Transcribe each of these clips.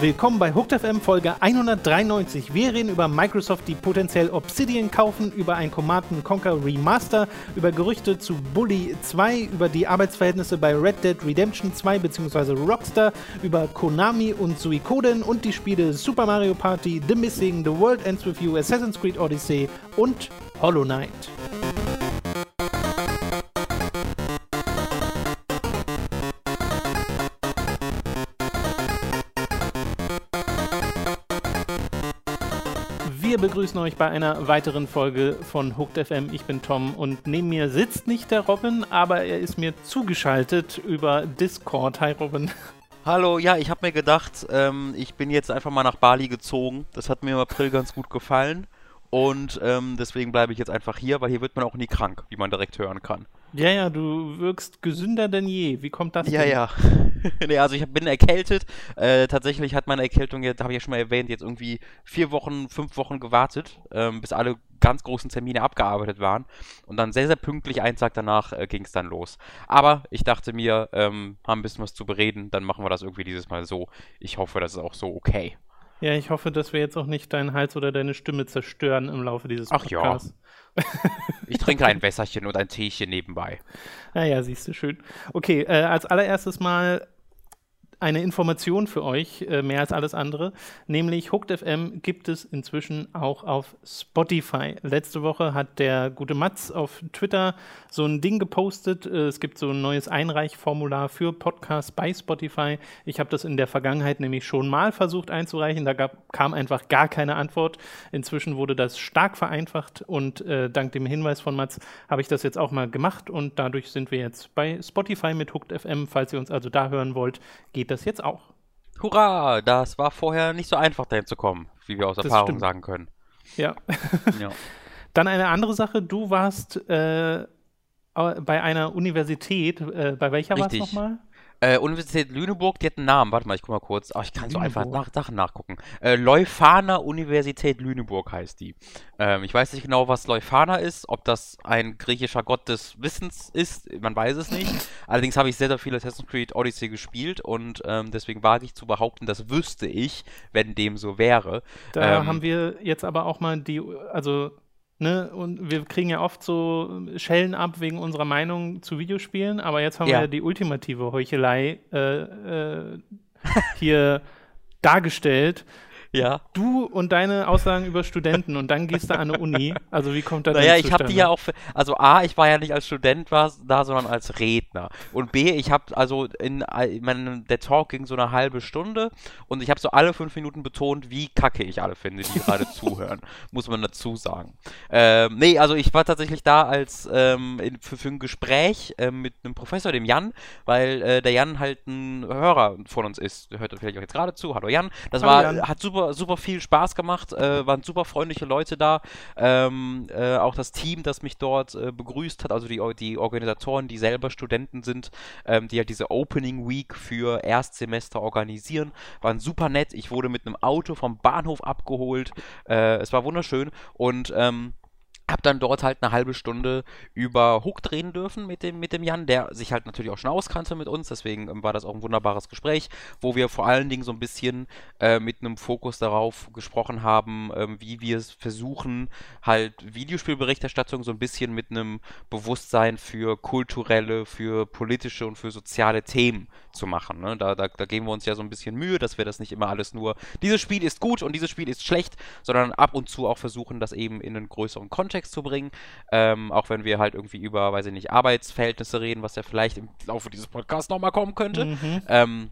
Willkommen bei Hooked FM Folge 193. Wir reden über Microsoft, die potenziell Obsidian kaufen, über ein Command Conquer Remaster, über Gerüchte zu Bully 2, über die Arbeitsverhältnisse bei Red Dead Redemption 2 bzw. Rockstar, über Konami und Suikoden und die Spiele Super Mario Party, The Missing, The World Ends With You, Assassin's Creed Odyssey und Hollow Knight. Wir begrüßen euch bei einer weiteren Folge von Hooked FM. Ich bin Tom und neben mir sitzt nicht der Robin, aber er ist mir zugeschaltet über Discord. Hi Robin. Hallo, ja, ich habe mir gedacht, ähm, ich bin jetzt einfach mal nach Bali gezogen. Das hat mir im April ganz gut gefallen. Und ähm, deswegen bleibe ich jetzt einfach hier, weil hier wird man auch nie krank, wie man direkt hören kann. Ja, ja, du wirkst gesünder denn je. Wie kommt das Ja, denn? ja. nee, also ich bin erkältet. Äh, tatsächlich hat meine Erkältung jetzt, habe ich ja schon mal erwähnt, jetzt irgendwie vier Wochen, fünf Wochen gewartet, ähm, bis alle ganz großen Termine abgearbeitet waren. Und dann sehr, sehr pünktlich, einen Tag danach, äh, ging es dann los. Aber ich dachte mir, ähm, haben ein bisschen was zu bereden, dann machen wir das irgendwie dieses Mal so. Ich hoffe, das ist auch so okay. Ja, ich hoffe, dass wir jetzt auch nicht deinen Hals oder deine Stimme zerstören im Laufe dieses Ach ja. Ich trinke ein Wässerchen und ein Teechen nebenbei. Naja, siehst du schön. Okay, äh, als allererstes mal eine Information für euch, äh, mehr als alles andere, nämlich Hooked FM gibt es inzwischen auch auf Spotify. Letzte Woche hat der gute Mats auf Twitter so ein Ding gepostet. Äh, es gibt so ein neues Einreichformular für Podcasts bei Spotify. Ich habe das in der Vergangenheit nämlich schon mal versucht einzureichen. Da gab, kam einfach gar keine Antwort. Inzwischen wurde das stark vereinfacht und äh, dank dem Hinweis von Mats habe ich das jetzt auch mal gemacht und dadurch sind wir jetzt bei Spotify mit Hooked FM. Falls ihr uns also da hören wollt, geht das jetzt auch. Hurra! Das war vorher nicht so einfach, dahin zu kommen, wie wir aus Das Erfahrung stimmt. sagen können. Ja. Ja. Dann eine andere Sache. Du warst äh, bei einer Universität. Äh, bei welcher war es nochmal? Äh, Universität Lüneburg, die hat einen Namen. Warte mal, ich guck mal kurz. Ach, ich kann so einfach Lüneburg. nach Sachen nachgucken. Äh, Leuphana Universität Lüneburg heißt die. Ähm, ich weiß nicht genau, was Leuphana ist, ob das ein griechischer Gott des Wissens ist, man weiß es nicht. Allerdings habe ich sehr, sehr viel Assassin's Creed Odyssey gespielt und ähm, deswegen wage ich zu behaupten, das wüsste ich, wenn dem so wäre. Da Ähm, haben wir jetzt aber auch mal die, also, ne, und wir kriegen ja oft so Schellen ab wegen unserer Meinung zu Videospielen, aber jetzt haben Ja. wir ja die ultimative Heuchelei äh, äh, hier dargestellt. Ja. Du und deine Aussagen über Studenten und dann gehst du an eine Uni. Also wie kommt das Naja, ich habe die ja auch, für, also A, ich war ja nicht als Student war, da, sondern als Redner. Und B, ich habe also in, ich meine, der Talk ging so eine halbe Stunde und ich habe so alle fünf Minuten betont, wie kacke ich alle finde, die gerade zuhören, muss man dazu sagen. Ähm, nee, also ich war tatsächlich da als ähm, in, für, für ein Gespräch ähm, mit einem Professor, dem Jan, weil äh, der Jan halt ein Hörer von uns ist. Hört vielleicht auch jetzt gerade zu. Hallo Jan. Das Hallo war, Jan. hat super, super viel Spaß gemacht, äh, waren super freundliche Leute da. Ähm, äh, auch das Team, das mich dort äh, begrüßt hat, also die, die Organisatoren, die selber Studenten sind, ähm, die halt diese Opening Week für Erstsemester organisieren, waren super nett. Ich wurde mit einem Auto vom Bahnhof abgeholt. Äh, es war wunderschön und ähm, hab dann dort halt eine halbe Stunde über Hook drehen dürfen mit dem, mit dem Jan, der sich halt natürlich auch schon auskannte mit uns, deswegen ähm, war das auch ein wunderbares Gespräch, wo wir vor allen Dingen so ein bisschen äh, mit einem Fokus darauf gesprochen haben, ähm, wie wir es versuchen, halt Videospielberichterstattung so ein bisschen mit einem Bewusstsein für kulturelle, für politische und für soziale Themen zu machen. Ne? Da, da, da geben wir uns ja so ein bisschen Mühe, dass wir das nicht immer alles nur, dieses Spiel ist gut und dieses Spiel ist schlecht, sondern ab und zu auch versuchen, das eben in einen größeren Kontext zu bringen. Ähm, auch wenn wir halt irgendwie über, weiß ich nicht, Arbeitsverhältnisse reden, was ja vielleicht im Laufe dieses Podcasts nochmal kommen könnte. Mhm. Ähm,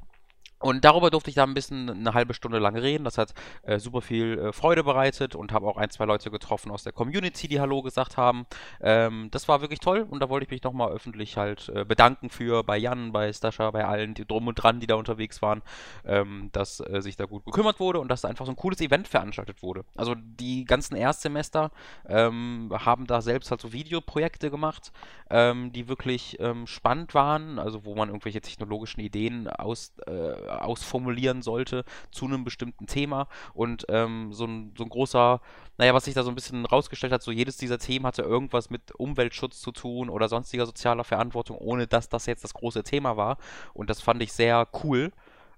und darüber durfte ich da ein bisschen eine halbe Stunde lang reden. Das hat äh, super viel äh, Freude bereitet und habe auch ein, zwei Leute getroffen aus der Community, die Hallo gesagt haben. Ähm, das war wirklich toll und da wollte ich mich nochmal öffentlich halt äh, bedanken für bei Jan, bei Stascha, bei allen die drum und dran, die da unterwegs waren, ähm, dass äh, sich da gut gekümmert wurde und dass da einfach so ein cooles Event veranstaltet wurde. Also die ganzen Erstsemester ähm, haben da selbst halt so Videoprojekte gemacht, ähm, die wirklich ähm, spannend waren, also wo man irgendwelche technologischen Ideen aus, äh, ausformulieren sollte zu einem bestimmten Thema. Und ähm, so, ein, so ein großer, naja, was sich da so ein bisschen rausgestellt hat, so jedes dieser Themen hatte irgendwas mit Umweltschutz zu tun oder sonstiger sozialer Verantwortung, ohne dass das jetzt das große Thema war. Und das fand ich sehr cool.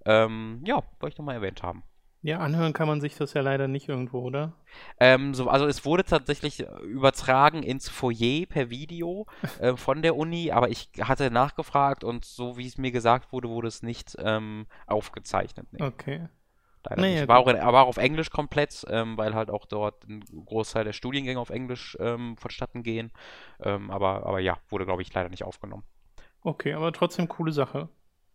Ähm, ja, wollte ich nochmal erwähnt haben. Ja, anhören kann man sich das ja leider nicht irgendwo, oder? Ähm, so, also es wurde tatsächlich übertragen ins Foyer per Video äh, von der Uni, aber ich hatte nachgefragt und so wie es mir gesagt wurde, wurde es nicht ähm, aufgezeichnet. Nee. Okay. Leider naja, nicht. War auch, war auch auf Englisch komplett, ähm, weil halt auch dort ein Großteil der Studiengänge auf Englisch ähm, vonstatten gehen. Ähm, aber, aber ja, wurde, glaube ich, leider nicht aufgenommen. Okay, aber trotzdem coole Sache.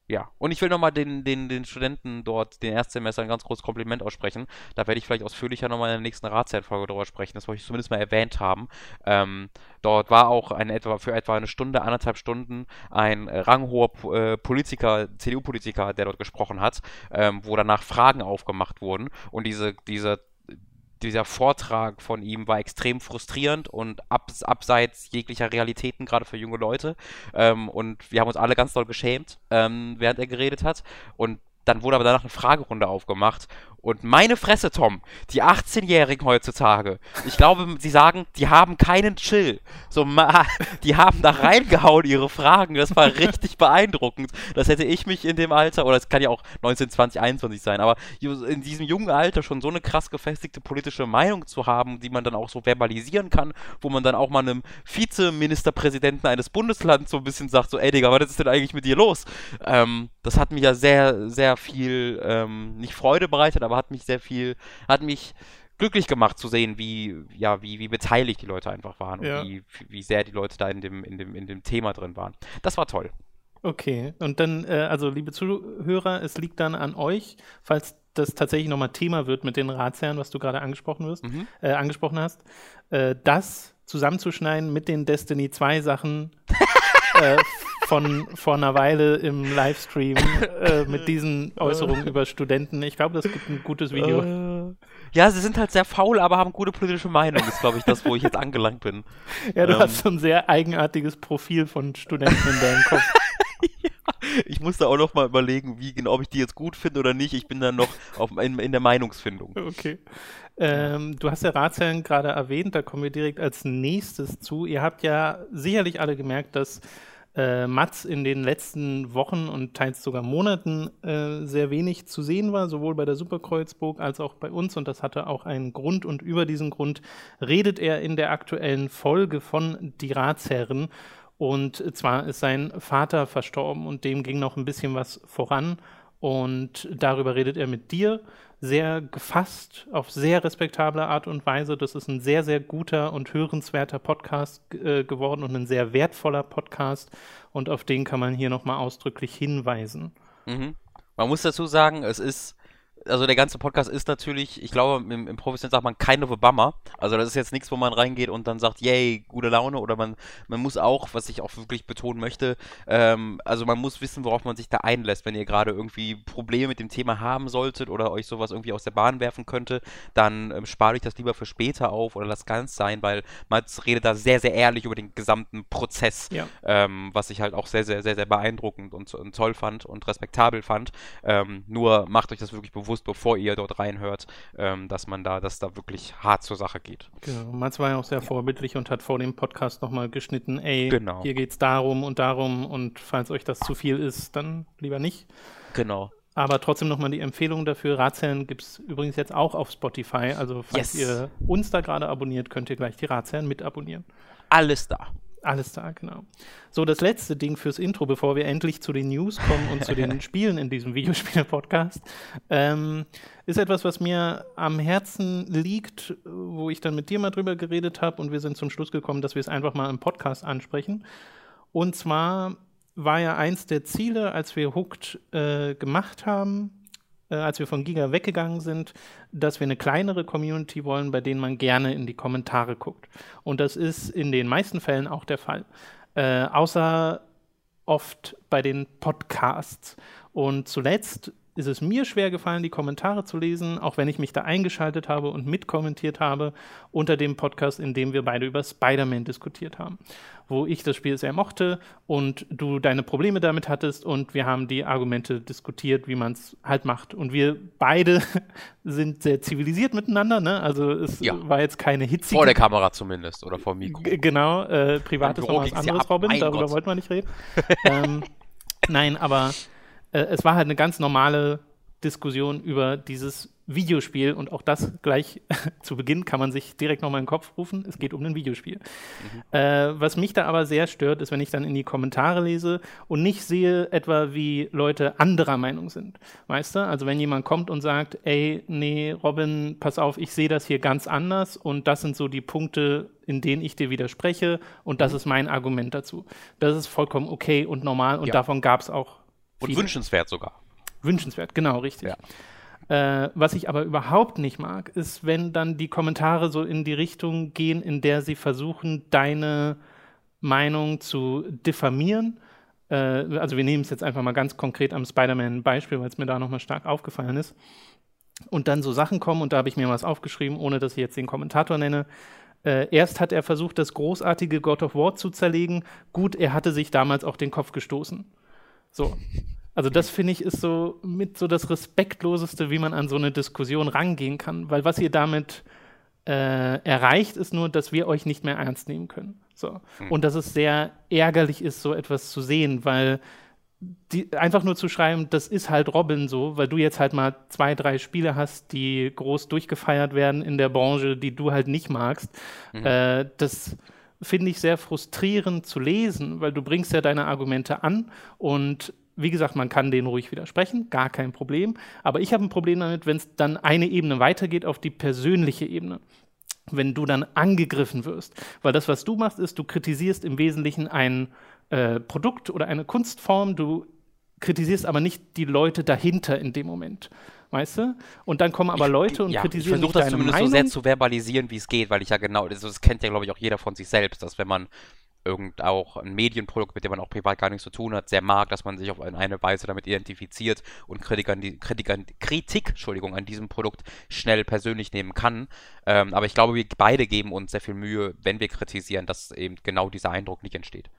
Ja, und ich will nochmal den, den, den Studenten dort, den Erstsemester, ein ganz großes Kompliment aussprechen. Da werde ich vielleicht ausführlicher nochmal in der nächsten Ratszeitfolge drüber sprechen. Das wollte ich zumindest mal erwähnt haben. Ähm, dort war auch ein, etwa, für etwa eine Stunde, anderthalb Stunden ein ranghoher äh, Politiker, CDU-Politiker, der dort gesprochen hat, ähm, wo danach Fragen aufgemacht wurden. Und diese, diese dieser Vortrag von ihm war extrem frustrierend und abs abseits jeglicher Realitäten, gerade für junge Leute. Ähm, und wir haben uns alle ganz doll geschämt, ähm, während er geredet hat. Und dann wurde aber danach eine Fragerunde aufgemacht und meine Fresse, Tom, die 18-Jährigen heutzutage, ich glaube, sie sagen, die haben keinen Chill. So, die haben da reingehauen, ihre Fragen. Das war richtig beeindruckend. Das hätte ich mich in dem Alter, oder es kann ja auch 19, 20, 21 sein, aber in diesem jungen Alter schon so eine krass gefestigte politische Meinung zu haben, die man dann auch so verbalisieren kann, wo man dann auch mal einem Vizeministerpräsidenten eines Bundeslands so ein bisschen sagt, so, ey Digga, was ist denn eigentlich mit dir los? Ähm, das hat mir ja sehr, sehr viel, ähm, nicht Freude bereitet, aber aber hat mich sehr viel, hat mich glücklich gemacht zu sehen, wie, ja, wie, wie beteiligt die Leute einfach waren ja. und wie, wie sehr die Leute da in dem, in, dem, in dem Thema drin waren. Das war toll. Okay, und dann, äh, also liebe Zuhörer, es liegt dann an euch, falls das tatsächlich nochmal Thema wird mit den Ratsherren, was du gerade angesprochen wirst, mhm. äh, angesprochen hast, äh, das zusammenzuschneiden mit den Destiny 2 Sachen äh, von vor einer Weile im Livestream äh, mit diesen Äußerungen über Studenten. Ich glaube, das gibt ein gutes Video. Äh, ja, sie sind halt sehr faul, aber haben gute politische Meinung, ist, glaube ich, das, wo ich jetzt angelangt bin. Ja, du ähm. hast so ein sehr eigenartiges Profil von Studenten in deinem Kopf. ja, ich musste auch noch mal überlegen, wie genau, ob ich die jetzt gut finde oder nicht. Ich bin dann noch auf, in, in der Meinungsfindung. Okay. Ähm, du hast ja Ratsherren gerade erwähnt, da kommen wir direkt als nächstes zu. Ihr habt ja sicherlich alle gemerkt, dass äh, Mats in den letzten Wochen und teils sogar Monaten äh, sehr wenig zu sehen war, sowohl bei der Superkreuzburg als auch bei uns. Und das hatte auch einen Grund. Und über diesen Grund redet er in der aktuellen Folge von Die Ratsherren. Und zwar ist sein Vater verstorben und dem ging noch ein bisschen was voran. Und darüber redet er mit dir sehr gefasst, auf sehr respektable Art und Weise. Das ist ein sehr, sehr guter und hörenswerter Podcast äh, geworden und ein sehr wertvoller Podcast. Und auf den kann man hier nochmal ausdrücklich hinweisen. Mhm. Man muss dazu sagen, es ist also der ganze Podcast ist natürlich, ich glaube, im, im Professionellen sagt man keine Bummer. Also das ist jetzt nichts, wo man reingeht und dann sagt, yay, gute Laune. Oder man, man muss auch, was ich auch wirklich betonen möchte, ähm, also man muss wissen, worauf man sich da einlässt. Wenn ihr gerade irgendwie Probleme mit dem Thema haben solltet oder euch sowas irgendwie aus der Bahn werfen könnte, dann ähm, spart euch das lieber für später auf oder lasst ganz sein, weil man redet da sehr, sehr ehrlich über den gesamten Prozess, ja. ähm, was ich halt auch sehr, sehr, sehr, sehr beeindruckend und, und toll fand und respektabel fand. Ähm, nur macht euch das wirklich bewusst bewusst, bevor ihr dort reinhört, ähm, dass man da, dass da wirklich hart zur Sache geht. Genau. Mats war ja auch sehr ja. vorbildlich und hat vor dem Podcast nochmal geschnitten, ey, genau. hier es darum und darum und falls euch das zu viel ist, dann lieber nicht. Genau. Aber trotzdem nochmal die Empfehlung dafür. Ratsherren gibt es übrigens jetzt auch auf Spotify. Also falls yes. ihr uns da gerade abonniert, könnt ihr gleich die Ratsherren mit abonnieren. Alles da. Alles da, genau. So, das letzte Ding fürs Intro, bevor wir endlich zu den News kommen und zu den Spielen in diesem Videospiele-Podcast, ähm, ist etwas, was mir am Herzen liegt, wo ich dann mit dir mal drüber geredet habe und wir sind zum Schluss gekommen, dass wir es einfach mal im Podcast ansprechen. Und zwar war ja eins der Ziele, als wir Hooked äh, gemacht haben, äh, als wir von Giga weggegangen sind, dass wir eine kleinere Community wollen, bei denen man gerne in die Kommentare guckt. Und das ist in den meisten Fällen auch der Fall. Äh, außer oft bei den Podcasts. Und zuletzt ist es mir schwer gefallen, die Kommentare zu lesen, auch wenn ich mich da eingeschaltet habe und mitkommentiert habe unter dem Podcast, in dem wir beide über Spider-Man diskutiert haben. Wo ich das Spiel sehr mochte und du deine Probleme damit hattest und wir haben die Argumente diskutiert, wie man es halt macht. Und wir beide sind sehr zivilisiert miteinander, ne? Also es ja. war jetzt keine hitzige. Vor der Kamera zumindest oder vor dem Mikro. G genau, äh, privat ist noch was anderes, Robin, darüber wollten wir nicht reden. ähm, nein, aber äh, es war halt eine ganz normale Diskussion über dieses Videospiel und auch das gleich zu Beginn kann man sich direkt nochmal in den Kopf rufen. Es geht um ein Videospiel. Mhm. Äh, was mich da aber sehr stört, ist, wenn ich dann in die Kommentare lese und nicht sehe, etwa wie Leute anderer Meinung sind. Weißt du? Also wenn jemand kommt und sagt, ey, nee, Robin, pass auf, ich sehe das hier ganz anders und das sind so die Punkte, in denen ich dir widerspreche und das mhm. ist mein Argument dazu. Das ist vollkommen okay und normal und ja. davon gab es auch und viele. wünschenswert sogar. Wünschenswert, genau, richtig. Ja. Äh, was ich aber überhaupt nicht mag, ist, wenn dann die Kommentare so in die Richtung gehen, in der sie versuchen, deine Meinung zu diffamieren. Äh, also wir nehmen es jetzt einfach mal ganz konkret am Spider-Man-Beispiel, weil es mir da nochmal stark aufgefallen ist. Und dann so Sachen kommen, und da habe ich mir was aufgeschrieben, ohne dass ich jetzt den Kommentator nenne. Äh, erst hat er versucht, das großartige God of War zu zerlegen. Gut, er hatte sich damals auch den Kopf gestoßen. So. Also das finde ich ist so mit so das respektloseste, wie man an so eine Diskussion rangehen kann, weil was ihr damit äh, erreicht, ist nur, dass wir euch nicht mehr ernst nehmen können. So. Mhm. Und dass es sehr ärgerlich ist, so etwas zu sehen, weil die, einfach nur zu schreiben, das ist halt Robin so, weil du jetzt halt mal zwei, drei Spiele hast, die groß durchgefeiert werden in der Branche, die du halt nicht magst, mhm. äh, das finde ich sehr frustrierend zu lesen, weil du bringst ja deine Argumente an und wie gesagt, man kann denen ruhig widersprechen, gar kein Problem. Aber ich habe ein Problem damit, wenn es dann eine Ebene weitergeht auf die persönliche Ebene. Wenn du dann angegriffen wirst. Weil das, was du machst, ist, du kritisierst im Wesentlichen ein äh, Produkt oder eine Kunstform, du kritisierst aber nicht die Leute dahinter in dem Moment weißt du? Und dann kommen aber Leute und ja, kritisieren. Ich versuche das zumindest Meinung. so sehr zu verbalisieren, wie es geht, weil ich ja genau, das, das kennt ja, glaube ich, auch jeder von sich selbst, dass wenn man irgend auch ein Medienprodukt, mit dem man auch privat gar nichts zu tun hat, sehr mag, dass man sich auf eine Weise damit identifiziert und Kritik an, die, Kritik an, Kritik, Entschuldigung, an diesem Produkt schnell persönlich nehmen kann. Ähm, aber ich glaube, wir beide geben uns sehr viel Mühe, wenn wir kritisieren, dass eben genau dieser Eindruck nicht entsteht.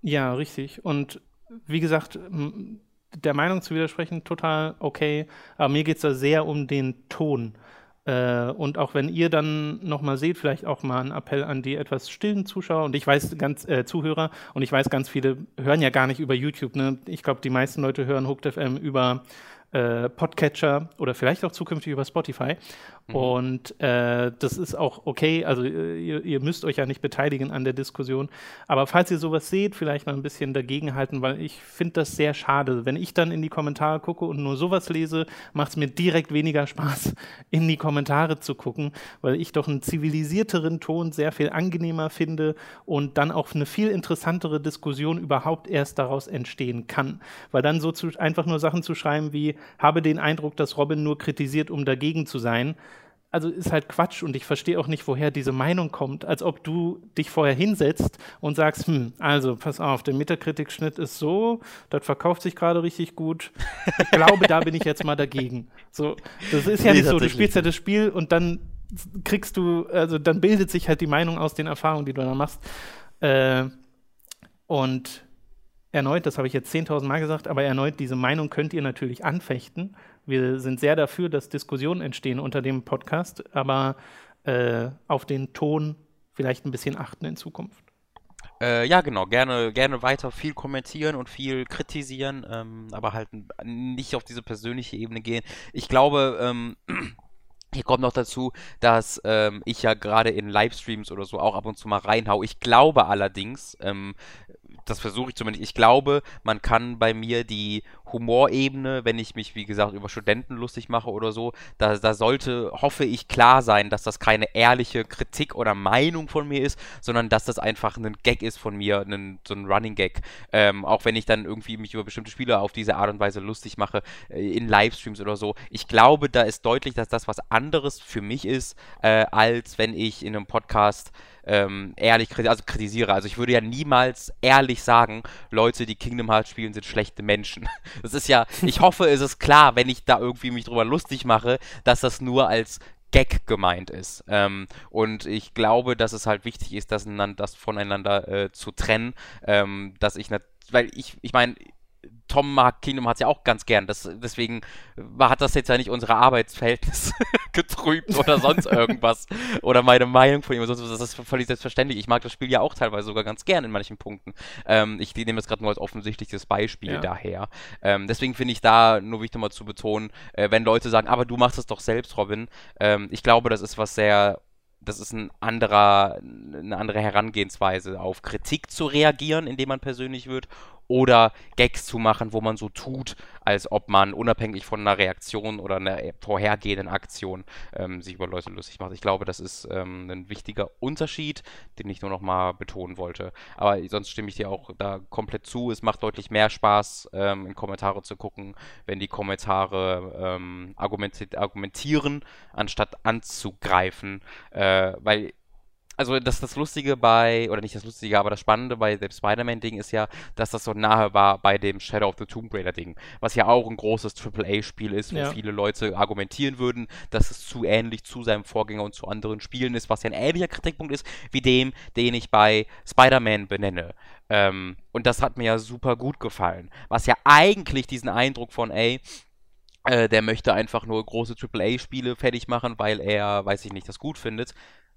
Ja, richtig. Und wie gesagt, der Meinung zu widersprechen, total okay. Aber mir geht es da sehr um den Ton. Äh, und auch wenn ihr dann nochmal seht, vielleicht auch mal ein Appell an die etwas stillen Zuschauer und ich weiß ganz äh, Zuhörer und ich weiß ganz viele hören ja gar nicht über YouTube. Ne? Ich glaube, die meisten Leute hören Hooked FM über äh, Podcatcher oder vielleicht auch zukünftig über Spotify. Mhm. Und äh, das ist auch okay. Also äh, ihr, ihr, müsst euch ja nicht beteiligen an der Diskussion. Aber falls ihr sowas seht, vielleicht mal ein bisschen dagegenhalten, weil ich finde das sehr schade. Wenn ich dann in die Kommentare gucke und nur sowas lese, macht es mir direkt weniger Spaß, in die Kommentare zu gucken, weil ich doch einen zivilisierteren Ton sehr viel angenehmer finde und dann auch eine viel interessantere Diskussion überhaupt erst daraus entstehen kann. Weil dann so zu, einfach nur Sachen zu schreiben wie, habe den Eindruck, dass Robin nur kritisiert, um dagegen zu sein, also ist halt Quatsch und ich verstehe auch nicht, woher diese Meinung kommt, als ob du dich vorher hinsetzt und sagst, hm, also pass auf, der Metakritik-Schnitt ist so, das verkauft sich gerade richtig gut. Ich glaube, da bin ich jetzt mal dagegen. So, das ist ja nee, nicht so, du spielst ja das Spiel und dann kriegst du, also dann bildet sich halt die Meinung aus den Erfahrungen, die du da machst. Äh, und erneut, das habe ich jetzt 10.000 Mal gesagt, aber erneut, diese Meinung könnt ihr natürlich anfechten wir sind sehr dafür, dass Diskussionen entstehen unter dem Podcast, aber äh, auf den Ton vielleicht ein bisschen achten in Zukunft. Äh, ja, genau, gerne, gerne weiter viel kommentieren und viel kritisieren, ähm, aber halt nicht auf diese persönliche Ebene gehen. Ich glaube, ähm, hier kommt noch dazu, dass ähm, ich ja gerade in Livestreams oder so auch ab und zu mal reinhau. Ich glaube allerdings, ähm, das versuche ich zumindest. Ich glaube, man kann bei mir die Humorebene, wenn ich mich, wie gesagt, über Studenten lustig mache oder so, da, da sollte, hoffe ich, klar sein, dass das keine ehrliche Kritik oder Meinung von mir ist, sondern dass das einfach ein Gag ist von mir, ein, so ein Running Gag. Ähm, auch wenn ich dann irgendwie mich über bestimmte Spiele auf diese Art und Weise lustig mache, äh, in Livestreams oder so. Ich glaube, da ist deutlich, dass das was anderes für mich ist, äh, als wenn ich in einem Podcast ähm, ehrlich kriti also kritisiere. Also ich würde ja niemals ehrlich sagen, Leute, die Kingdom Hearts spielen, sind schlechte Menschen. Das ist ja, ich hoffe, es ist klar, wenn ich da irgendwie mich drüber lustig mache, dass das nur als Gag gemeint ist. Ähm, und ich glaube, dass es halt wichtig ist, das, das voneinander äh, zu trennen. Ähm, dass ich, weil ich, ich meine, Tom mag Kingdom Hearts ja auch ganz gern. Das, deswegen hat das jetzt ja nicht unsere Arbeitsverhältnisse getrübt oder sonst irgendwas. oder meine Meinung von ihm. Das ist völlig selbstverständlich. Ich mag das Spiel ja auch teilweise sogar ganz gern in manchen Punkten. Ähm, ich nehme das gerade nur als offensichtliches Beispiel ja. daher. Ähm, deswegen finde ich da nur wichtig mal zu betonen, äh, wenn Leute sagen, aber du machst es doch selbst, Robin. Ähm, ich glaube, das ist was sehr das ist ein anderer, eine andere Herangehensweise auf Kritik zu reagieren, indem man persönlich wird oder Gags zu machen, wo man so tut, als ob man unabhängig von einer Reaktion oder einer vorhergehenden Aktion ähm, sich über Leute lustig macht. Ich glaube, das ist ähm, ein wichtiger Unterschied, den ich nur noch mal betonen wollte. Aber sonst stimme ich dir auch da komplett zu. Es macht deutlich mehr Spaß, ähm, in Kommentare zu gucken, wenn die Kommentare ähm, argumenti argumentieren, anstatt anzugreifen. Äh, weil also das, das Lustige bei, oder nicht das Lustige, aber das Spannende bei dem Spider-Man-Ding ist ja, dass das so nahe war bei dem Shadow of the Tomb Raider-Ding, was ja auch ein großes AAA-Spiel ist, wo ja. viele Leute argumentieren würden, dass es zu ähnlich zu seinem Vorgänger und zu anderen Spielen ist, was ja ein ähnlicher Kritikpunkt ist, wie dem, den ich bei Spider-Man benenne. Ähm, und das hat mir ja super gut gefallen, was ja eigentlich diesen Eindruck von, ey, äh, der möchte einfach nur große AAA-Spiele fertig machen, weil er, weiß ich nicht, das gut findet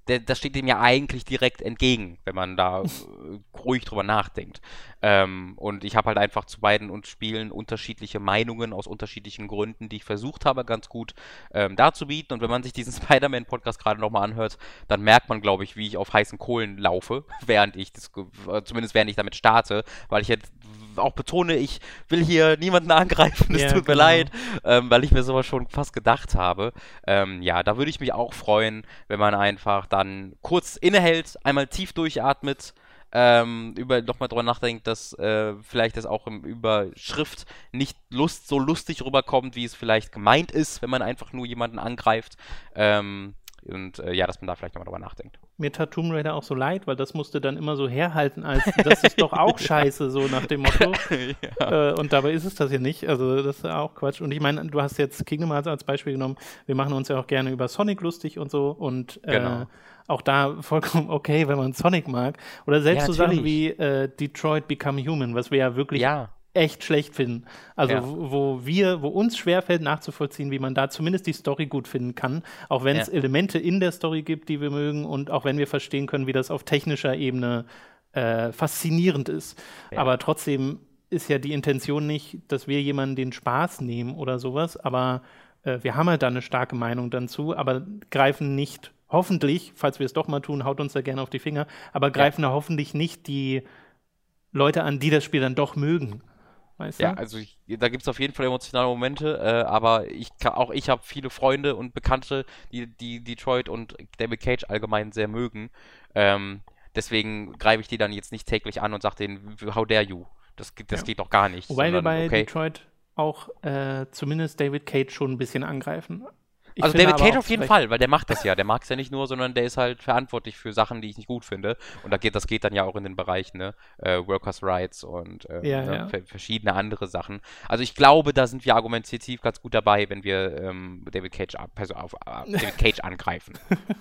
das steht dem ja eigentlich direkt entgegen, wenn man da äh, ruhig drüber nachdenkt. Ähm, und ich habe halt einfach zu beiden und Spielen unterschiedliche Meinungen aus unterschiedlichen Gründen, die ich versucht habe, ganz gut ähm, darzubieten. Und wenn man sich diesen Spider-Man-Podcast gerade nochmal anhört, dann merkt man, glaube ich, wie ich auf heißen Kohlen laufe, während ich das, äh, zumindest während ich damit starte, weil ich jetzt auch betone, ich will hier niemanden angreifen, es ja, tut mir genau. leid, ähm, weil ich mir sowas schon fast gedacht habe. Ähm, ja, da würde ich mich auch freuen, wenn man einfach dann kurz innehält, einmal tief durchatmet, ähm, über nochmal drüber nachdenkt, dass äh, vielleicht das auch im Überschrift nicht Lust so lustig rüberkommt, wie es vielleicht gemeint ist, wenn man einfach nur jemanden angreift. Ähm, und äh, ja, dass man da vielleicht nochmal drüber nachdenkt. Mir tat Tomb Raider auch so leid, weil das musste dann immer so herhalten, als das ist doch auch scheiße, so nach dem Motto. ja. äh, und dabei ist es das ja nicht. Also das ist auch Quatsch. Und ich meine, du hast jetzt Kingdom Hearts als Beispiel genommen. Wir machen uns ja auch gerne über Sonic lustig und so. Und äh, genau. auch da vollkommen okay, wenn man Sonic mag. Oder selbst ja, so Sachen wie äh, Detroit Become Human, was wir ja wirklich ja echt schlecht finden. Also ja. wo, wir, wo uns schwerfällt nachzuvollziehen, wie man da zumindest die Story gut finden kann, auch wenn es ja. Elemente in der Story gibt, die wir mögen und auch wenn wir verstehen können, wie das auf technischer Ebene äh, faszinierend ist. Ja. Aber trotzdem ist ja die Intention nicht, dass wir jemanden den Spaß nehmen oder sowas, aber äh, wir haben halt da eine starke Meinung dazu, aber greifen nicht, hoffentlich, falls wir es doch mal tun, haut uns da gerne auf die Finger, aber greifen da hoffentlich nicht die Leute an, die das Spiel dann doch mögen. Weißt ja, also ich, da gibt es auf jeden Fall emotionale Momente, äh, aber ich kann, auch ich habe viele Freunde und Bekannte, die, die Detroit und David Cage allgemein sehr mögen. Ähm, deswegen greife ich die dann jetzt nicht täglich an und sage denen, how dare you? Das, das ja. geht doch gar nicht. Wobei sondern, wir bei okay. Detroit auch äh, zumindest David Cage schon ein bisschen angreifen. Ich also David Cage auf jeden Fall, weil der macht das ja. Der mag es ja nicht nur, sondern der ist halt verantwortlich für Sachen, die ich nicht gut finde. Und da geht, das geht dann ja auch in den Bereich, ne? Äh, Workers' Rights und äh, ja, ne? ja. verschiedene andere Sachen. Also ich glaube, da sind wir argumentativ ganz gut dabei, wenn wir ähm, David, Cage, also auf, äh, David Cage angreifen.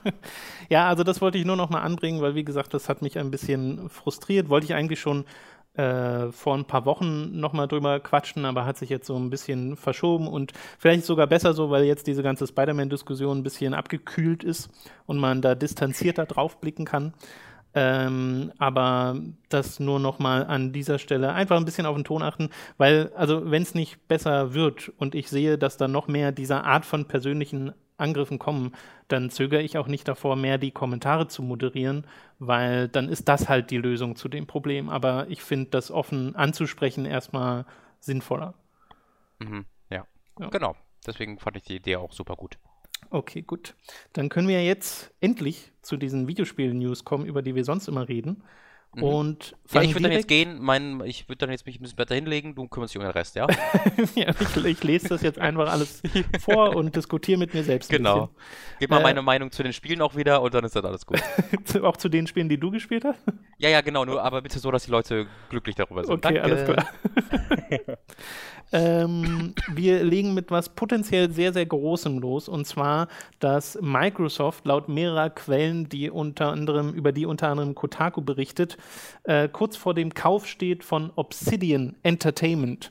ja, also das wollte ich nur noch mal anbringen, weil wie gesagt, das hat mich ein bisschen frustriert. Wollte ich eigentlich schon äh, vor ein paar Wochen nochmal drüber quatschen, aber hat sich jetzt so ein bisschen verschoben und vielleicht sogar besser so, weil jetzt diese ganze Spider-Man-Diskussion ein bisschen abgekühlt ist und man da distanzierter drauf blicken kann. Ähm, aber das nur nochmal an dieser Stelle einfach ein bisschen auf den Ton achten, weil, also wenn es nicht besser wird und ich sehe, dass da noch mehr dieser Art von persönlichen Angriffen kommen, dann zögere ich auch nicht davor, mehr die Kommentare zu moderieren, weil dann ist das halt die Lösung zu dem Problem. Aber ich finde das offen anzusprechen erstmal sinnvoller. Mhm, ja. ja, genau. Deswegen fand ich die Idee auch super gut. Okay, gut. Dann können wir jetzt endlich zu diesen Videospielen-News kommen, über die wir sonst immer reden. Mhm. Und ja, ich würde dann jetzt gehen, mein, ich würde dann jetzt mich ein bisschen besser hinlegen, du kümmerst dich um den Rest, ja? ja ich, ich, lese das jetzt einfach alles vor und diskutiere mit mir selbst. Genau. Gib mal äh, meine Meinung zu den Spielen auch wieder und dann ist dann alles gut. auch zu den Spielen, die du gespielt hast? Ja, ja, genau, nur aber bitte so, dass die Leute glücklich darüber sind. Okay, Danke. alles klar. Ähm, wir legen mit was potenziell sehr, sehr Großem los. Und zwar, dass Microsoft laut mehrerer Quellen, die unter anderem, über die unter anderem Kotaku berichtet, äh, kurz vor dem Kauf steht von Obsidian Entertainment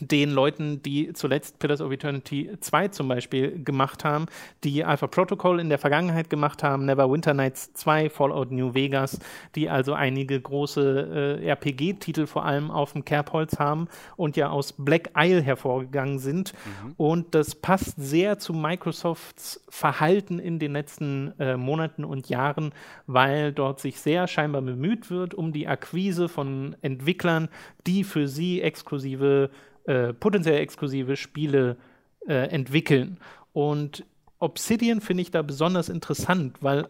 den Leuten, die zuletzt Pillars of Eternity 2 zum Beispiel gemacht haben, die Alpha Protocol in der Vergangenheit gemacht haben, Neverwinter Nights 2, Fallout New Vegas, die also einige große äh, RPG-Titel vor allem auf dem Kerbholz haben und ja aus Black Isle hervorgegangen sind. Mhm. Und das passt sehr zu Microsofts Verhalten in den letzten äh, Monaten und Jahren, weil dort sich sehr scheinbar bemüht wird um die Akquise von Entwicklern, die für sie exklusive äh, potenziell exklusive Spiele äh, entwickeln. Und Obsidian finde ich da besonders interessant, weil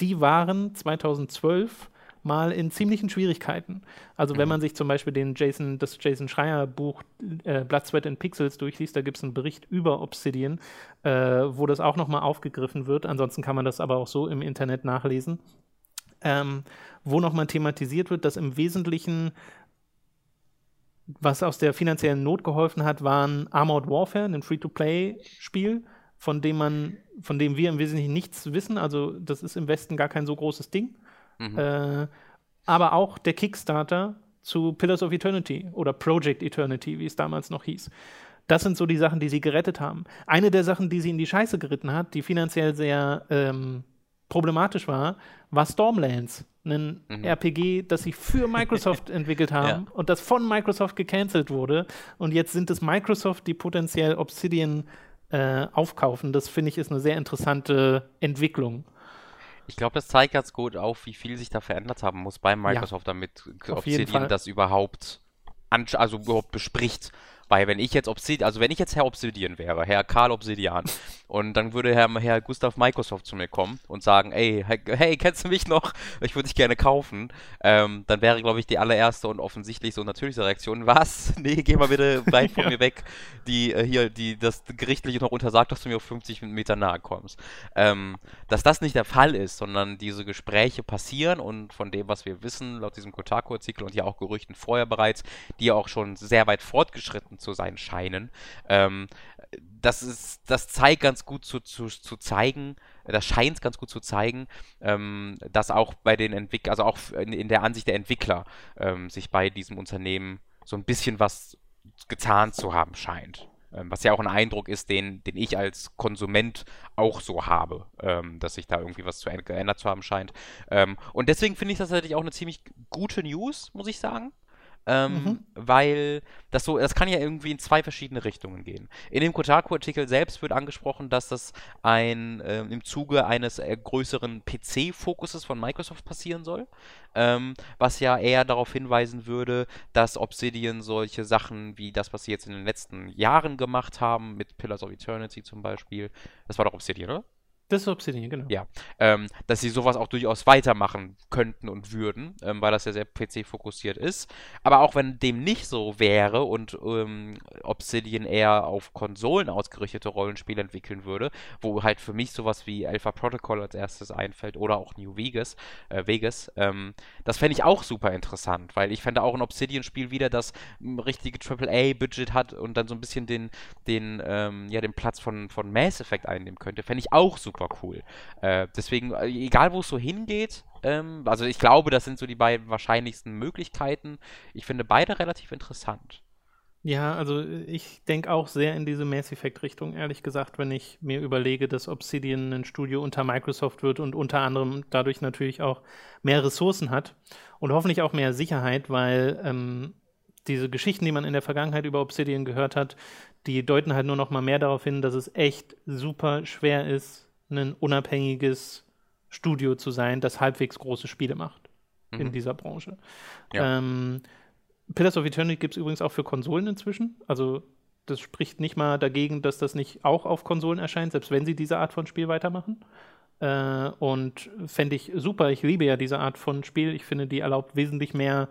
die waren 2012 mal in ziemlichen Schwierigkeiten. Also wenn mhm. man sich zum Beispiel den Jason, das Jason Schreier Buch äh, Blood, Sweat and Pixels durchliest, da gibt es einen Bericht über Obsidian, äh, wo das auch nochmal aufgegriffen wird. Ansonsten kann man das aber auch so im Internet nachlesen. Ähm, wo nochmal thematisiert wird, dass im Wesentlichen was aus der finanziellen Not geholfen hat, waren Armored Warfare, ein Free-to-Play-Spiel, von dem man, von dem wir im Wesentlichen nichts wissen. Also das ist im Westen gar kein so großes Ding. Mhm. Äh, aber auch der Kickstarter zu Pillars of Eternity oder Project Eternity, wie es damals noch hieß. Das sind so die Sachen, die sie gerettet haben. Eine der Sachen, die sie in die Scheiße geritten hat, die finanziell sehr ähm, problematisch war, war Stormlands ein mhm. RPG, das sie für Microsoft entwickelt haben ja. und das von Microsoft gecancelt wurde. Und jetzt sind es Microsoft, die potenziell Obsidian äh, aufkaufen. Das finde ich ist eine sehr interessante Entwicklung. Ich glaube, das zeigt ganz gut auf, wie viel sich da verändert haben muss bei Microsoft, ja, damit Obsidian das überhaupt, also überhaupt bespricht. Weil wenn ich jetzt Obsidian, also wenn ich jetzt Herr Obsidian wäre, Herr Karl Obsidian, und dann würde Herr, Herr Gustav Microsoft zu mir kommen und sagen, ey, hey, kennst du mich noch? Ich würde dich gerne kaufen. Ähm, dann wäre, glaube ich, die allererste und offensichtlich so natürliche Reaktion, was? Nee, geh mal bitte weit von ja. mir weg. Die, äh, hier, die, das gerichtliche noch untersagt, dass du mir auf 50 Meter nahe kommst. Ähm, dass das nicht der Fall ist, sondern diese Gespräche passieren und von dem, was wir wissen, laut diesem Kotaku-Artikel und ja auch Gerüchten vorher bereits, die ja auch schon sehr weit fortgeschritten zu sein scheinen, ähm, das ist, das zeigt ganz gut zu, zu, zu zeigen, das scheint ganz gut zu zeigen, ähm, dass auch bei den Entwicklern, also auch in, in, der Ansicht der Entwickler, ähm, sich bei diesem Unternehmen so ein bisschen was getan zu haben scheint. Ähm, was ja auch ein Eindruck ist, den, den ich als Konsument auch so habe, ähm, dass sich da irgendwie was zu geändert zu haben scheint. Ähm, und deswegen finde ich das tatsächlich auch eine ziemlich gute News, muss ich sagen. Ähm, mhm. Weil das so, das kann ja irgendwie in zwei verschiedene Richtungen gehen. In dem Kotaku-Artikel selbst wird angesprochen, dass das ein äh, im Zuge eines äh, größeren PC-Fokuses von Microsoft passieren soll. Ähm, was ja eher darauf hinweisen würde, dass Obsidian solche Sachen wie das, was sie jetzt in den letzten Jahren gemacht haben, mit Pillars of Eternity zum Beispiel, das war doch Obsidian, oder? Das ist Obsidian, genau. Ja, ähm, dass sie sowas auch durchaus weitermachen könnten und würden, ähm, weil das ja sehr PC-fokussiert ist. Aber auch wenn dem nicht so wäre und ähm, Obsidian eher auf Konsolen ausgerichtete Rollenspiele entwickeln würde, wo halt für mich sowas wie Alpha Protocol als erstes einfällt oder auch New Vegas, äh, Vegas, ähm, das fände ich auch super interessant, weil ich fände auch ein Obsidian-Spiel wieder, das ein richtige AAA-Budget hat und dann so ein bisschen den, den, ähm, ja, den Platz von, von Mass Effect einnehmen könnte, fände ich auch super super cool. Äh, deswegen, äh, egal wo es so hingeht, ähm, also ich glaube, das sind so die beiden wahrscheinlichsten Möglichkeiten. Ich finde beide relativ interessant. Ja, also ich denke auch sehr in diese Mass Effect-Richtung, ehrlich gesagt, wenn ich mir überlege, dass Obsidian ein Studio unter Microsoft wird und unter anderem dadurch natürlich auch mehr Ressourcen hat und hoffentlich auch mehr Sicherheit, weil ähm, diese Geschichten, die man in der Vergangenheit über Obsidian gehört hat, die deuten halt nur noch mal mehr darauf hin, dass es echt super schwer ist, ein unabhängiges Studio zu sein, das halbwegs große Spiele macht mhm. in dieser Branche. Ja. Ähm, Pillars of Eternity gibt es übrigens auch für Konsolen inzwischen. Also das spricht nicht mal dagegen, dass das nicht auch auf Konsolen erscheint, selbst wenn sie diese Art von Spiel weitermachen. Äh, und fände ich super. Ich liebe ja diese Art von Spiel. Ich finde, die erlaubt wesentlich mehr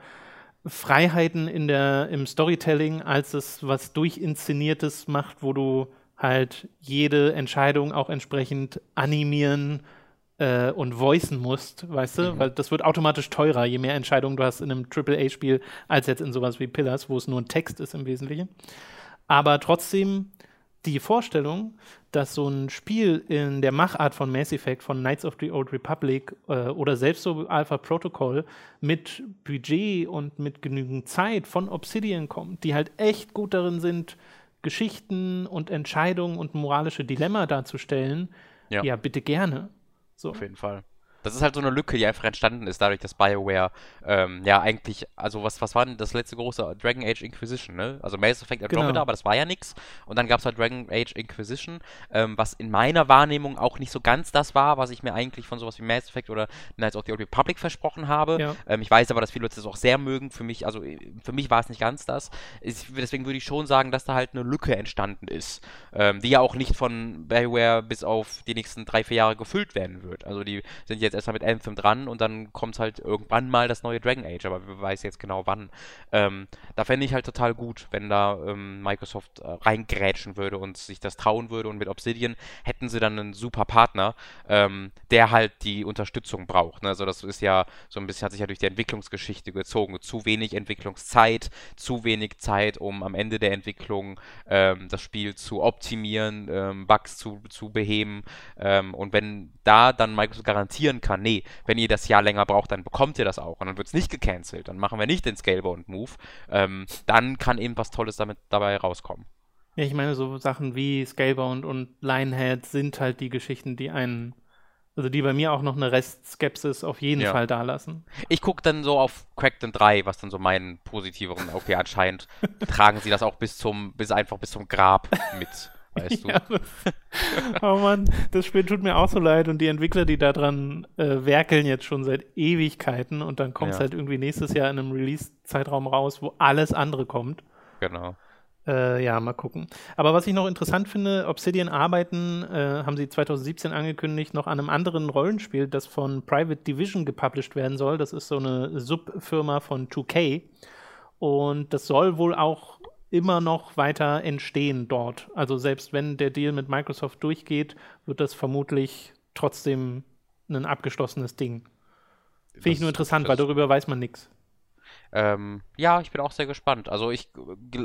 Freiheiten in der, im Storytelling, als es was Durchinszeniertes macht, wo du halt jede Entscheidung auch entsprechend animieren äh, und voicen musst, weißt du? Mhm. Weil das wird automatisch teurer, je mehr Entscheidungen du hast in einem AAA-Spiel, als jetzt in sowas wie Pillars, wo es nur ein Text ist im Wesentlichen. Aber trotzdem die Vorstellung, dass so ein Spiel in der Machart von Mass Effect, von Knights of the Old Republic äh, oder selbst so Alpha Protocol mit Budget und mit genügend Zeit von Obsidian kommt, die halt echt gut darin sind, Geschichten und Entscheidungen und moralische Dilemma darzustellen, ja, ja bitte gerne. So. Auf jeden Fall das ist halt so eine Lücke, die einfach entstanden ist, dadurch, dass BioWare ähm, ja eigentlich, also was, was war denn das letzte große Dragon Age Inquisition, ne? Also Mass Effect Andromeda, genau. aber das war ja nichts. Und dann gab es halt Dragon Age Inquisition, ähm, was in meiner Wahrnehmung auch nicht so ganz das war, was ich mir eigentlich von sowas wie Mass Effect oder Knights of the Old Republic versprochen habe. Ja. Ähm, ich weiß aber, dass viele Leute das auch sehr mögen. Für mich, also für mich war es nicht ganz das. Ich, deswegen würde ich schon sagen, dass da halt eine Lücke entstanden ist, ähm, die ja auch nicht von BioWare bis auf die nächsten drei, vier Jahre gefüllt werden wird. Also die sind jetzt erstmal mit Anthem dran und dann kommt halt irgendwann mal das neue Dragon Age, aber wer weiß jetzt genau wann. Ähm, da fände ich halt total gut, wenn da ähm, Microsoft äh, reingrätschen würde und sich das trauen würde und mit Obsidian hätten sie dann einen super Partner, ähm, der halt die Unterstützung braucht. Ne? Also das ist ja so ein bisschen, hat sich ja durch die Entwicklungsgeschichte gezogen. Zu wenig Entwicklungszeit, zu wenig Zeit, um am Ende der Entwicklung ähm, das Spiel zu optimieren, ähm, Bugs zu, zu beheben. Ähm, und wenn da dann Microsoft garantieren kann, nee, wenn ihr das Jahr länger braucht, dann bekommt ihr das auch und dann wird es nicht gecancelt, dann machen wir nicht den Scalebound-Move, ähm, dann kann eben was Tolles damit dabei rauskommen. Ja, ich meine, so Sachen wie Scalebound und Lionhead sind halt die Geschichten, die einen also die bei mir auch noch eine Restskepsis auf jeden ja. Fall da lassen. Ich gucke dann so auf Crackdown 3, was dann so meinen positiveren, okay, anscheinend tragen sie das auch bis zum, bis einfach bis zum Grab mit weißt du. Ja, oh Mann, das Spiel tut mir auch so leid und die Entwickler, die daran äh, werkeln jetzt schon seit Ewigkeiten und dann kommt es ja. halt irgendwie nächstes Jahr in einem Release-Zeitraum raus, wo alles andere kommt. Genau. Äh, ja, mal gucken. Aber was ich noch interessant finde, Obsidian arbeiten, äh, haben sie 2017 angekündigt, noch an einem anderen Rollenspiel, das von Private Division gepublished werden soll. Das ist so eine Subfirma von 2K. Und das soll wohl auch immer noch weiter entstehen dort. Also selbst wenn der Deal mit Microsoft durchgeht, wird das vermutlich trotzdem ein abgeschlossenes Ding. Finde ich nur interessant, weil darüber weiß man nichts. Ähm, ja, ich bin auch sehr gespannt. Also ich,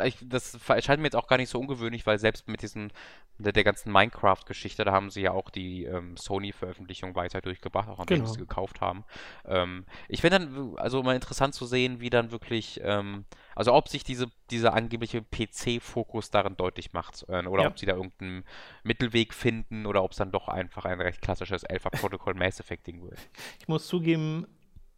ich, das erscheint mir jetzt auch gar nicht so ungewöhnlich, weil selbst mit diesen, der, der ganzen Minecraft-Geschichte, da haben sie ja auch die ähm, Sony-Veröffentlichung weiter durchgebracht, auch an genau. sie gekauft haben. Ähm, ich finde dann, also mal interessant zu sehen, wie dann wirklich, ähm, also ob sich diese, dieser angebliche PC-Fokus darin deutlich macht äh, oder ja. ob sie da irgendeinen Mittelweg finden oder ob es dann doch einfach ein recht klassisches Alpha Protocol Mass Effect Ding wird. Ich muss zugeben,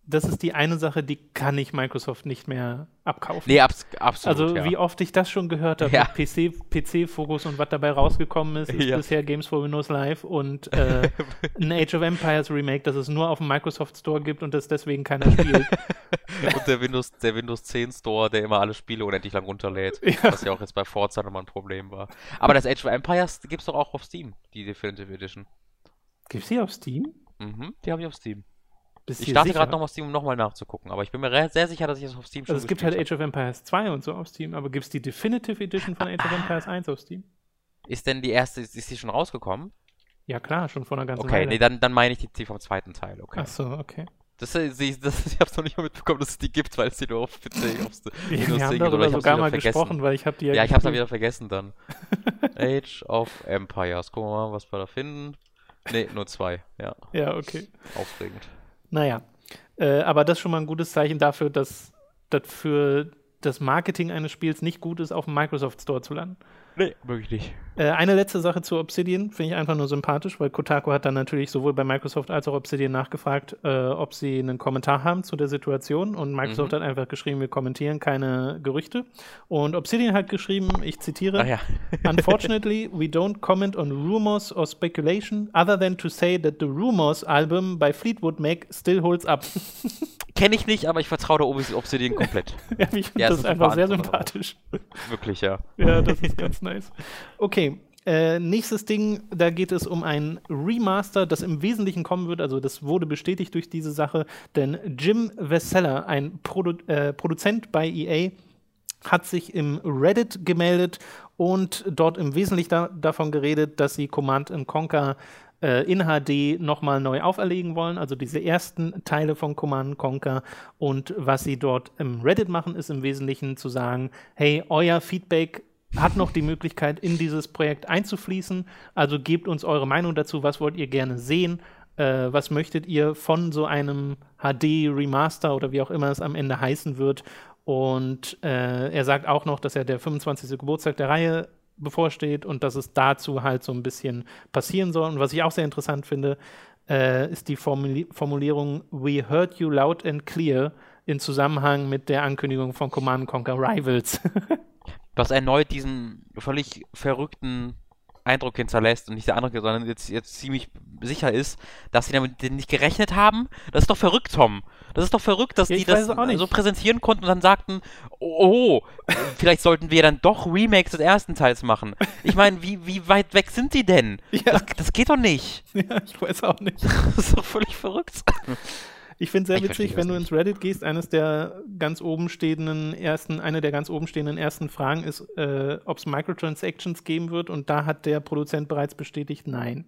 das ist die eine Sache, die kann ich Microsoft nicht mehr abkaufen. Nee, abs absolut. Also, ja. wie oft ich das schon gehört habe, ja. PC-Fokus PC und was dabei rausgekommen ist, ist ja. bisher Games for Windows Live und äh, ein Age of Empires Remake, das es nur auf dem Microsoft Store gibt und das deswegen keiner spielt. und der Windows, der Windows 10 Store, der immer alle Spiele unendlich lang runterlädt, was ja auch jetzt bei Forza nochmal ein Problem war. Aber das Age of Empires gibt es doch auch auf Steam, die Definitive Edition. Gibt es die auf Steam? Mhm, die habe ich auf Steam. Ich starte gerade noch auf Steam, um nochmal nachzugucken, aber ich bin mir sehr sicher, dass ich das auf Steam schon Also es gibt halt Age of Empires 2 und so auf Steam, aber gibt es die Definitive Edition von Age of Empires 1 auf Steam? Ist denn die erste, ist, die schon rausgekommen? Ja klar, schon vor einer ganzen okay, Weile. Okay, nee, dann, dann meine ich die, vom zweiten Teil, okay. Ach so, okay. Das, das, das, ich habe es noch nicht mal mitbekommen, dass es die gibt, weil es die nur auf PC aufs Wir Windows haben darüber sogar mal vergessen. gesprochen, weil ich habe die ja Ja, ich habe es dann wieder vergessen dann. Age of Empires. Gucken wir mal, was wir da finden. Nee, nur zwei, ja. Ja, okay. Aufregend. Naja, äh, aber das ist schon mal ein gutes Zeichen dafür, dass das für das Marketing eines Spiels nicht gut ist, auf dem Microsoft Store zu landen. Nee, wirklich nicht. Äh, eine letzte Sache zu Obsidian finde ich einfach nur sympathisch, weil Kotaku hat dann natürlich sowohl bei Microsoft als auch Obsidian nachgefragt, äh, ob sie einen Kommentar haben zu der Situation und Microsoft mhm. hat einfach geschrieben, wir kommentieren keine Gerüchte und Obsidian hat geschrieben, ich zitiere, ja. Unfortunately, we don't comment on rumors or speculation other than to say that the Rumors album by Fleetwood Mac still holds up. Kenne ich nicht, aber ich vertraue der Obsidian komplett. ja, ich finde ja, das, das einfach sehr sympathisch. Wirklich, ja. Ja, das ist ganz nice. Okay, Äh, nächstes Ding, da geht es um ein Remaster, das im Wesentlichen kommen wird. Also, das wurde bestätigt durch diese Sache, denn Jim Vesella, ein Produ äh, Produzent bei EA, hat sich im Reddit gemeldet und dort im Wesentlichen da davon geredet, dass sie Command Conquer äh, in HD nochmal neu auferlegen wollen, also diese ersten Teile von Command Conquer. Und was sie dort im Reddit machen, ist im Wesentlichen zu sagen, hey, euer Feedback hat noch die Möglichkeit, in dieses Projekt einzufließen. Also gebt uns eure Meinung dazu, was wollt ihr gerne sehen, äh, was möchtet ihr von so einem HD-Remaster oder wie auch immer es am Ende heißen wird. Und äh, er sagt auch noch, dass er der 25. Geburtstag der Reihe bevorsteht und dass es dazu halt so ein bisschen passieren soll. Und was ich auch sehr interessant finde, äh, ist die Formuli Formulierung We heard you loud and clear in Zusammenhang mit der Ankündigung von Command Conquer Rivals. was erneut diesen völlig verrückten Eindruck hinterlässt und nicht der andere, sondern jetzt, jetzt ziemlich sicher ist, dass sie damit nicht gerechnet haben. Das ist doch verrückt, Tom. Das ist doch verrückt, dass ja, die das so präsentieren konnten und dann sagten, oh, oh, vielleicht sollten wir dann doch Remakes des ersten Teils machen. Ich meine, wie, wie weit weg sind die denn? Ja. Das, das geht doch nicht. Ja, ich weiß auch nicht. das ist doch völlig verrückt. Ich finde es sehr ich witzig, wenn du ins Reddit gehst, eines der ganz oben stehenden ersten, eine der ganz oben stehenden ersten Fragen ist, äh, ob es Microtransactions geben wird und da hat der Produzent bereits bestätigt, nein.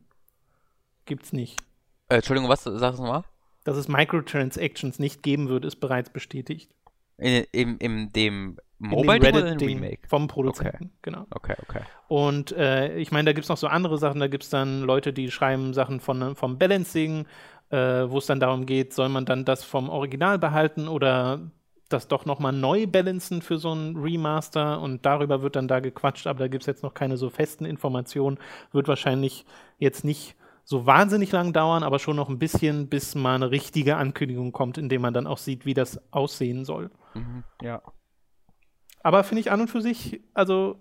Gibt's nicht. Äh, Entschuldigung, was sagst du mal? Dass es Microtransactions nicht geben wird, ist bereits bestätigt. In, in, in dem Mobile in Reddit Ding Remake? Vom Produzenten, okay. genau. Okay, okay. Und äh, ich meine, da gibt es noch so andere Sachen, da gibt es dann Leute, die schreiben Sachen von, vom Balancing, äh, wo es dann darum geht, soll man dann das vom Original behalten oder das doch nochmal neu balancen für so ein Remaster und darüber wird dann da gequatscht, aber da gibt es jetzt noch keine so festen Informationen. Wird wahrscheinlich jetzt nicht so wahnsinnig lang dauern, aber schon noch ein bisschen, bis mal eine richtige Ankündigung kommt, in dem man dann auch sieht, wie das aussehen soll. Mhm, ja. Aber finde ich an und für sich, also,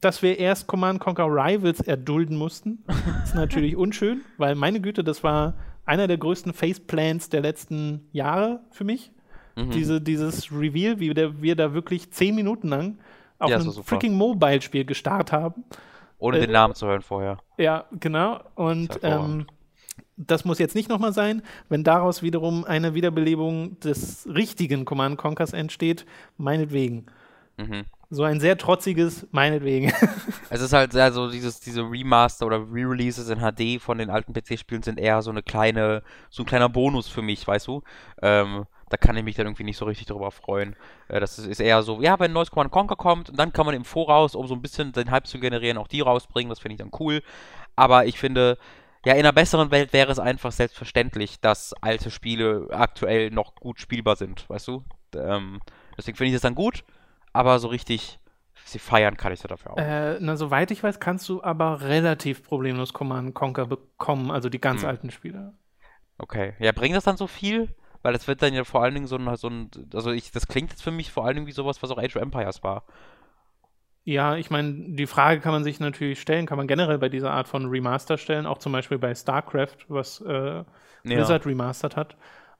dass wir erst Command Conquer Rivals erdulden mussten, ist natürlich unschön, weil meine Güte, das war einer der größten Faceplants der letzten Jahre für mich. Mhm. Diese, dieses Reveal, wie der, wir da wirklich zehn Minuten lang auf ja, ein freaking Mobile-Spiel gestartet haben. Ohne äh, den Namen zu hören vorher. Ja, genau. Und das, ähm, das muss jetzt nicht nochmal sein. Wenn daraus wiederum eine Wiederbelebung des richtigen Command Conquers entsteht, meinetwegen. Mhm. So ein sehr trotziges, meinetwegen. Es ist halt sehr so, dieses, diese Remaster oder Re-Releases in HD von den alten PC-Spielen sind eher so eine kleine, so ein kleiner Bonus für mich, weißt du? Ähm, da kann ich mich dann irgendwie nicht so richtig drüber freuen. Äh, das ist eher so, ja, wenn ein neues Command Conquer kommt, dann kann man im Voraus, um so ein bisschen den Hype zu generieren, auch die rausbringen. Das finde ich dann cool. Aber ich finde, ja, in einer besseren Welt wäre es einfach selbstverständlich, dass alte Spiele aktuell noch gut spielbar sind, weißt du? Ähm, deswegen finde ich das dann gut aber so richtig sie feiern kann ich da dafür auch. Äh, na, soweit ich weiß, kannst du aber relativ problemlos Command Conquer bekommen, also die ganz hm. alten Spiele. Okay. Ja, bringt das dann so viel? Weil es wird dann ja vor allen Dingen so ein, so ein also ich, das klingt jetzt für mich vor allen Dingen wie sowas, was auch Age of Empires war. Ja, ich meine, die Frage kann man sich natürlich stellen, kann man generell bei dieser Art von Remaster stellen, auch zum Beispiel bei StarCraft, was äh, Blizzard ja. remastert hat.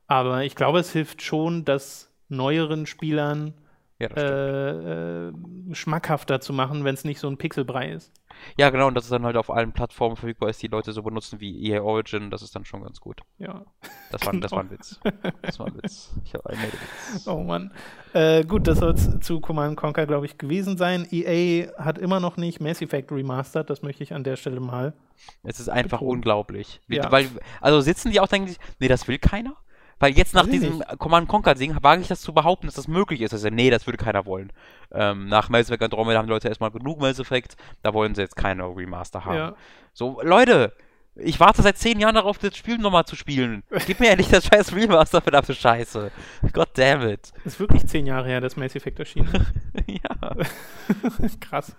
Aber ich glaube, es hilft schon, dass neueren Spielern ja, äh, äh, schmackhafter zu machen, wenn es nicht so ein Pixelbrei ist. Ja, genau, und dass es dann halt auf allen Plattformen verfügbar ist, die Leute so benutzen wie EA Origin, das ist dann schon ganz gut. Ja. Das war, genau. das war ein Witz. Das war ein Witz. Ich habe einen Witz. Oh Mann. Äh, gut, das soll es zu Command Conquer, glaube ich, gewesen sein. EA hat immer noch nicht Mass Effect remastered, das möchte ich an der Stelle mal. Es ist einfach betonen. unglaublich. Ja. Weil, also sitzen die auch, denken sich, nee, das will keiner? Weil jetzt nach diesem nicht. Command Conquer Ding wage ich das zu behaupten, dass das möglich ist. Also, nee, das würde keiner wollen. Ähm, nach Mass Effect Andromeda haben die Leute erstmal genug Mass Effect, da wollen sie jetzt keine Remaster haben. Ja. So, Leute, ich warte seit zehn Jahren darauf, das Spiel nochmal zu spielen. Gib mir endlich das scheiß Remaster, verdammte Scheiße. God damn it. Das ist wirklich zehn Jahre her, dass Mass Effect erschienen ja. Krass.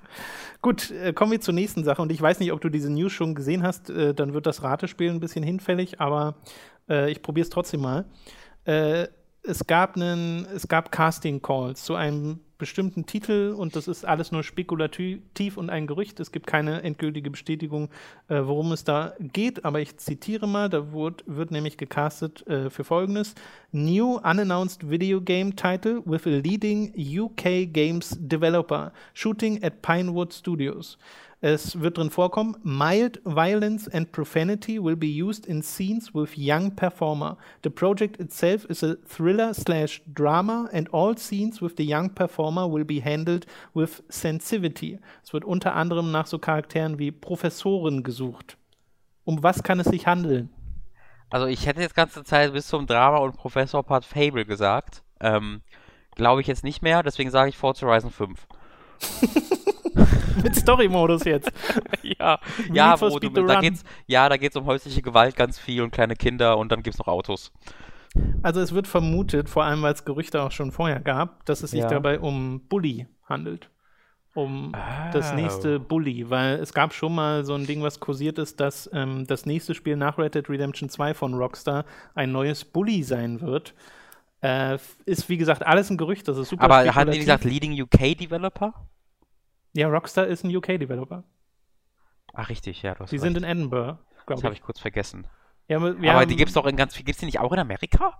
Gut, äh, kommen wir zur nächsten Sache. Und ich weiß nicht, ob du diese News schon gesehen hast. Äh, dann wird das Ratespiel ein bisschen hinfällig, aber äh, ich probiere es trotzdem mal. Äh, es gab einen, es gab Casting Calls zu einem bestimmten Titel und das ist alles nur spekulativ und ein Gerücht. Es gibt keine endgültige Bestätigung, äh, worum es da geht, aber ich zitiere mal, da wird, wird nämlich gecastet äh, für folgendes: New unannounced video game title with a leading UK games developer shooting at Pinewood Studios. Es wird drin vorkommen, mild violence and profanity will be used in scenes with young performer. The project itself is a thriller slash drama and all scenes with the young performer will be handled with sensitivity. Es wird unter anderem nach so Charakteren wie Professoren gesucht. Um was kann es sich handeln? Also ich hätte jetzt ganze Zeit bis zum Drama und Professor Part Fable gesagt. Ähm, Glaube ich jetzt nicht mehr, deswegen sage ich Forza Horizon 5. Mit Story-Modus jetzt. ja, ja, wo du, da geht's, ja, da geht es um häusliche Gewalt ganz viel und kleine Kinder und dann gibt es noch Autos. Also es wird vermutet, vor allem weil es Gerüchte auch schon vorher gab, dass es sich ja. dabei um Bully handelt. Um oh. das nächste Bully, weil es gab schon mal so ein Ding, was kursiert ist, dass ähm, das nächste Spiel nach Red Dead Redemption 2 von Rockstar ein neues Bully sein wird. Äh, ist wie gesagt alles ein Gerücht, das ist super. Aber haben die gesagt Leading UK Developer? Ja, Rockstar ist ein UK-Developer. Ach, richtig, ja. Du Die sind in Edinburgh, glaube ich. Das habe ich kurz vergessen. Ja, aber, die gibt es doch in ganz viel. Gibt es die nicht auch in Amerika?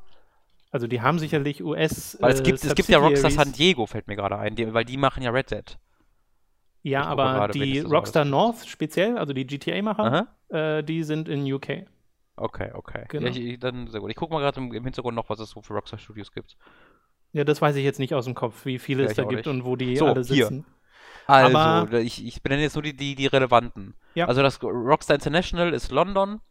Also, die haben sicherlich US. Weil es gibt, äh, es gibt ja Rockstar San Diego, fällt mir gerade ein, die, weil die machen ja Red Dead. Ja, ich aber die Rockstar North speziell, also die GTA-Macher, äh, die sind in UK. Okay, okay. Genau. Ja, ich, dann sehr gut. Ich gucke mal gerade im, im, Hintergrund noch, was es so für Rockstar Studios gibt. Ja, das weiß ich jetzt nicht aus dem Kopf, wie viele ja, es da gibt nicht. und wo die so, alle sitzen. Hier. Also, Aber, ich, ich benenne jetzt nur die, die, die relevanten. Ja. Also das Rockstar International ist London.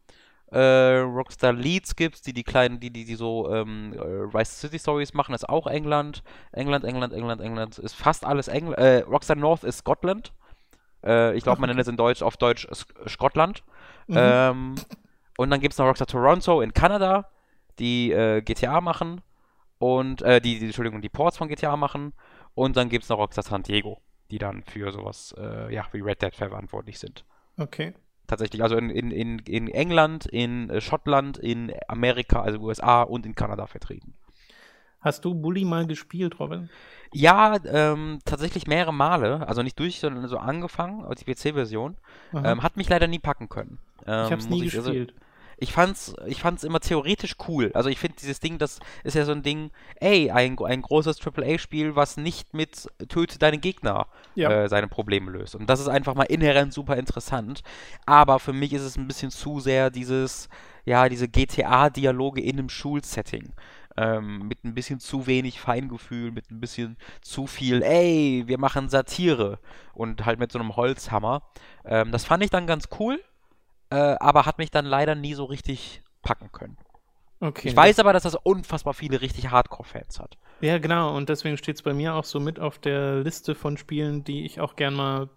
Äh, Rockstar Leeds gibt's, die die kleinen, die die, die so ähm, äh, Rise City Stories machen, ist auch England. England, England, England, England ist fast alles England. Äh, Rockstar North ist Scotland. Äh, ich glaube, man nennt es in Deutsch auf Deutsch Scotland. Mhm. Ähm, und dann gibt es noch Rockstar Toronto in Kanada, die äh, GTA machen und äh, die, die, Entschuldigung, die Ports von GTA machen. Und dann gibt es noch Rockstar San Diego die dann für sowas äh, ja, wie Red Dead verantwortlich sind. Okay. Tatsächlich, also in, in, in, in England, in äh, Schottland, in Amerika, also USA und in Kanada vertreten. Hast du Bully mal gespielt, Robin? Ja, ähm, tatsächlich mehrere Male. Also nicht durch, sondern so angefangen, als die PC-Version. Ähm, hat mich leider nie packen können. Ähm, ich hab's nie ich, also gespielt. Also, ich fand's, ich fand's immer theoretisch cool. Also ich finde dieses Ding, das ist ja so ein Ding, ey, ein, ein großes AAA-Spiel, was nicht mit töte deine Gegner ja. äh, seine Probleme löst. Und das ist einfach mal inhärent super interessant. Aber für mich ist es ein bisschen zu sehr dieses, ja, diese GTA-Dialoge in einem Schulsetting. Ähm, mit ein bisschen zu wenig Feingefühl, mit ein bisschen zu viel, ey, wir machen Satire und halt mit so einem Holzhammer. Ähm, das fand ich dann ganz cool äh, aber hat mich dann leider nie so richtig packen können. Okay. Ich weiß aber, dass das unfassbar viele richtig Hardcore-Fans hat. Ja, genau. Und deswegen steht es bei mir auch so mit auf der Liste von Spielen, die ich auch gern mal,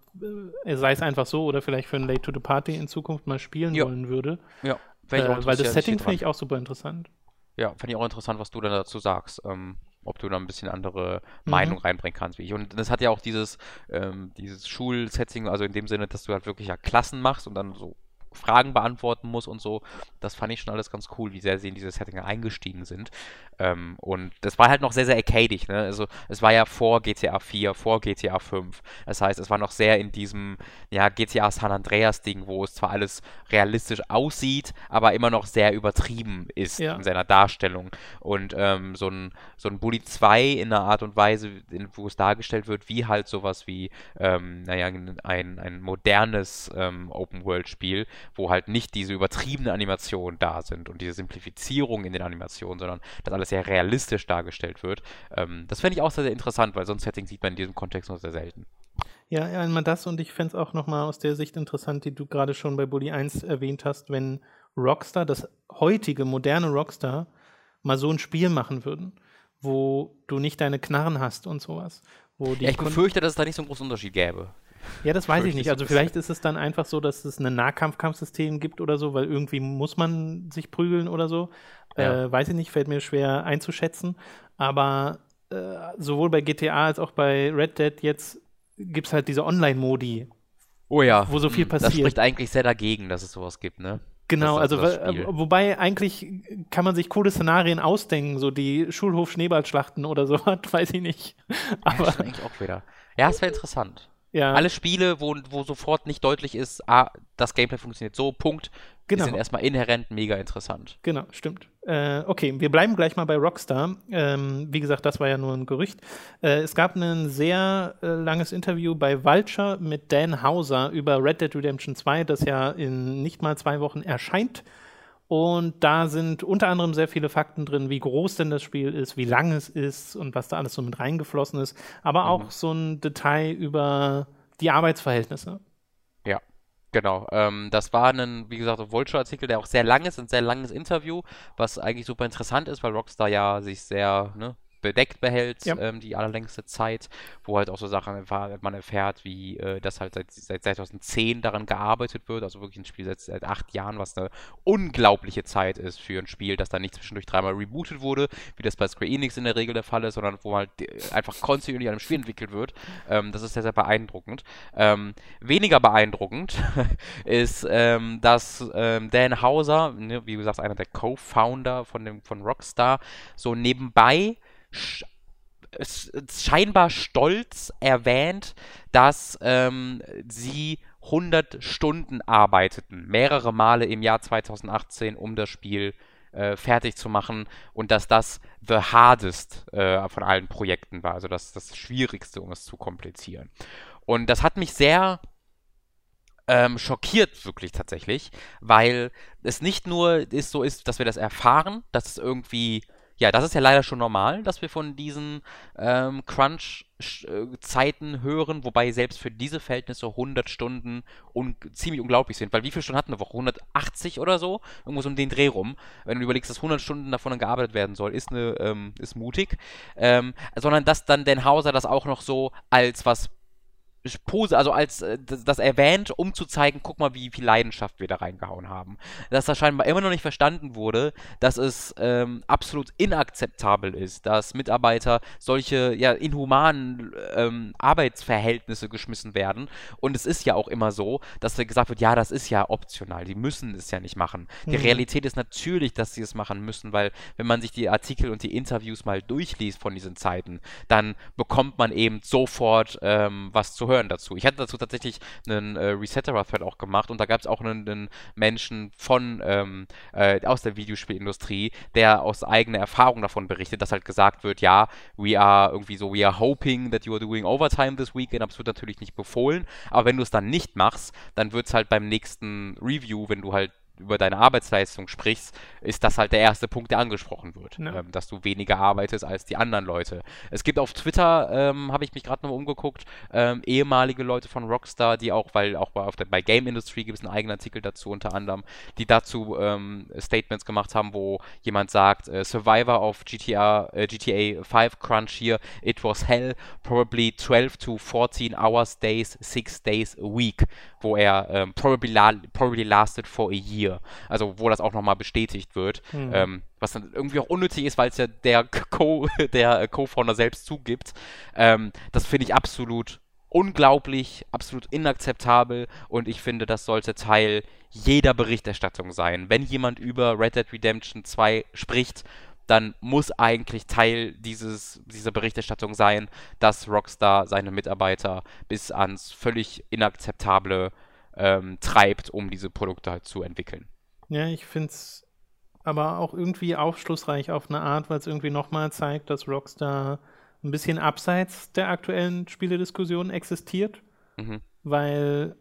äh, sei es einfach so oder vielleicht für ein Late to the Party in Zukunft mal spielen ja. wollen würde. Ja. Äh, weil das Setting finde ich auch super interessant. Ja, finde ich auch interessant, was du dann dazu sagst. Ähm, ob du da ein bisschen andere mhm. Meinung reinbringen kannst wie ich. Und das hat ja auch dieses, ähm, dieses Schulsetting, also in dem Sinne, dass du halt wirklich ja Klassen machst und dann so Fragen beantworten muss und so. Das fand ich schon alles ganz cool, wie sehr sie in dieses Setting eingestiegen sind. Ähm, und das war halt noch sehr, sehr arcadig. Ne? Also es war ja vor GTA 4, vor GTA 5. Das heißt, es war noch sehr in diesem ja, GTA San Andreas-Ding, wo es zwar alles realistisch aussieht, aber immer noch sehr übertrieben ist ja. in seiner Darstellung. Und ähm, so ein, so ein Bully 2 in einer Art und Weise, in, wo es dargestellt wird, wie halt sowas wie, ähm, naja, ein, ein modernes ähm, Open-World-Spiel, wo halt nicht diese übertriebene Animationen da sind und diese Simplifizierung in den Animationen, sondern das alles sehr realistisch dargestellt wird. Ähm, das fände ich auch sehr, sehr interessant, weil so ein Setting sieht man in diesem Kontext noch sehr selten. Ja, einmal das und ich fände es auch nochmal aus der Sicht interessant, die du gerade schon bei Bully 1 erwähnt hast, wenn Rockstar, das heutige, moderne Rockstar, mal so ein Spiel machen würden, wo du nicht deine Knarren hast und sowas. ja, ich befürchte, dass es da nicht so einen großen Unterschied gäbe. Ja, das weiß ich nicht. Also vielleicht ist es dann einfach so, dass es ein Nahkampfkampfsystem gibt oder so, weil irgendwie muss man sich prügeln oder so. Ja. Äh, weiß ich nicht, fällt mir schwer einzuschätzen. Aber äh, sowohl bei GTA als auch bei Red Dead jetzt gibt es halt diese Online-Modi. Oh ja. Wo so viel passiert. Das spricht eigentlich sehr dagegen, dass es sowas gibt, ne? Genau, Das also das wobei eigentlich kann man sich coole Szenarien ausdenken, so die Schulhof-Schneeballschlachten oder so hat, weiß ich nicht. Ja, Aber stimmt eigentlich auch wieder. Ja, es wäre interessant. Ja, Alle Spiele, wo, wo sofort nicht deutlich ist, ah, das Gameplay funktioniert so, Punkt, die Genau. sind erstmal inhärent mega interessant. Genau, stimmt. Äh, okay, wir bleiben gleich mal bei Rockstar. Ähm, wie gesagt, das war ja nur ein Gerücht. Äh, es gab ein sehr äh, langes Interview bei Vulture mit Dan Hauser über Red Dead Redemption 2, das ja in nicht mal zwei Wochen erscheint. Und da sind unter anderem sehr viele Fakten drin, wie groß denn das Spiel ist, wie lang es ist und was da alles so mit reingeflossen ist. Aber auch so ein Detail über die Arbeitsverhältnisse. Ja, genau. Ähm, das war ein, wie gesagt, ein Vulture-Artikel, der auch sehr lang ist, ein sehr langes Interview, was eigentlich super interessant ist, weil Rockstar ja sich sehr ne, bedeckt behält, Ja. ähm, die allerlängste Zeit, wo halt auch so Sachen erfahr- man erfährt, wie äh, das halt seit, seit 2010 daran gearbeitet wird, also wirklich ein Spiel seit, seit acht Jahren, was eine unglaubliche Zeit ist für ein Spiel, das dann nicht zwischendurch dreimal rebootet wurde, wie das bei Square Enix in der Regel der Fall ist, sondern wo halt äh, einfach kontinuierlich an einem Spiel entwickelt wird. Ähm, das ist sehr, sehr beeindruckend. Ähm, weniger beeindruckend ist, ähm, dass ähm, Dan Hauser, ne, wie gesagt, einer der Co-Founder von, dem, von Rockstar, so nebenbei scheinbar stolz erwähnt, dass ähm, sie 100 Stunden arbeiteten, mehrere Male im Jahr 2018, um das Spiel äh, fertig zu machen und dass das the hardest äh, von allen Projekten war, also das, das Schwierigste, um es zu komplizieren. Und das hat mich sehr ähm, schockiert, wirklich tatsächlich, weil es nicht nur ist, so ist, dass wir das erfahren, dass es irgendwie, ja, das ist ja leider schon normal, dass wir von diesen ähm, Crunch-Zeiten hören, wobei selbst für diese Verhältnisse 100 Stunden un ziemlich unglaublich sind, weil wie viele Stunden hat eine Woche? 180 oder so? Irgendwo so um den Dreh rum. Wenn du überlegst, dass 100 Stunden davon dann gearbeitet werden soll, ist, eine, ähm, ist mutig. Ähm, sondern dass dann Dan Hauser das auch noch so als was Pose, also als äh, das, erwähnt, um zu zeigen, guck mal, wie viel Leidenschaft wir da reingehauen haben. Dass das scheinbar immer noch nicht verstanden wurde, dass es ähm, absolut inakzeptabel ist, dass Mitarbeiter solche ja inhumanen ähm, Arbeitsverhältnisse geschmissen werden. Und es ist ja auch immer so, dass gesagt wird, ja, das ist ja optional, die müssen es ja nicht machen. Die Mhm. Realität ist natürlich, dass sie es machen müssen, weil wenn man sich die Artikel und die Interviews mal durchliest von diesen Zeiten, dann bekommt man eben sofort ähm, was zu hören dazu. Ich hatte dazu tatsächlich einen äh, Resetterer-Thread auch gemacht und da gab es auch einen, einen Menschen von ähm, äh, aus der Videospielindustrie, der aus eigener Erfahrung davon berichtet, dass halt gesagt wird, ja, we are irgendwie so, we are hoping that you are doing overtime this weekend, aber es wird natürlich nicht befohlen, aber wenn du es dann nicht machst, dann wird es halt beim nächsten Review, wenn du halt über deine Arbeitsleistung sprichst, ist das halt der erste Punkt, der angesprochen wird, Ja. ähm, dass du weniger arbeitest als die anderen Leute. Es gibt auf Twitter, ähm, habe ich mich gerade noch umgeguckt, ähm, ehemalige Leute von Rockstar, die auch, weil auch bei, der, bei Game Industry gibt es einen eigenen Artikel dazu unter anderem, die dazu ähm, Statements gemacht haben, wo jemand sagt, äh, Survivor of GTA, äh, GTA 5 Crunch here, it was hell, probably 12 to 14 hours days, 6 days a week, wo er ähm, probably, la probably lasted for a year. Also wo das auch nochmal bestätigt wird. Mhm. Ähm, was dann irgendwie auch unnötig ist, weil es ja der Co der äh, Co-Founder selbst zugibt. Ähm, das finde ich absolut unglaublich, absolut inakzeptabel und ich finde, das sollte Teil jeder Berichterstattung sein. Wenn jemand über Red Dead Redemption 2 spricht, dann muss eigentlich Teil dieses, dieser Berichterstattung sein, dass Rockstar seine Mitarbeiter bis ans völlig inakzeptable ähm, treibt, um diese Produkte halt zu entwickeln. Ja, ich finde es aber auch irgendwie aufschlussreich auf eine Art, weil es irgendwie nochmal zeigt, dass Rockstar ein bisschen abseits der aktuellen Spielediskussion existiert, Mhm. weil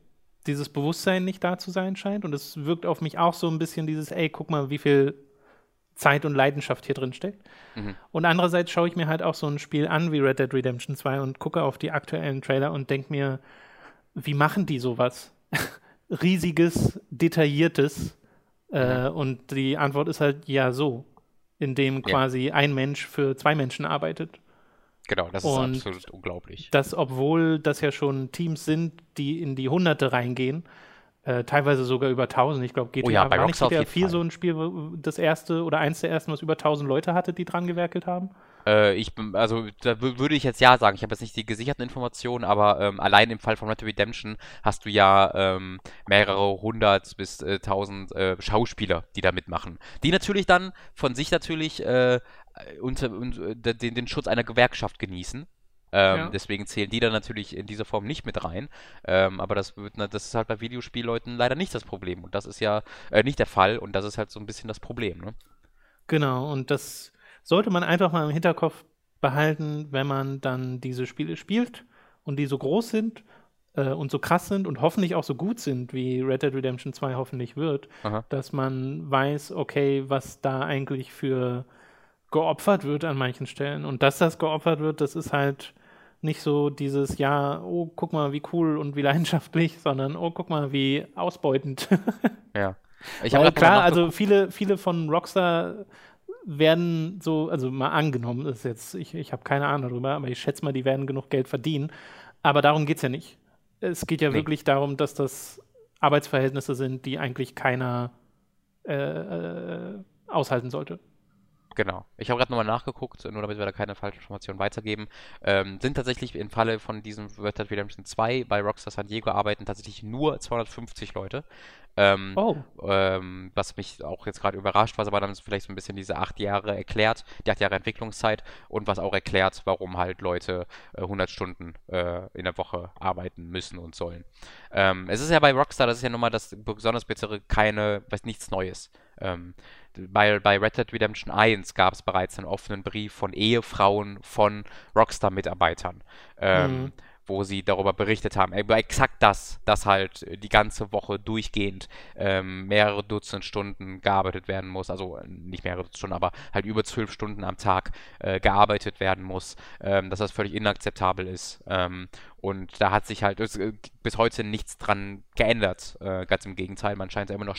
dieses Bewusstsein nicht da zu sein scheint. Und es wirkt auf mich auch so ein bisschen dieses, ey, guck mal, wie viel Zeit und Leidenschaft hier drin steckt. Mhm. Und andererseits schaue ich mir halt auch so ein Spiel an wie Red Dead Redemption 2 und gucke auf die aktuellen Trailer und denke mir, wie machen die sowas? Riesiges, detailliertes. Äh, und die Antwort ist halt ja so, indem Ja. quasi ein Mensch für zwei Menschen arbeitet. Genau, das Und ist absolut unglaublich. Das, obwohl das ja schon Teams sind, die in die Hunderte reingehen, äh, teilweise sogar über 1000. Ich glaube, GTA Oh ja, bei war nicht GTA jeden 4 Fall. so ein Spiel, das erste oder eins der ersten, was über 1000 Leute hatte, die dran gewerkelt haben. Äh, ich bin, also da würde ich jetzt ja sagen. Ich habe jetzt nicht die gesicherten Informationen, aber ähm, allein im Fall von Red Dead Redemption hast du ja ähm, mehrere hundert bis äh, tausend äh, Schauspieler, die da mitmachen. Die natürlich dann von sich natürlich äh, unter, unter äh, den, den Schutz einer Gewerkschaft genießen. Ähm, ja. Deswegen zählen die dann natürlich in dieser Form nicht mit rein. Ähm, aber das, wird, das ist halt bei Videospielleuten leider nicht das Problem. Und das ist ja äh, nicht der Fall. Und das ist halt so ein bisschen das Problem. Ne? Genau. Und das sollte man einfach mal im Hinterkopf behalten, wenn man dann diese Spiele spielt und die so groß sind äh, und so krass sind und hoffentlich auch so gut sind, wie Red Dead Redemption 2 hoffentlich wird, Aha. dass man weiß, okay, was da eigentlich für geopfert wird an manchen Stellen. Und dass das geopfert wird, das ist halt nicht so dieses, ja, oh, guck mal, wie cool und wie leidenschaftlich, sondern oh, guck mal, wie ausbeutend. ja. Ich Weil, klar, also viele, viele von Rockstar werden so, also mal angenommen, ist jetzt, ich, ich habe keine Ahnung darüber, aber ich schätze mal, die werden genug Geld verdienen. Aber darum geht es ja nicht. Es geht ja nee. wirklich darum, dass das Arbeitsverhältnisse sind, die eigentlich keiner äh, äh, aushalten sollte. Genau. Ich habe gerade nochmal nachgeguckt, nur damit wir da keine falschen Informationen weitergeben. Ähm, sind tatsächlich im Falle von diesem Red Dead Redemption 2 bei Rockstar San Diego arbeiten tatsächlich nur 250 Leute. Ähm, oh. ähm, was mich auch jetzt gerade überrascht, was aber dann vielleicht so ein bisschen diese acht Jahre erklärt, die acht Jahre Entwicklungszeit und was auch erklärt, warum halt Leute äh, 100 Stunden äh, in der Woche arbeiten müssen und sollen. Ähm, es ist ja bei Rockstar, das ist ja nun mal das besonders bittere, keine, weiß nichts Neues. Ähm, bei, bei Red Dead Redemption 1 gab es bereits einen offenen Brief von Ehefrauen von Rockstar-Mitarbeitern. Ähm, mhm wo sie darüber berichtet haben. Über exakt das, dass halt die ganze Woche durchgehend ähm, mehrere Dutzend Stunden gearbeitet werden muss. Also nicht mehrere Dutzend Stunden, aber halt über zwölf Stunden am Tag äh, gearbeitet werden muss. Ähm, dass das völlig inakzeptabel ist. Ähm, und da hat sich halt äh, bis heute nichts dran geändert. Äh, ganz im Gegenteil, man scheint immer noch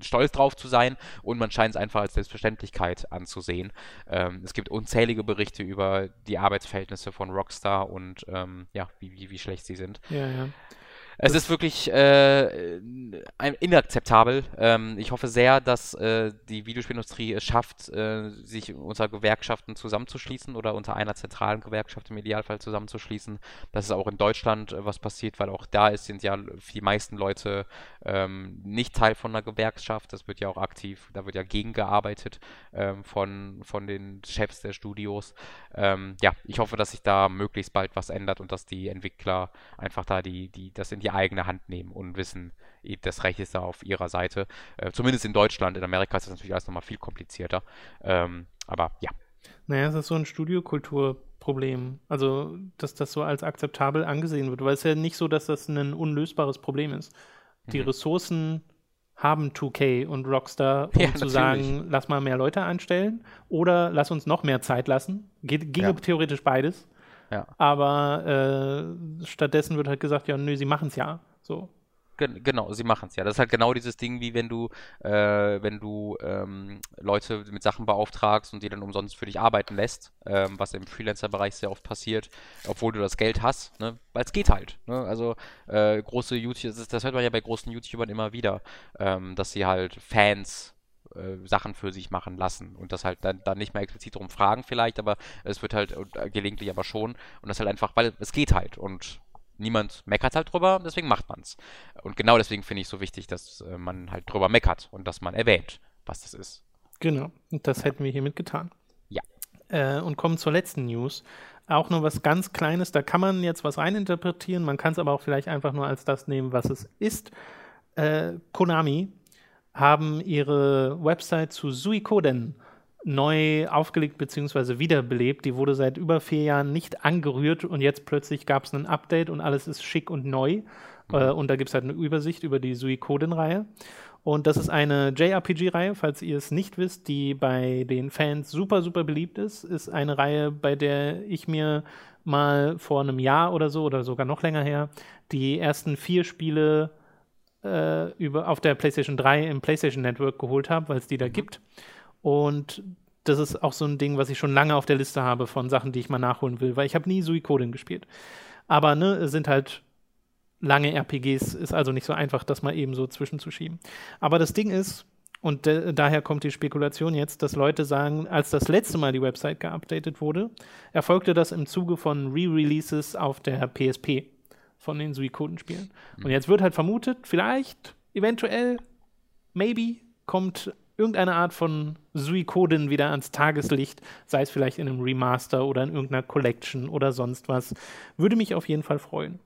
stolz drauf zu sein und man scheint es einfach als Selbstverständlichkeit anzusehen. Ähm, es gibt unzählige Berichte über die Arbeitsverhältnisse von Rockstar und ähm, ja, wie, wie, wie schlecht sie sind. Ja, ja. Es ist wirklich äh, inakzeptabel. Ähm, ich hoffe sehr, dass äh, die Videospielindustrie es schafft, äh, sich unter Gewerkschaften zusammenzuschließen oder unter einer zentralen Gewerkschaft im Idealfall zusammenzuschließen. Dass es auch in Deutschland äh, was passiert, weil auch da ist, sind ja die meisten Leute ähm, nicht Teil von einer Gewerkschaft. Das wird ja auch aktiv, da wird ja gegengearbeitet ähm, von, von den Chefs der Studios. Ähm, ja, ich hoffe, dass sich da möglichst bald was ändert und dass die Entwickler einfach da die, die, das in die die eigene Hand nehmen und wissen, das Recht ist da auf ihrer Seite. Äh, zumindest in Deutschland. In Amerika ist das natürlich alles nochmal viel komplizierter. Ähm, aber ja. Naja, es ist so ein Studiokulturproblem. Also, dass das so als akzeptabel angesehen wird. Weil es ja nicht so, dass das ein unlösbares Problem ist. Die mhm. Ressourcen haben 2K und Rockstar, um ja, zu sagen, lass mal mehr Leute einstellen oder lass uns noch mehr Zeit lassen. Geht, ginge ja. theoretisch beides. Ja. Aber äh, stattdessen wird halt gesagt, ja, nö, sie machen es ja. So. Genau, sie machen es ja. Das ist halt genau dieses Ding, wie wenn du, äh, wenn du ähm, Leute mit Sachen beauftragst und die dann umsonst für dich arbeiten lässt, ähm, was im Freelancer-Bereich sehr oft passiert, obwohl du das Geld hast, ne? weil es geht halt. Ne? Also äh, große YouTuber, das, das, hört man ja bei großen YouTubern immer wieder, ähm, dass sie halt Fans äh, Sachen für sich machen lassen und das halt dann, dann nicht mehr explizit darum fragen vielleicht, aber es wird halt äh, gelegentlich aber schon und das halt einfach, weil es geht halt und niemand meckert halt drüber, deswegen macht man es. Und genau deswegen finde ich so wichtig, dass äh, man halt drüber meckert und dass man erwähnt, was das ist. Genau, und das ja. hätten wir hiermit getan. Ja. Äh, und kommen zur letzten News. Auch nur was ganz Kleines, da kann man jetzt was reininterpretieren, man kann es aber auch vielleicht einfach nur als das nehmen, was es ist. Konami haben ihre Website zu Suikoden neu aufgelegt bzw. wiederbelebt. Die wurde seit über vier Jahren nicht angerührt und jetzt plötzlich gab es ein Update und alles ist schick und neu. Äh, und da gibt es halt eine Übersicht über die Suikoden-Reihe. Und das ist eine JRPG-Reihe, falls ihr es nicht wisst, die bei den Fans super, super beliebt ist. Ist eine Reihe, bei der ich mir mal vor einem Jahr oder so oder sogar noch länger her die ersten vier Spiele äh, über, auf der PlayStation 3 im PlayStation Network geholt habe, weil es die da mhm. gibt. Und das ist auch so ein Ding, was ich schon lange auf der Liste habe von Sachen, die ich mal nachholen will, weil ich habe nie Suikoden gespielt. Aber ne, es sind halt lange RPGs, ist also nicht so einfach, das mal eben so zwischenzuschieben. Aber das Ding ist, und daher kommt die Spekulation jetzt, dass Leute sagen, als das letzte Mal die Website geupdatet wurde, erfolgte das im Zuge von Re-Releases auf der PSP von den Suikoden-Spielen. Mhm. Und jetzt wird halt vermutet, vielleicht, eventuell, maybe, kommt irgendeine Art von Suikoden wieder ans Tageslicht, sei es vielleicht in einem Remaster oder in irgendeiner Collection oder sonst was. Würde mich auf jeden Fall freuen.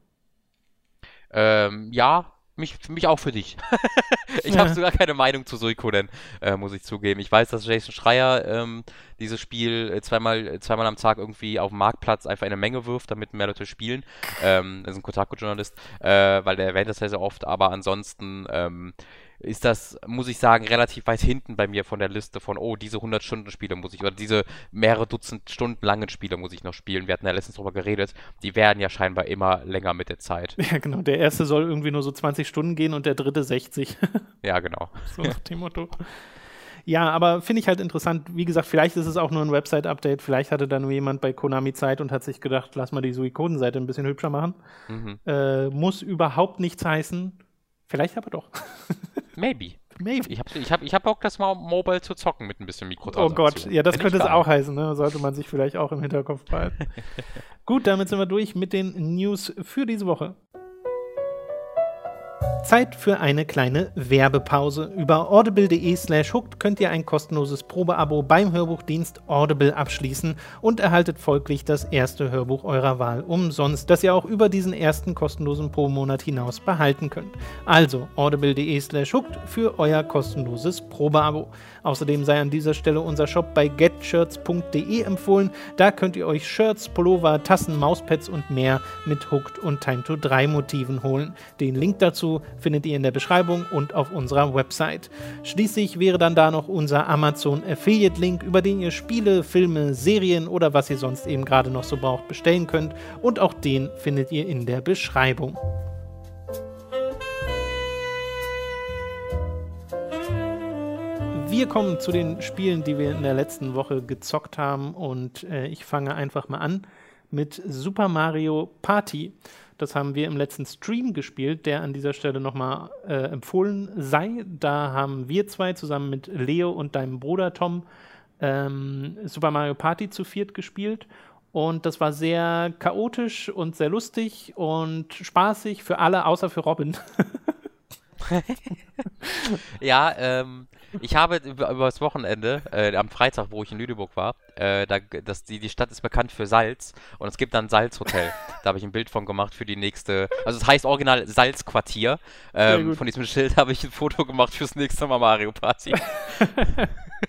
Ähm, ja, mich, mich auch für dich. ich ja. habe sogar keine Meinung zu Suikoden, äh, muss ich zugeben. Ich weiß, dass Jason Schreier ähm, dieses Spiel äh, zweimal, äh, zweimal am Tag irgendwie auf dem Marktplatz einfach eine Menge wirft, damit mehr Leute spielen. Ähm, ist ein Kotaku-Journalist, äh, weil der erwähnt das sehr, sehr oft, aber ansonsten ähm, ist das, muss ich sagen, relativ weit hinten bei mir von der Liste von, oh, diese 100-Stunden-Spiele muss ich, oder diese mehrere Dutzend Stunden langen Spiele muss ich noch spielen. Wir hatten ja letztens drüber geredet. Die werden ja scheinbar immer länger mit der Zeit. Ja, genau. Der erste soll irgendwie nur so 20 Stunden gehen und der dritte 60. ja, genau. So nach dem Motto. Ja, aber finde ich halt interessant. Wie gesagt, vielleicht ist es auch nur ein Website-Update. Vielleicht hatte da nur jemand bei Konami Zeit und hat sich gedacht, lass mal die Suikoden-Seite ein bisschen hübscher machen. Mhm. Äh, muss überhaupt nichts heißen. Vielleicht aber doch. Maybe. Maybe. Ich habe ich hab, ich hab Bock, das mal Mobile zu zocken mit ein bisschen Mikrotransaktionen. Oh Gott, ja, das Bin könnte es auch heißen. Ne? Sollte man sich vielleicht auch im Hinterkopf behalten. Gut, damit sind wir durch mit den News für diese Woche. Zeit für eine kleine Werbepause. Über audible.de slash hooked könnt ihr ein kostenloses Probeabo beim Hörbuchdienst Audible abschließen und erhaltet folglich das erste Hörbuch eurer Wahl umsonst, das ihr auch über diesen ersten kostenlosen Probemonat hinaus behalten könnt. Also audible.de slash hooked für euer kostenloses Probeabo. Außerdem sei an dieser Stelle unser Shop bei getshirts.de empfohlen. Da könnt ihr euch Shirts, Pullover, Tassen, Mauspads und mehr mit Hooked und Time to 3 Motiven holen. Den Link dazu findet ihr in der Beschreibung und auf unserer Website. Schließlich wäre dann da noch unser Amazon Affiliate Link, über den ihr Spiele, Filme, Serien oder was ihr sonst eben gerade noch so braucht bestellen könnt und auch den findet ihr in der Beschreibung. Wir kommen zu den Spielen, die wir in der letzten Woche gezockt haben und äh, ich fange einfach mal an mit Super Mario Party. Das haben wir im letzten Stream gespielt, der an dieser Stelle nochmal äh, empfohlen sei. Da haben wir zwei zusammen mit Leo und deinem Bruder Tom ähm, Super Mario Party zu viert gespielt. Und das war sehr chaotisch und sehr lustig und spaßig für alle, außer für Robin. ja, ähm, ich habe über, über das Wochenende, äh, am Freitag, wo ich in Lüneburg war, äh, da, das, die, die Stadt ist bekannt für Salz und es gibt dann ein Salzhotel. da habe ich ein Bild von gemacht für die nächste, also es heißt original Salzquartier. Ähm, von diesem Schild habe ich ein Foto gemacht fürs nächste Mal Mario Party.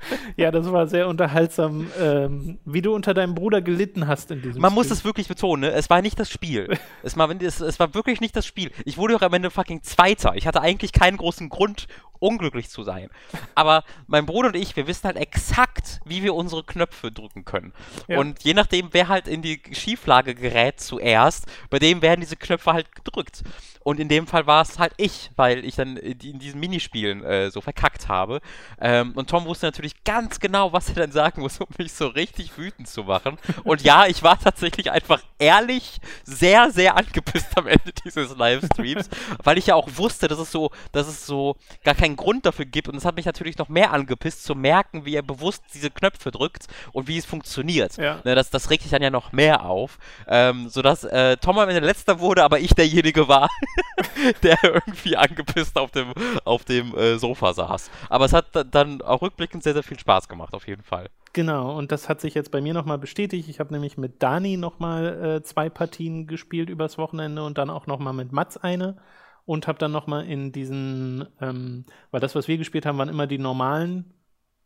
ja, das war sehr unterhaltsam, ähm, wie du unter deinem Bruder gelitten hast in diesem Man Spiel. muss es wirklich betonen, ne? es war nicht das Spiel. es, war, es, es war wirklich nicht das Spiel. Ich wurde auch am Ende fucking Zweiter. Ich hatte eigentlich keinen großen Grund, unglücklich zu sein. Aber mein Bruder und ich, wir wissen halt exakt, wie wir unsere Knöpfe drücken können. Ja. Und je nachdem, wer halt in die Schieflage gerät zuerst, bei dem werden diese Knöpfe halt gedrückt. Und in dem Fall war es halt ich, weil ich dann in diesen Minispielen äh, so verkackt habe. Ähm, und Tom wusste natürlich ganz genau, was er dann sagen muss, um mich so richtig wütend zu machen. Und ja, ich war tatsächlich einfach ehrlich sehr, sehr angepisst am Ende dieses Livestreams, weil ich ja auch wusste, dass es so, dass es so gar keinen Grund dafür gibt. Und es hat mich natürlich noch mehr angepisst, zu merken, wie er bewusst diese Knöpfe drückt und wie es funktioniert. Ja. Ne, das, das regt sich dann ja noch mehr auf. Ähm, sodass äh, Tom am Ende letzter wurde, aber ich derjenige war, der irgendwie angepisst auf dem, auf dem äh, Sofa saß. Aber es hat dann auch rückblickend sehr, sehr viel Spaß gemacht, auf jeden Fall. Genau, und das hat sich jetzt bei mir nochmal bestätigt. Ich habe nämlich mit Dani nochmal äh, zwei Partien gespielt übers Wochenende und dann auch nochmal mit Mats eine. Und habe dann nochmal in diesen, ähm, weil das, was wir gespielt haben, waren immer die normalen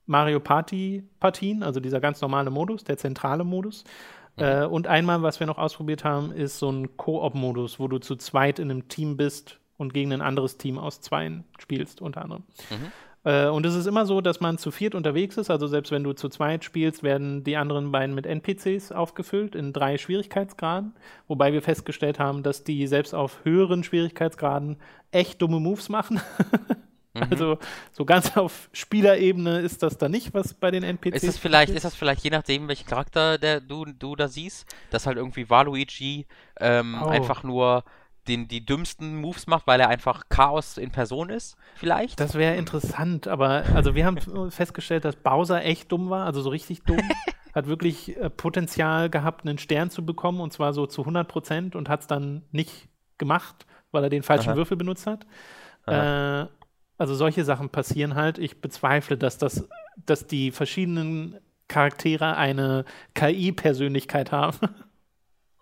Mario Party Partien, also dieser ganz normale Modus, der zentrale Modus. Mhm. Äh, und einmal, was wir noch ausprobiert haben, ist so ein Koop-Modus, wo du zu zweit in einem Team bist und gegen ein anderes Team aus zweien spielst, unter anderem. Mhm. Äh, und es ist immer so, dass man zu viert unterwegs ist. Also selbst wenn du zu zweit spielst, werden die anderen beiden mit NPCs aufgefüllt in drei Schwierigkeitsgraden. Wobei wir festgestellt haben, dass die selbst auf höheren Schwierigkeitsgraden echt dumme Moves machen. Mhm. Also so ganz auf Spielerebene ist das da nicht, was bei den NPCs ist das vielleicht Ist das vielleicht je nachdem, welchen Charakter der, du, du da siehst, dass halt irgendwie Waluigi ähm, oh. einfach nur den, die dümmsten Moves macht, weil er einfach Chaos in Person ist, vielleicht. Das wäre interessant, aber also wir haben festgestellt, dass Bowser echt dumm war, also so richtig dumm. hat wirklich äh, Potenzial gehabt, einen Stern zu bekommen und zwar so zu 100 Prozent und hat es dann nicht gemacht, weil er den falschen Aha. Würfel benutzt hat. Äh, also solche Sachen passieren halt. Ich bezweifle, dass das, dass die verschiedenen Charaktere eine KI-Persönlichkeit haben.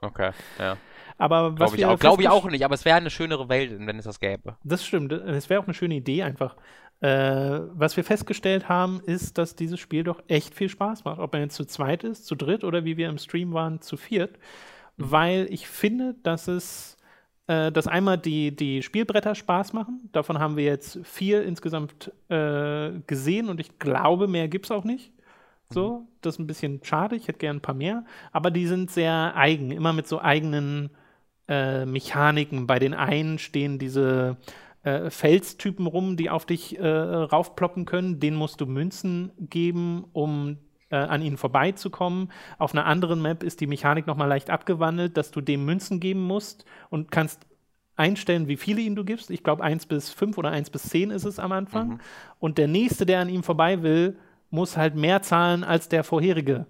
Okay, ja. Aber was Glaube ich, auch, glaub ich auch nicht, aber es wäre eine schönere Welt, wenn es das gäbe. Das stimmt, es wäre auch eine schöne Idee einfach. Äh, was wir festgestellt haben, ist, dass dieses Spiel doch echt viel Spaß macht. Ob man jetzt zu zweit ist, zu dritt oder wie wir im Stream waren, zu viert. Mhm. Weil ich finde, dass es, äh, dass einmal die, die Spielbretter Spaß machen. Davon haben wir jetzt vier insgesamt äh, gesehen und ich glaube, mehr gibt es auch nicht. So, mhm. das ist ein bisschen schade. Ich hätte gerne ein paar mehr. Aber die sind sehr eigen, immer mit so eigenen äh, Mechaniken. Bei den einen stehen diese äh, Felstypen rum, die auf dich äh, raufploppen können. Den musst du Münzen geben, um äh, an ihnen vorbeizukommen. Auf einer anderen Map ist die Mechanik nochmal leicht abgewandelt, dass du dem Münzen geben musst und kannst einstellen, wie viele ihm du gibst. Ich glaube, 1 bis 5 oder 1 bis 10 ist es am Anfang. Mhm. Und der nächste, der an ihm vorbei will, muss halt mehr zahlen als der vorherige.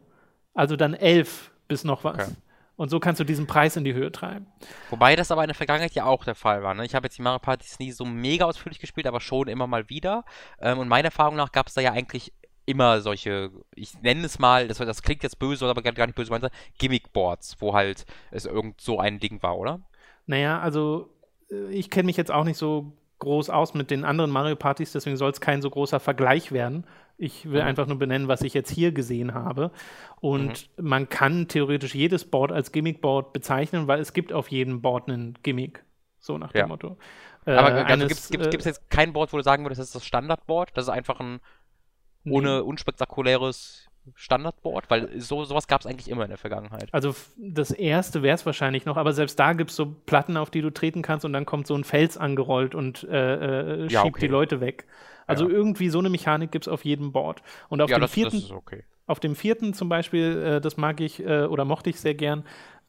Also dann 11 bis noch was. Okay. Und so kannst du diesen Preis in die Höhe treiben. Wobei das aber in der Vergangenheit ja auch der Fall war. Ne? Ich habe jetzt die Mario Partys nie so mega ausführlich gespielt, aber schon immer mal wieder. Ähm, und meiner Erfahrung nach gab es da ja eigentlich immer solche, ich nenne es mal, das, das klingt jetzt böse, aber gar nicht böse gemeint, Gimmick-Boards, wo halt es irgend so ein Ding war, oder? Naja, also äh, ich kenne mich jetzt auch nicht so groß aus mit den anderen Mario Partys, deswegen soll es kein so großer Vergleich werden. Ich will mhm. einfach nur benennen, was ich jetzt hier gesehen habe. Und mhm. man kann theoretisch jedes Board als Gimmick-Board bezeichnen, weil es gibt auf jedem Board einen Gimmick. So nach dem ja. Motto. Äh, Aber also gibt es äh, jetzt kein Board, wo du sagen würdest, das ist das Standardboard? Das ist einfach ein ohne nee. unspektakuläres Standardboard? Weil so, sowas gab es eigentlich immer in der Vergangenheit. Also das erste wäre es wahrscheinlich noch, aber selbst da gibt es so Platten, auf die du treten kannst und dann kommt so ein Fels angerollt und äh, äh, schiebt ja, okay. die Leute weg. Also ja. irgendwie so eine Mechanik gibt es auf jedem Board. Und auf ja, dem das, vierten, das okay. auf dem vierten zum Beispiel, äh, das mag ich äh, oder mochte ich sehr gern,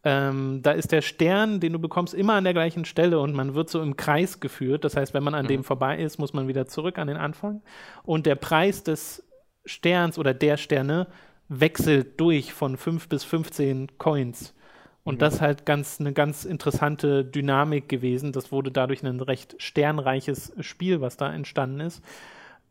ähm, da ist der Stern, den du bekommst, immer an der gleichen Stelle und man wird so im Kreis geführt. Das heißt, wenn man an mhm. dem vorbei ist, muss man wieder zurück an den Anfang. Und der Preis des Sterns oder der Sterne wechselt durch von 5 bis 15 Coins. Und mhm. das ist halt ganz eine ganz interessante Dynamik gewesen. Das wurde dadurch ein recht sternreiches Spiel, was da entstanden ist.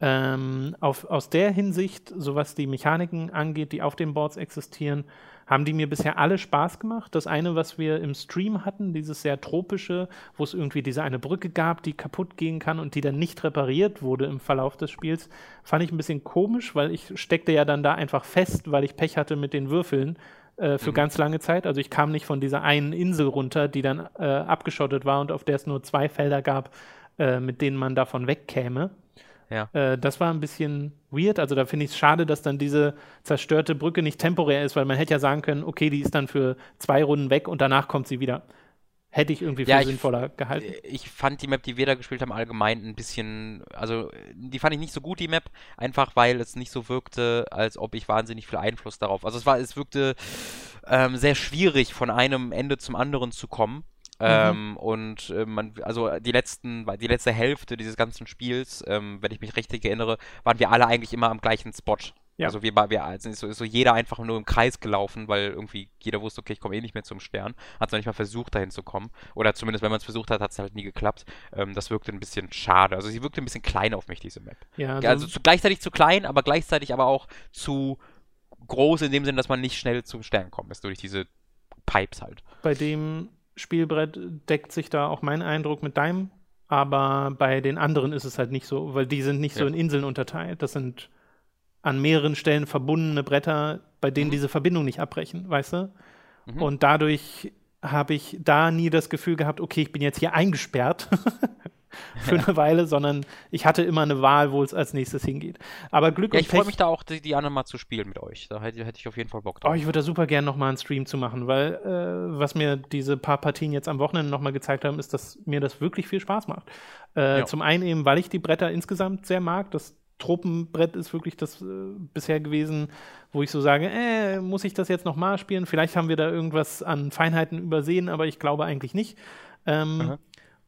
Ähm, auf, aus der Hinsicht, so was die Mechaniken angeht, die auf den Boards existieren, haben die mir bisher alle Spaß gemacht. Das eine, was wir im Stream hatten, dieses sehr tropische, wo es irgendwie diese eine Brücke gab, die kaputt gehen kann und die dann nicht repariert wurde im Verlauf des Spiels, fand ich ein bisschen komisch, weil ich steckte ja dann da einfach fest, weil ich Pech hatte mit den Würfeln äh, für mhm. ganz lange Zeit. Also ich kam nicht von dieser einen Insel runter, die dann äh, abgeschottet war und auf der es nur zwei Felder gab, äh, mit denen man davon wegkäme. Ja. Äh, das war ein bisschen weird. Also da finde ich es schade, dass dann diese zerstörte Brücke nicht temporär ist, weil man hätte ja sagen können, okay, die ist dann für zwei Runden weg und danach kommt sie wieder. Hätte ich irgendwie für ja, sinnvoller gehalten. Ich fand die Map, die wir da gespielt haben, allgemein ein bisschen, also die fand ich nicht so gut, die Map, einfach weil es nicht so wirkte, als ob ich wahnsinnig viel Einfluss darauf. Also es war, es wirkte ähm, sehr schwierig, von einem Ende zum anderen zu kommen. Mhm. Ähm, und äh, man, also die letzten, die letzte Hälfte dieses ganzen Spiels, ähm, wenn ich mich richtig erinnere, waren wir alle eigentlich immer am gleichen Spot. Ja. Also wir, wir also ist so, ist so jeder einfach nur im Kreis gelaufen, weil irgendwie jeder wusste, okay, ich komme eh nicht mehr zum Stern. Hat es noch nicht mal versucht, dahin zu kommen. Oder zumindest, wenn man es versucht hat, hat es halt nie geklappt. Ähm, das wirkte ein bisschen schade. Also sie wirkte ein bisschen klein auf mich, diese Map. Ja, also, also zu, gleichzeitig zu klein, aber gleichzeitig aber auch zu groß in dem Sinne, dass man nicht schnell zum Stern kommt. Ist durch diese Pipes halt. Bei dem Spielbrett deckt sich da auch mein Eindruck mit deinem, aber bei den anderen ist es halt nicht so, weil die sind nicht ja. so in Inseln unterteilt. Das sind an mehreren Stellen verbundene Bretter, bei denen mhm. diese Verbindung nicht abbrechen, weißt du? Mhm. Und dadurch habe ich da nie das Gefühl gehabt, okay, ich bin jetzt hier eingesperrt für eine Weile, sondern ich hatte immer eine Wahl, wo es als nächstes hingeht. Aber Glück ja, und ich freue mich da auch, die, die anderen mal zu spielen mit euch. Da hätte, hätte ich auf jeden Fall Bock drauf. Oh, ich würde da super gerne nochmal einen Stream zu machen, weil äh, was mir diese paar Partien jetzt am Wochenende nochmal gezeigt haben, ist, dass mir das wirklich viel Spaß macht. Äh, ja. Zum einen eben, weil ich die Bretter insgesamt sehr mag. Das Tropenbrett ist wirklich das äh, bisher gewesen, wo ich so sage, äh, muss ich das jetzt nochmal spielen? Vielleicht haben wir da irgendwas an Feinheiten übersehen, aber ich glaube eigentlich nicht. Ähm,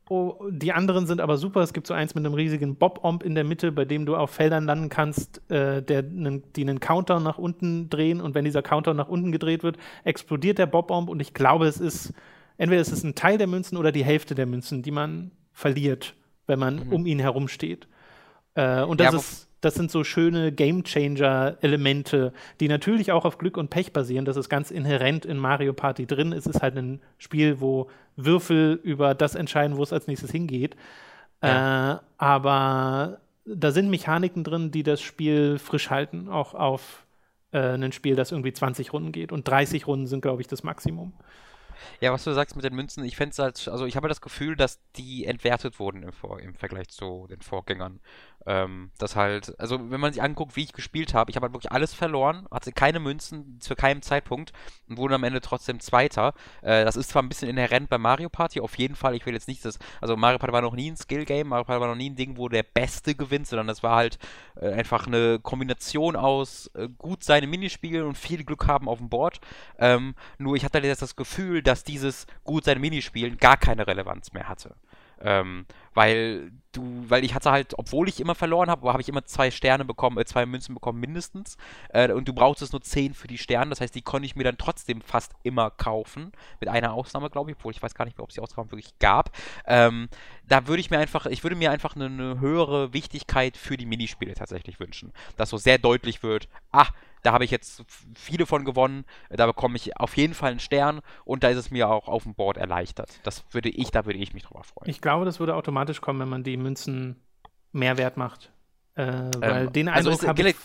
oh, die anderen sind aber super. Es gibt so eins mit einem riesigen Bob-Omb in der Mitte, bei dem du auf Feldern landen kannst, äh, der, die einen Counter nach unten drehen. Und wenn dieser Counter nach unten gedreht wird, explodiert der Bob-Omb. Und ich glaube, es ist entweder es ist ein Teil der Münzen oder die Hälfte der Münzen, die man verliert, wenn man mhm. um ihn herum steht. Äh, und das ja, ist das sind so schöne Gamechanger-Elemente, die natürlich auch auf Glück und Pech basieren. Das ist ganz inhärent in Mario Party drin. Es ist halt ein Spiel, wo Würfel über das entscheiden, wo es als nächstes hingeht. Ja. Äh, aber da sind Mechaniken drin, die das Spiel frisch halten, auch auf äh, ein Spiel, das irgendwie 20 Runden geht. Und 30 Runden sind, glaube ich, das Maximum. Ja, was du sagst mit den Münzen, ich fände es halt, also ich habe das Gefühl, dass die entwertet wurden im, Vor im Vergleich zu den Vorgängern. Ähm, das halt, also wenn man sich anguckt, wie ich gespielt habe, ich habe halt wirklich alles verloren, hatte keine Münzen zu keinem Zeitpunkt und wurde am Ende trotzdem Zweiter. Äh, das ist zwar ein bisschen inhärent bei Mario Party, auf jeden Fall. Ich will jetzt nicht das, also Mario Party war noch nie ein Skill-Game, Mario Party war noch nie ein Ding, wo der Beste gewinnt, sondern das war halt äh, einfach eine Kombination aus äh, gut seine Minispielen und viel Glück haben auf dem Board. Ähm, nur ich hatte jetzt das Gefühl, dass dieses gut seine Minispielen gar keine Relevanz mehr hatte. Ähm, weil du, weil ich hatte halt, obwohl ich immer verloren habe, habe ich immer zwei Sterne bekommen, äh, zwei Münzen bekommen mindestens. Äh, und du brauchtest nur zehn für die Sterne, das heißt, die konnte ich mir dann trotzdem fast immer kaufen. Mit einer Ausnahme, glaube ich, obwohl ich weiß gar nicht mehr, ob es die Ausnahme wirklich gab. Ähm, da würde ich mir einfach, ich würde mir einfach eine, eine höhere Wichtigkeit für die Minispiele tatsächlich wünschen. Dass so sehr deutlich wird, ah, da habe ich jetzt viele von gewonnen. Da bekomme ich auf jeden Fall einen Stern und da ist es mir auch auf dem Board erleichtert. Das würde ich, da würde ich mich drüber freuen. Ich glaube, das würde automatisch kommen, wenn man die Münzen mehr wert macht. Äh, weil ähm, den also Eindruck also ich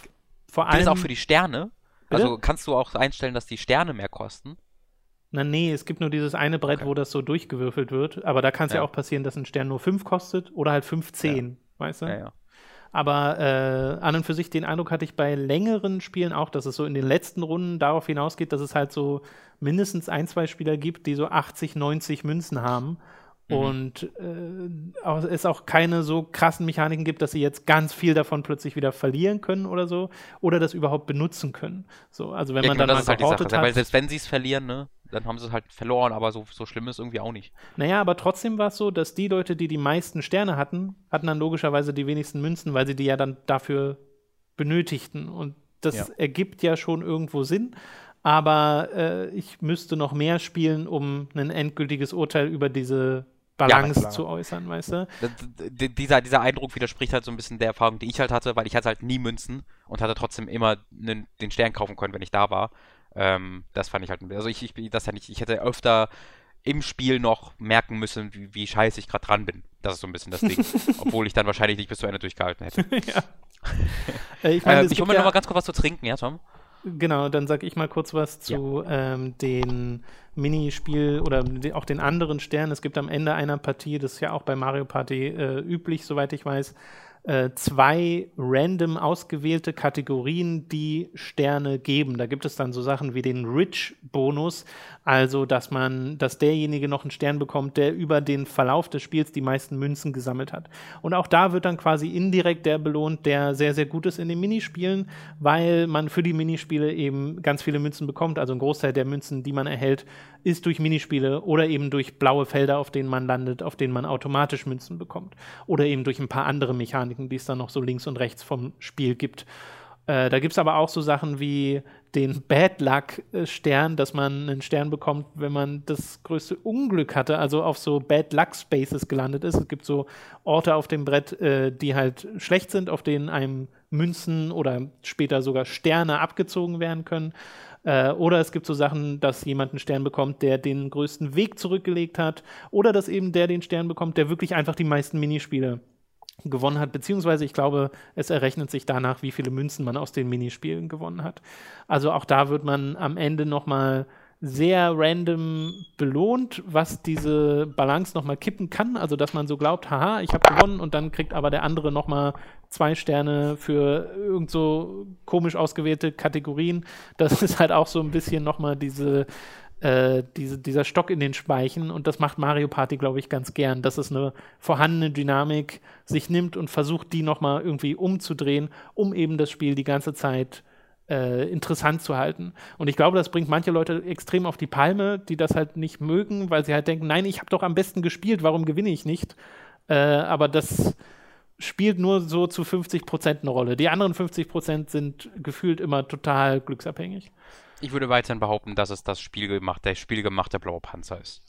vor allem. Gilt auch für die Sterne? Bitte? Also kannst du auch einstellen, dass die Sterne mehr kosten? Na nee, es gibt nur dieses eine Brett, okay. wo das so durchgewürfelt wird. Aber da kann es ja. ja. auch passieren, dass ein Stern nur 5 kostet oder halt 15, ja. weißt du? Ja, ja. Aber äh, an und für sich den Eindruck hatte ich bei längeren Spielen auch, dass es so in den letzten Runden darauf hinausgeht, dass es halt so mindestens ein, zwei Spieler gibt, die so 80, 90 Münzen haben. Mhm. Und äh, es auch keine so krassen Mechaniken gibt, dass sie jetzt ganz viel davon plötzlich wieder verlieren können oder so, oder das überhaupt benutzen können. So, also wenn ja, man genau, dann das halt die Sache, hat, weil selbst wenn sie es verlieren, ne, dann haben sie es halt verloren, aber so, so schlimm ist irgendwie auch nicht. Naja, aber trotzdem war es so, dass die Leute, die die meisten Sterne hatten, hatten dann logischerweise die wenigsten Münzen, weil sie die ja dann dafür benötigten. Und das ja. ergibt ja schon irgendwo Sinn. Aber äh, ich müsste noch mehr spielen, um ein endgültiges Urteil über diese Balance ja, zu äußern, weißt du? Dieser, dieser Eindruck widerspricht halt so ein bisschen der Erfahrung, die ich halt hatte, weil ich hatte halt nie Münzen und hatte trotzdem immer den, den Stern kaufen können, wenn ich da war. Ähm, das fand ich halt, also ich, ich, das ja nicht, ich hätte öfter im Spiel noch merken müssen, wie, wie scheiße ich gerade dran bin. Das ist so ein bisschen das Ding. Obwohl ich dann wahrscheinlich nicht bis zu Ende durchgehalten hätte. ja. äh, ich meine, äh, ich hole mir ja noch mal ganz kurz was zu trinken, ja, Tom? Genau, dann sag ich mal kurz was zu ja. ähm, den Minispiel oder auch den anderen Sternen. Es gibt am Ende einer Partie, das ist ja auch bei Mario Party äh, üblich, soweit ich weiß, äh, zwei random ausgewählte Kategorien, die Sterne geben. Da gibt es dann so Sachen wie den Rich-Bonus, also dass man, dass derjenige noch einen Stern bekommt, der über den Verlauf des Spiels die meisten Münzen gesammelt hat. Und auch da wird dann quasi indirekt der belohnt, der sehr, sehr gut ist in den Minispielen, weil man für die Minispiele eben ganz viele Münzen bekommt. Also ein Großteil der Münzen, die man erhält, ist durch Minispiele oder eben durch blaue Felder, auf denen man landet, auf denen man automatisch Münzen bekommt. Oder eben durch ein paar andere Mechaniken, die es dann noch so links und rechts vom Spiel gibt. Äh, da gibt es aber auch so Sachen wie den Bad Luck-Stern, dass man einen Stern bekommt, wenn man das größte Unglück hatte, also auf so Bad Luck Spaces gelandet ist. Es gibt so Orte auf dem Brett, äh, die halt schlecht sind, auf denen einem Münzen oder später sogar Sterne abgezogen werden können. Äh, oder es gibt so Sachen, dass jemand einen Stern bekommt, der den größten Weg zurückgelegt hat. Oder dass eben der den Stern bekommt, der wirklich einfach die meisten Minispiele gewonnen hat, beziehungsweise ich glaube, es errechnet sich danach, wie viele Münzen man aus den Minispielen gewonnen hat. Also auch da wird man am Ende nochmal sehr random belohnt, was diese Balance nochmal kippen kann. Also, dass man so glaubt, haha, ich habe gewonnen und dann kriegt aber der andere nochmal zwei Sterne für irgend so komisch ausgewählte Kategorien. Das ist halt auch so ein bisschen nochmal diese, äh, diese, dieser Stock in den Speichen und das macht Mario Party, glaube ich, ganz gern, dass es eine vorhandene Dynamik sich nimmt und versucht, die nochmal irgendwie umzudrehen, um eben das Spiel die ganze Zeit äh, interessant zu halten. Und ich glaube, das bringt manche Leute extrem auf die Palme, die das halt nicht mögen, weil sie halt denken, nein, ich habe doch am besten gespielt, warum gewinne ich nicht? Äh, aber das spielt nur so zu 50 Prozent eine Rolle. Die anderen 50 Prozent sind gefühlt immer total glücksabhängig. Ich würde weiterhin behaupten, dass es das Spielgemacht, der spielgemachte blaue Panzer ist.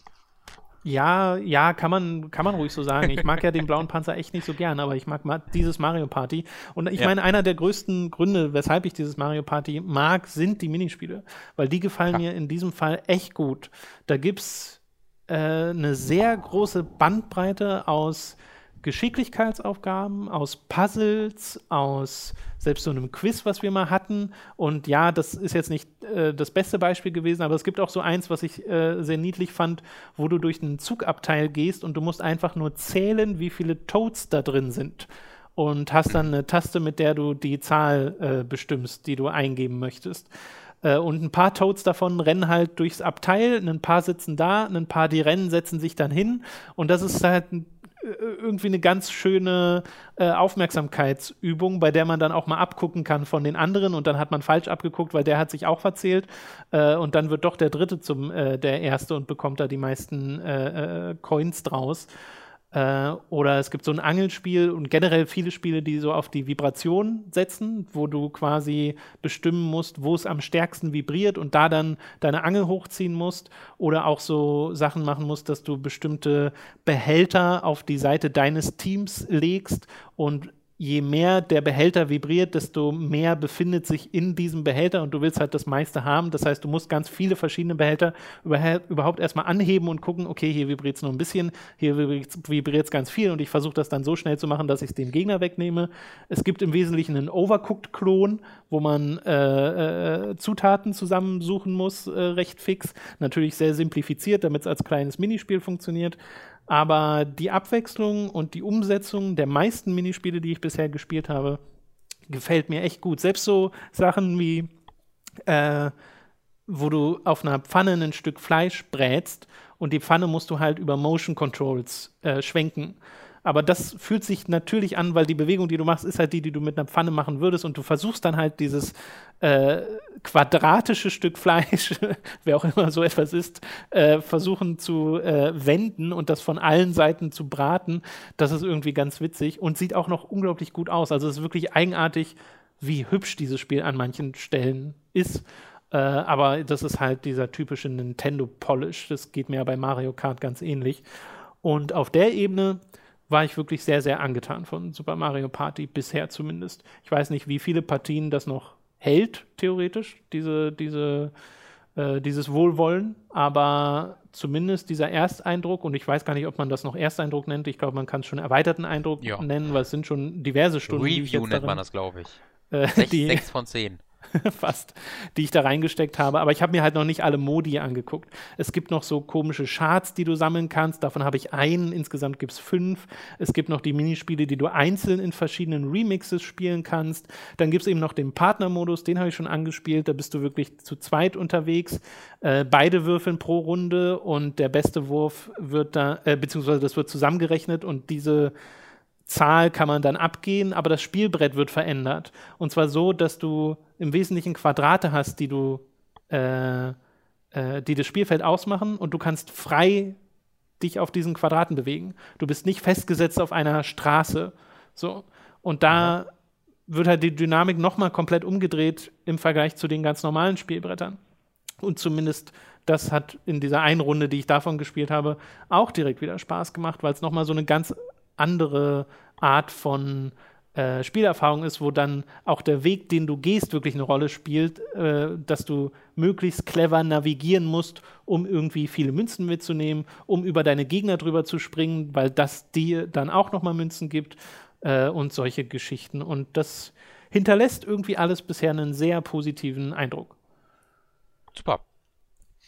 Ja, ja, kann man, kann man ruhig so sagen. Ich mag ja den blauen Panzer echt nicht so gern, aber ich mag dieses Mario Party. Und ich ja. meine, einer der größten Gründe, weshalb ich dieses Mario Party mag, sind die Minispiele. Weil die gefallen ja. mir in diesem Fall echt gut. Da gibt's äh, eine sehr große Bandbreite aus Geschicklichkeitsaufgaben, aus Puzzles, aus selbst so einem Quiz, was wir mal hatten. Und ja, das ist jetzt nicht äh, das beste Beispiel gewesen, aber es gibt auch so eins, was ich äh, sehr niedlich fand, wo du durch einen Zugabteil gehst und du musst einfach nur zählen, wie viele Toads da drin sind. Und hast dann eine Taste, mit der du die Zahl äh, bestimmst, die du eingeben möchtest. Äh, und ein paar Toads davon rennen halt durchs Abteil, ein paar sitzen da, ein paar, die rennen, setzen sich dann hin. Und das ist halt ein irgendwie eine ganz schöne äh, Aufmerksamkeitsübung, bei der man dann auch mal abgucken kann von den anderen und dann hat man falsch abgeguckt, weil der hat sich auch verzählt äh, und dann wird doch der Dritte zum äh, der Erste und bekommt da die meisten äh, äh, Coins draus. Äh, oder es gibt so ein Angelspiel und generell viele Spiele, die so auf die Vibration setzen, wo du quasi bestimmen musst, wo es am stärksten vibriert und da dann deine Angel hochziehen musst. Oder auch so Sachen machen musst, dass du bestimmte Behälter auf die Seite deines Teams legst und je mehr der Behälter vibriert, desto mehr befindet sich in diesem Behälter und du willst halt das meiste haben. Das heißt, du musst ganz viele verschiedene Behälter überhaupt erstmal anheben und gucken, okay, hier vibriert es nur ein bisschen, hier vibriert es ganz viel und ich versuche das dann so schnell zu machen, dass ich es dem Gegner wegnehme. Es gibt im Wesentlichen einen Overcooked-Klon, wo man äh, äh, Zutaten zusammensuchen muss, äh, recht fix. Natürlich sehr simplifiziert, damit es als kleines Minispiel funktioniert. Aber die Abwechslung und die Umsetzung der meisten Minispiele, die ich bisher gespielt habe, gefällt mir echt gut. Selbst so Sachen wie, äh, wo du auf einer Pfanne ein Stück Fleisch brätst und die Pfanne musst du halt über Motion Controls äh, schwenken. Aber das fühlt sich natürlich an, weil die Bewegung, die du machst, ist halt die, die du mit einer Pfanne machen würdest. Und du versuchst dann halt dieses äh, quadratische Stück Fleisch, wer auch immer so etwas ist, äh, versuchen zu äh, wenden und das von allen Seiten zu braten. Das ist irgendwie ganz witzig und sieht auch noch unglaublich gut aus. Also es ist wirklich eigenartig, wie hübsch dieses Spiel an manchen Stellen ist. Äh, aber das ist halt dieser typische Nintendo Polish. Das geht mir bei Mario Kart ganz ähnlich. Und auf der Ebene war ich wirklich sehr, sehr angetan von Super Mario Party, bisher zumindest. Ich weiß nicht, wie viele Partien das noch hält, theoretisch, diese, diese, äh, dieses Wohlwollen, aber zumindest dieser Ersteindruck, und ich weiß gar nicht, ob man das noch Ersteindruck nennt, ich glaube, man kann es schon erweiterten Eindruck ja. nennen, weil es sind schon diverse Stunden. Review nennt man das, glaube ich. Äh, sechs, die, sechs von zehn. fast, die ich da reingesteckt habe. Aber ich habe mir halt noch nicht alle Modi angeguckt. Es gibt noch so komische Charts, die du sammeln kannst. Davon habe ich einen. Insgesamt gibt es fünf. Es gibt noch die Minispiele, die du einzeln in verschiedenen Remixes spielen kannst. Dann gibt es eben noch den Partnermodus, den habe ich schon angespielt. Da bist du wirklich zu zweit unterwegs. Äh, beide würfeln pro Runde und der beste Wurf wird da, äh, beziehungsweise das wird zusammengerechnet und diese Zahl kann man dann abgehen, aber das Spielbrett wird verändert. Und zwar so, dass du im Wesentlichen Quadrate hast, die du, äh, äh, die das Spielfeld ausmachen und du kannst frei dich auf diesen Quadraten bewegen. Du bist nicht festgesetzt auf einer Straße. So. Und da mhm. wird halt die Dynamik nochmal komplett umgedreht im Vergleich zu den ganz normalen Spielbrettern. Und zumindest das hat in dieser einen Runde, die ich davon gespielt habe, auch direkt wieder Spaß gemacht, weil es nochmal so eine ganz andere Art von äh, Spielerfahrung ist, wo dann auch der Weg, den du gehst, wirklich eine Rolle spielt, äh, dass du möglichst clever navigieren musst, um irgendwie viele Münzen mitzunehmen, um über deine Gegner drüber zu springen, weil das dir dann auch nochmal Münzen gibt äh, und solche Geschichten. Und das hinterlässt irgendwie alles bisher einen sehr positiven Eindruck. Super.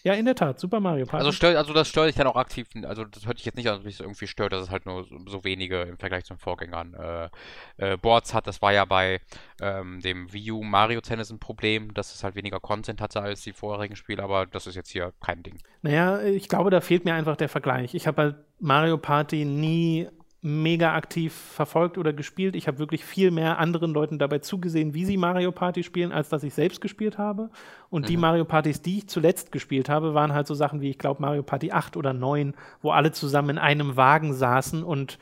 Ja, in der Tat, Super Mario Party. Also, stört, also das stört dich dann auch aktiv, also das hört dich jetzt nicht an, dass mich irgendwie stört, dass es halt nur so, so wenige im Vergleich zu den Vorgängern äh, äh, Boards hat. Das war ja bei ähm, dem Wii U Mario Tennis ein Problem, dass es halt weniger Content hatte als die vorherigen Spiele, aber das ist jetzt hier kein Ding. Naja, ich glaube, da fehlt mir einfach der Vergleich. Ich habe halt Mario Party nie mega aktiv verfolgt oder gespielt. Ich habe wirklich viel mehr anderen Leuten dabei zugesehen, wie sie Mario Party spielen, als dass ich selbst gespielt habe. Und mhm. die Mario Partys, die ich zuletzt gespielt habe, waren halt so Sachen wie, ich glaube, Mario Party 8 oder 9, wo alle zusammen in einem Wagen saßen und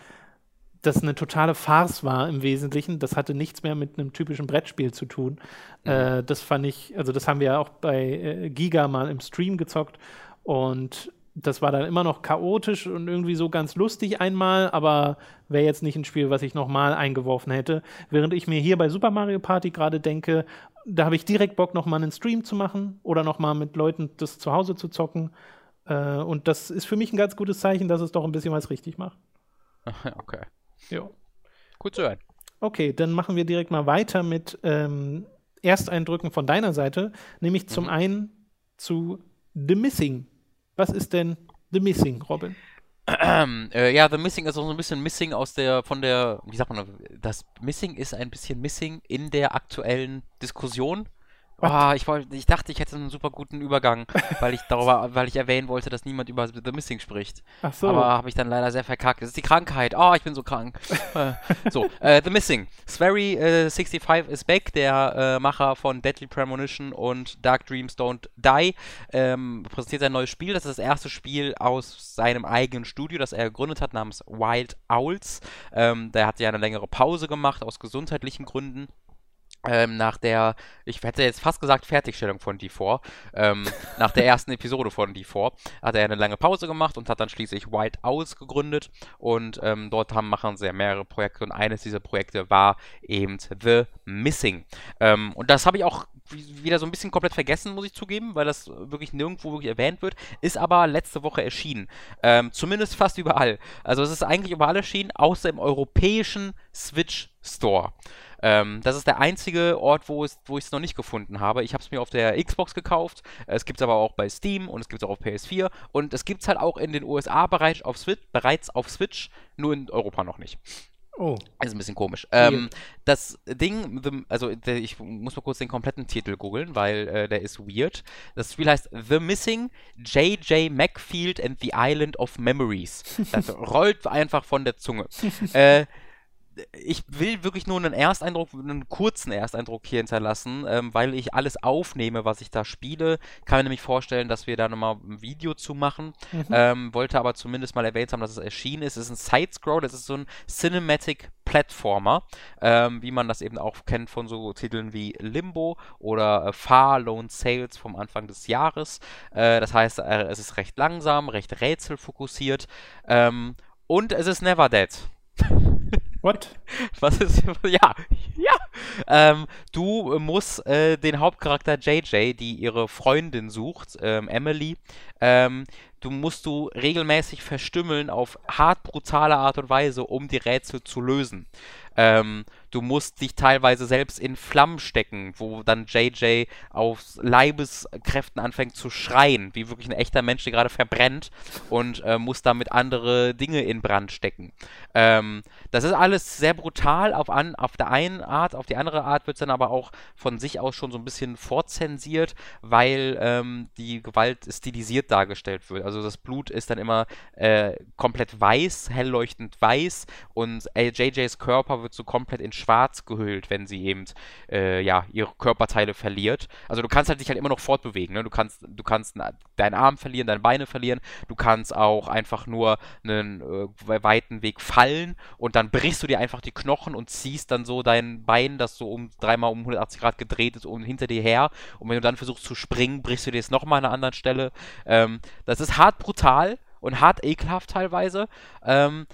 das eine totale Farce war im Wesentlichen. Das hatte nichts mehr mit einem typischen Brettspiel zu tun. Mhm. Äh, das fand ich, also das haben wir ja auch bei äh, Giga mal im Stream gezockt. Und das war dann immer noch chaotisch und irgendwie so ganz lustig einmal, aber wäre jetzt nicht ein Spiel, was ich nochmal eingeworfen hätte. Während ich mir hier bei Super Mario Party gerade denke, da habe ich direkt Bock, nochmal einen Stream zu machen oder nochmal mit Leuten das zu Hause zu zocken. Äh, und das ist für mich ein ganz gutes Zeichen, dass es doch ein bisschen was richtig macht. Okay. Ja. Gut zu hören. Okay, dann machen wir direkt mal weiter mit ähm, Ersteindrücken von deiner Seite, nämlich zum mhm. einen zu The Missing. Was ist denn The Missing, Robin? Äh, ja, The Missing ist auch so ein bisschen Missing aus der, von der, wie sagt man, das Missing ist ein bisschen Missing in der aktuellen Diskussion Oh, ich, wollt, ich dachte, ich hätte einen super guten Übergang, weil ich darüber, weil ich erwähnen wollte, dass niemand über The Missing spricht. Ach so. Aber habe ich dann leider sehr verkackt. Das ist die Krankheit. Oh, ich bin so krank. Äh, so, äh, The Missing. Swery äh, 65 is back, der äh, Macher von Deadly Premonition und Dark Dreams Don't Die, ähm, präsentiert sein neues Spiel. Das ist das erste Spiel aus seinem eigenen Studio, das er gegründet hat, namens Wild Owls. Ähm, der hat ja eine längere Pause gemacht aus gesundheitlichen Gründen ähm, nach der, ich hätte jetzt fast gesagt Fertigstellung von D4, ähm, nach der ersten Episode von D4, hat er eine lange Pause gemacht und hat dann schließlich White Owls gegründet und ähm, dort haben, machen sie ja mehrere Projekte und eines dieser Projekte war eben The Missing. Ähm, und das habe ich auch wieder so ein bisschen komplett vergessen, muss ich zugeben, weil das wirklich nirgendwo wirklich erwähnt wird, ist aber letzte Woche erschienen. Ähm, zumindest fast überall. Also es ist eigentlich überall erschienen, außer im europäischen Switch Store. Ähm, das ist der einzige Ort, wo, es, wo ich es noch nicht gefunden habe. Ich habe es mir auf der Xbox gekauft. Es gibt es aber auch bei Steam und es gibt es auch auf PS4. Und es gibt es halt auch in den USA bereits auf, Switch, bereits auf Switch, nur in Europa noch nicht. Oh. Das ist ein bisschen komisch. Ähm, das Ding, the, also the, ich muss mal kurz den kompletten Titel googeln, weil äh, der ist weird. Das Spiel heißt The Missing J.J. Macfield and the Island of Memories. Das rollt einfach von der Zunge. äh, ich will wirklich nur einen Ersteindruck, einen kurzen Ersteindruck hier hinterlassen, ähm, weil ich alles aufnehme, was ich da spiele. Kann mir nämlich vorstellen, dass wir da nochmal ein Video zu machen. Mhm. Ähm, wollte aber zumindest mal erwähnt haben, dass es erschienen ist. Es ist ein Side-Scroll, es ist so ein Cinematic Platformer, ähm, wie man das eben auch kennt von so Titeln wie Limbo oder äh, Far Lone Sales vom Anfang des Jahres. Äh, das heißt, äh, es ist recht langsam, recht rätselfokussiert ähm, und es ist Never Dead. What? Was ist. Ja, ja. Ähm, du musst äh, den Hauptcharakter JJ, die ihre Freundin sucht, ähm, Emily, ähm, du musst du regelmäßig verstümmeln auf hart brutale Art und Weise, um die Rätsel zu lösen. Ähm, du musst dich teilweise selbst in Flammen stecken, wo dann JJ aus Leibeskräften anfängt zu schreien, wie wirklich ein echter Mensch, der gerade verbrennt und äh, muss damit andere Dinge in Brand stecken. Ähm, das ist alles sehr brutal auf, an, auf der einen Art, auf die andere Art wird es dann aber auch von sich aus schon so ein bisschen vorzensiert, weil ähm, die Gewalt stilisiert dargestellt wird. Also das Blut ist dann immer äh, komplett weiß, hell leuchtend weiß und äh, JJs Körper wird so komplett in schwarz gehüllt, wenn sie eben äh, ja, ihre Körperteile verliert. Also du kannst halt dich halt immer noch fortbewegen. Ne? Du kannst, du kannst deinen Arm verlieren, deine Beine verlieren. Du kannst auch einfach nur einen äh, weiten Weg fallen und dann brichst du dir einfach die Knochen und ziehst dann so dein Bein, das so um dreimal um 180 Grad gedreht ist, um hinter dir her. Und wenn du dann versuchst zu springen, brichst du dir es nochmal an einer anderen Stelle. Ähm, das ist hart brutal und hart ekelhaft teilweise. Ähm,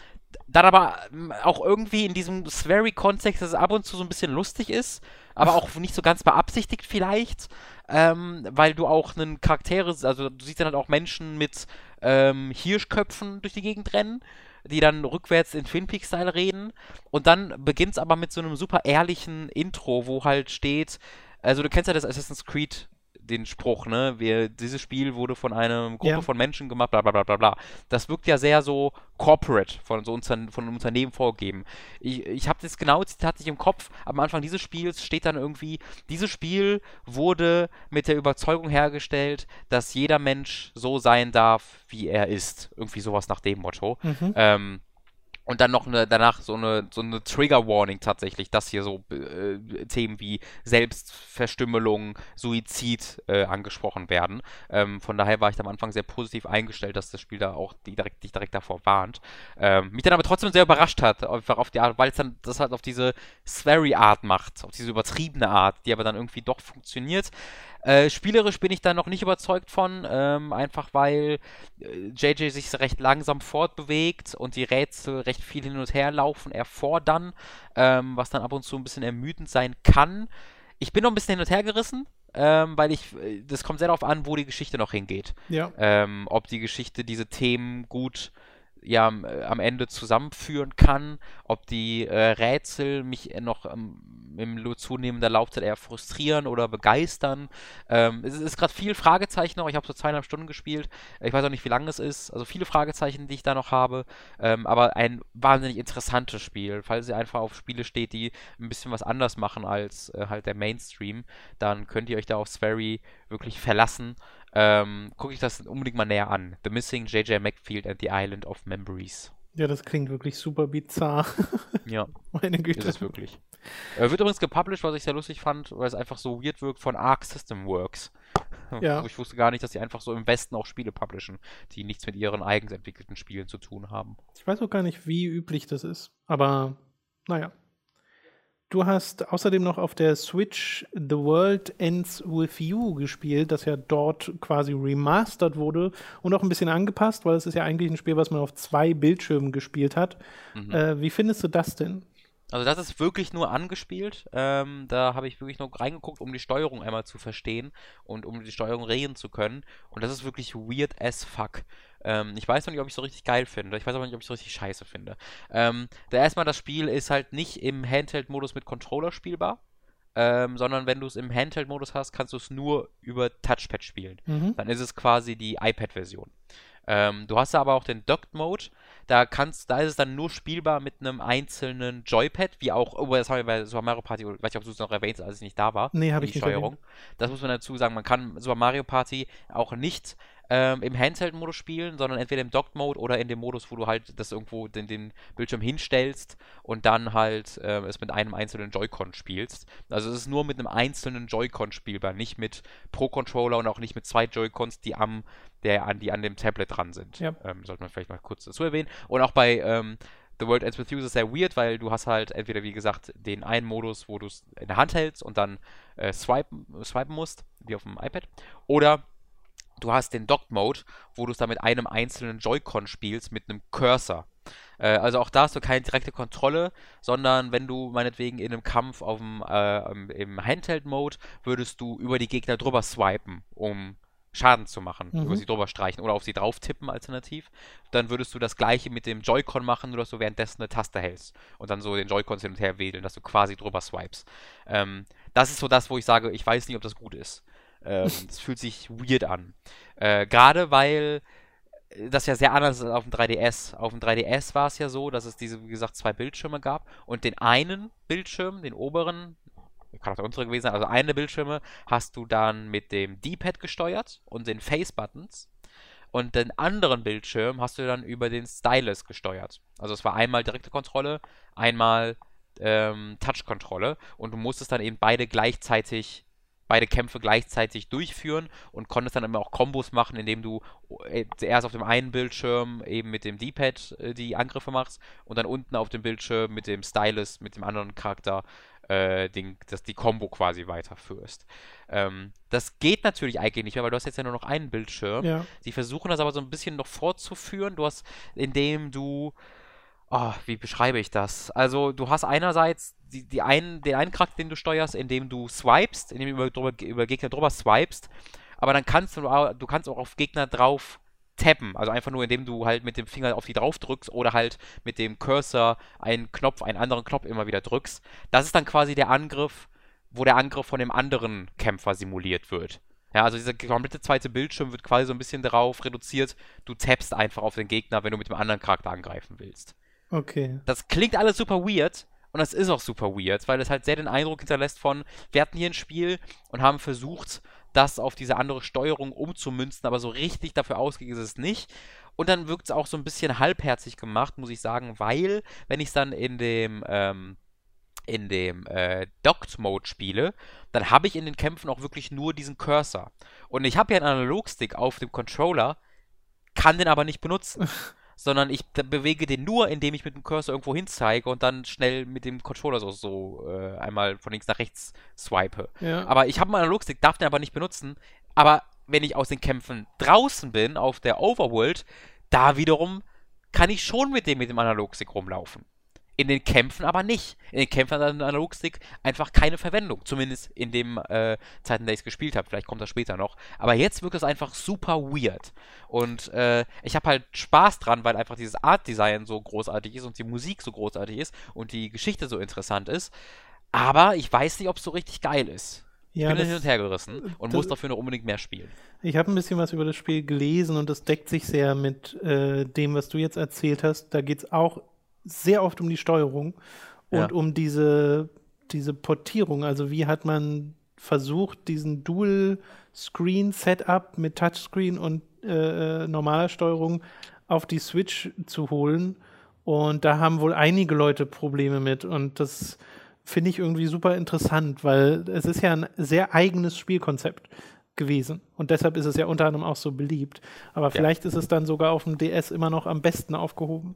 dann aber ähm, auch irgendwie in diesem Swery-Kontext, dass es ab und zu so ein bisschen lustig ist, aber auch nicht so ganz beabsichtigt vielleicht, ähm, weil du auch einen Charaktere, also du siehst dann halt auch Menschen mit ähm, Hirschköpfen durch die Gegend rennen, die dann rückwärts in Twin Peaks-Style reden. Und dann beginnt es aber mit so einem super ehrlichen Intro, wo halt steht, also du kennst ja das Assassin's Creed den Spruch, ne? Wir, dieses Spiel wurde von einer Gruppe ja. von Menschen gemacht, bla bla bla bla bla. Das wirkt ja sehr so corporate, von so Unter von einem Unternehmen vorgegeben. Ich, ich habe das genaue Zitat nicht im Kopf, am Anfang dieses Spiels steht dann irgendwie, dieses Spiel wurde mit der Überzeugung hergestellt, dass jeder Mensch so sein darf, wie er ist. Irgendwie sowas nach dem Motto. Mhm. Ähm, und dann noch eine, danach so eine, so eine Trigger Warning tatsächlich, dass hier so äh, Themen wie Selbstverstümmelung, Suizid äh, angesprochen werden. Ähm, von daher war ich am Anfang sehr positiv eingestellt, dass das Spiel da auch direkt, dich direkt davor warnt. Ähm, mich dann aber trotzdem sehr überrascht hat, einfach auf die Art, weil es dann das halt auf diese Swery-Art macht, auf diese übertriebene Art, die aber dann irgendwie doch funktioniert. Äh, spielerisch bin ich da noch nicht überzeugt von, ähm, einfach weil äh, JJ sich recht langsam fortbewegt und die Rätsel recht viel hin und her laufen, erfordern, ähm, was dann ab und zu ein bisschen ermüdend sein kann. Ich bin noch ein bisschen hin und her gerissen, ähm, weil ich, äh, das kommt sehr darauf an, wo die Geschichte noch hingeht. Ja. Ähm, ob die Geschichte diese Themen gut ja am Ende zusammenführen kann, ob die äh, Rätsel mich noch ähm, im zunehmender Laufzeit eher frustrieren oder begeistern. Ähm, es ist gerade viel Fragezeichen noch. Ich habe so zweieinhalb Stunden gespielt. Ich weiß auch nicht, wie lange es ist. Also viele Fragezeichen, die ich da noch habe. Ähm, aber ein wahnsinnig interessantes Spiel. Falls ihr einfach auf Spiele steht, die ein bisschen was anders machen als äh, halt der Mainstream, dann könnt ihr euch da auf Swery wirklich verlassen. Ähm, Gucke ich das unbedingt mal näher an. The Missing J.J. Macfield and the Island of Memories. Ja, das klingt wirklich super bizarr. Ja. Meine Güte. Ist es wirklich. Äh, wird übrigens gepublished, was ich sehr lustig fand, weil es einfach so weird wirkt von Arc System Works. Ja. Ich wusste gar nicht, dass sie einfach so im Westen auch Spiele publishen, die nichts mit ihren eigens entwickelten Spielen zu tun haben. Ich weiß auch gar nicht, wie üblich das ist. Aber naja. Du hast außerdem noch auf der Switch The World Ends With You gespielt, das ja dort quasi remastered wurde und auch ein bisschen angepasst, weil es ist ja eigentlich ein Spiel, was man auf zwei Bildschirmen gespielt hat. Mhm. Äh, wie findest du das denn? Also das ist wirklich nur angespielt. Ähm, da habe ich wirklich nur reingeguckt, um die Steuerung einmal zu verstehen und um die Steuerung reden zu können. Und das ist wirklich weird as fuck. Ähm, ich weiß noch nicht, ob ich es so richtig geil finde. Ich weiß aber nicht, ob ich es so richtig scheiße finde. Ähm, da erstmal, das Spiel ist halt nicht im Handheld-Modus mit Controller spielbar. Ähm, sondern wenn du es im Handheld-Modus hast, kannst du es nur über Touchpad spielen. Mhm. Dann ist es quasi die iPad-Version. Ähm, du hast aber auch den Docked Mode. Da kannst, da ist es dann nur spielbar mit einem einzelnen Joypad, wie auch, oh, das haben wir bei Super Mario Party, ich weiß nicht, ob du es noch erwähnt, als ich nicht da war. Nee, habe ich nicht. Steuerung. Erwähnt. Das muss man dazu sagen, man kann Super Mario Party auch nicht ähm, im Handheld-Modus spielen, sondern entweder im Docked-Mode oder in dem Modus, wo du halt das irgendwo den, den Bildschirm hinstellst und dann halt ähm, es mit einem einzelnen Joy-Con spielst. Also es ist nur mit einem einzelnen Joy-Con spielbar, nicht mit Pro-Controller und auch nicht mit zwei Joy-Cons, die am der an die an dem Tablet dran sind. Ja. Ähm, sollte man vielleicht mal kurz dazu erwähnen. Und auch bei ähm, The World Ends With You ist es sehr weird, weil du hast halt entweder, wie gesagt, den einen Modus, wo du es in der Hand hältst und dann äh, swipen, swipen musst, wie auf dem iPad, oder du hast den Docked Mode, wo du es dann mit einem einzelnen Joy-Con spielst, mit einem Cursor. Äh, also auch da hast du keine direkte Kontrolle, sondern wenn du meinetwegen in einem Kampf auf dem, äh, im Handheld-Mode, würdest du über die Gegner drüber swipen, um Schaden zu machen, mhm. über sie drüber streichen oder auf sie drauf tippen alternativ, dann würdest du das gleiche mit dem Joy-Con machen, nur dass du währenddessen eine Taste hältst und dann so den Joy-Cons hin und her wedeln, dass du quasi drüber swipes. Ähm, das ist so das, wo ich sage, ich weiß nicht, ob das gut ist. Ähm, das fühlt sich weird an. Äh, Gerade weil das ja sehr anders ist auf dem 3DS. Auf dem 3DS war es ja so, dass es diese, wie gesagt, zwei Bildschirme gab und den einen Bildschirm, den oberen, kann auch der untere gewesen sein, also eine Bildschirme hast du dann mit dem D-Pad gesteuert und den Face-Buttons und den anderen Bildschirm hast du dann über den Stylus gesteuert. Also es war einmal direkte Kontrolle, einmal ähm, Touch-Kontrolle und du musstest dann eben beide gleichzeitig beide Kämpfe gleichzeitig durchführen und konntest dann immer auch Kombos machen, indem du äh, erst auf dem einen Bildschirm eben mit dem D-Pad äh, die Angriffe machst und dann unten auf dem Bildschirm mit dem Stylus, mit dem anderen Charakter äh, den, das, die Combo quasi weiterführst. Ähm, das geht natürlich eigentlich nicht mehr, weil du hast jetzt ja nur noch einen Bildschirm. Ja. Sie versuchen das aber so ein bisschen noch fortzuführen. Du hast, indem du Oh, wie beschreibe ich das? Also, du hast einerseits die, die einen, den einen Charakter, den du steuerst, indem du swipest, indem du über, drüber, über Gegner drüber swipest, aber dann kannst du, du kannst auch auf Gegner drauf tappen, also einfach nur indem du halt mit dem Finger auf die drauf drückst oder halt mit dem Cursor einen Knopf, einen anderen Knopf immer wieder drückst. Das ist dann quasi der Angriff, wo der Angriff von dem anderen Kämpfer simuliert wird. Ja, also dieser komplette zweite Bildschirm wird quasi so ein bisschen darauf reduziert, du tappst einfach auf den Gegner, wenn du mit dem anderen Charakter angreifen willst. Okay. Das klingt alles super weird und das ist auch super weird, weil es halt sehr den Eindruck hinterlässt von, wir hatten hier ein Spiel und haben versucht, das auf diese andere Steuerung umzumünzen, aber so richtig dafür ausgegangen ist es nicht. und dann wirkt es auch so ein bisschen halbherzig gemacht, muss ich sagen, weil, wenn ich es dann in dem, ähm, in dem äh, Docked Mode spiele, dann habe ich in den Kämpfen auch wirklich nur diesen Cursor. Und ich habe ja einen Analogstick auf dem Controller, kann den aber nicht benutzen. sondern ich bewege den nur, indem ich mit dem Cursor irgendwo hin zeige und dann schnell mit dem Controller so, so äh, einmal von links nach rechts swipe. Ja. Aber ich habe einen Analogstick, darf den aber nicht benutzen. Aber wenn ich aus den Kämpfen draußen bin, auf der Overworld, da wiederum kann ich schon mit dem mit dem Analogstick rumlaufen. In den Kämpfen aber nicht. In den Kämpfen hat ein Analogstick einfach keine Verwendung. Zumindest in dem äh, Zeiten, der ich es gespielt habe. Vielleicht kommt das später noch. Aber jetzt wirkt es einfach super weird. Und äh, ich habe halt Spaß dran, weil einfach dieses Art-Design so großartig ist und die Musik so großartig ist und die Geschichte so interessant ist. Aber ich weiß nicht, ob es so richtig geil ist. Ja, ich bin hin und her gerissen und das, muss dafür noch unbedingt mehr spielen. Ich habe ein bisschen was über das Spiel gelesen und das deckt sich sehr mit äh, dem, was du jetzt erzählt hast. Da geht es auch sehr oft um die Steuerung und ja. um diese, diese Portierung. Also wie hat man versucht, diesen Dual-Screen-Setup mit Touchscreen und äh, normaler Steuerung auf die Switch zu holen. Und da haben wohl einige Leute Probleme mit. Und das finde ich irgendwie super interessant, weil es ist ja ein sehr eigenes Spielkonzept gewesen. Und deshalb ist es ja unter anderem auch so beliebt. Aber vielleicht ja. ist es dann sogar auf dem DS immer noch am besten aufgehoben.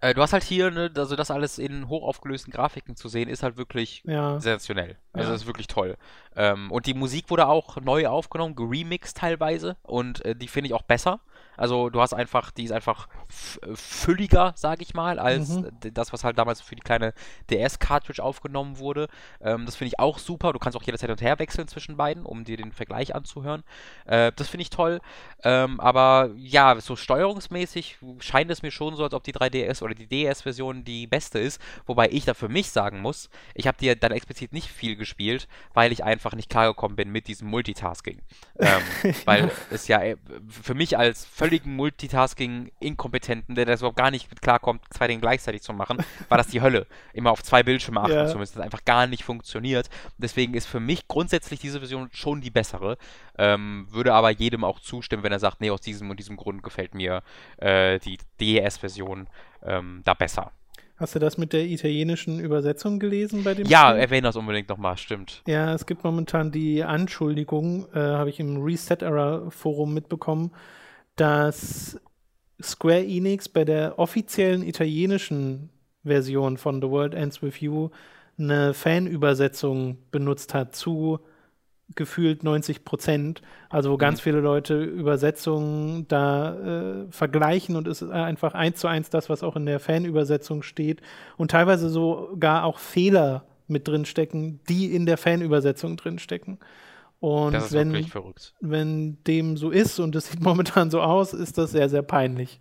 Äh, du hast halt hier, ne, also das alles in hochaufgelösten Grafiken zu sehen, ist halt wirklich ja. sensationell. Also ja. ist wirklich toll. Ähm, und die Musik wurde auch neu aufgenommen, geremixed teilweise. Und äh, die finde ich auch besser. Also du hast einfach, die ist einfach fülliger, sage ich mal, als mhm. das, was halt damals für die kleine DS-Cartridge aufgenommen wurde. Ähm, das finde ich auch super. Du kannst auch jederzeit hin und her wechseln zwischen beiden, um dir den Vergleich anzuhören. Äh, das finde ich toll. Ähm, aber ja, so steuerungsmäßig scheint es mir schon so, als ob die 3DS oder die DS-Version die beste ist. Wobei ich da für mich sagen muss, ich habe dir dann explizit nicht viel gespielt, weil ich einfach nicht klargekommen bin mit diesem Multitasking. Ähm, weil es ja äh, für mich als völligen Multitasking-Inkompetenten, der das überhaupt gar nicht mit klarkommt, zwei Dinge gleichzeitig zu machen, war das die Hölle. Immer auf zwei Bildschirme achten ja. zu müssen. Das einfach gar nicht funktioniert. Deswegen ist für mich grundsätzlich diese Version schon die bessere. Ähm, würde aber jedem auch zustimmen, wenn er sagt, nee, aus diesem und diesem Grund gefällt mir äh, die DS-Version ähm, da besser. Hast du das mit der italienischen Übersetzung gelesen bei dem Ja, Spiel? erwähne das unbedingt nochmal, stimmt. Ja, es gibt momentan die Anschuldigung, äh, habe ich im Reset-Era-Forum mitbekommen, dass Square Enix bei der offiziellen italienischen Version von The World Ends With You eine Fanübersetzung benutzt hat zu gefühlt 90 Prozent. Also wo mhm. ganz viele Leute Übersetzungen da äh, vergleichen und es ist einfach eins zu eins das, was auch in der Fanübersetzung steht und teilweise sogar auch Fehler mit drin stecken, die in der Fanübersetzung drin stecken. Und das ist wenn, wirklich verrückt. wenn dem so ist und es sieht momentan so aus, ist das sehr, sehr peinlich.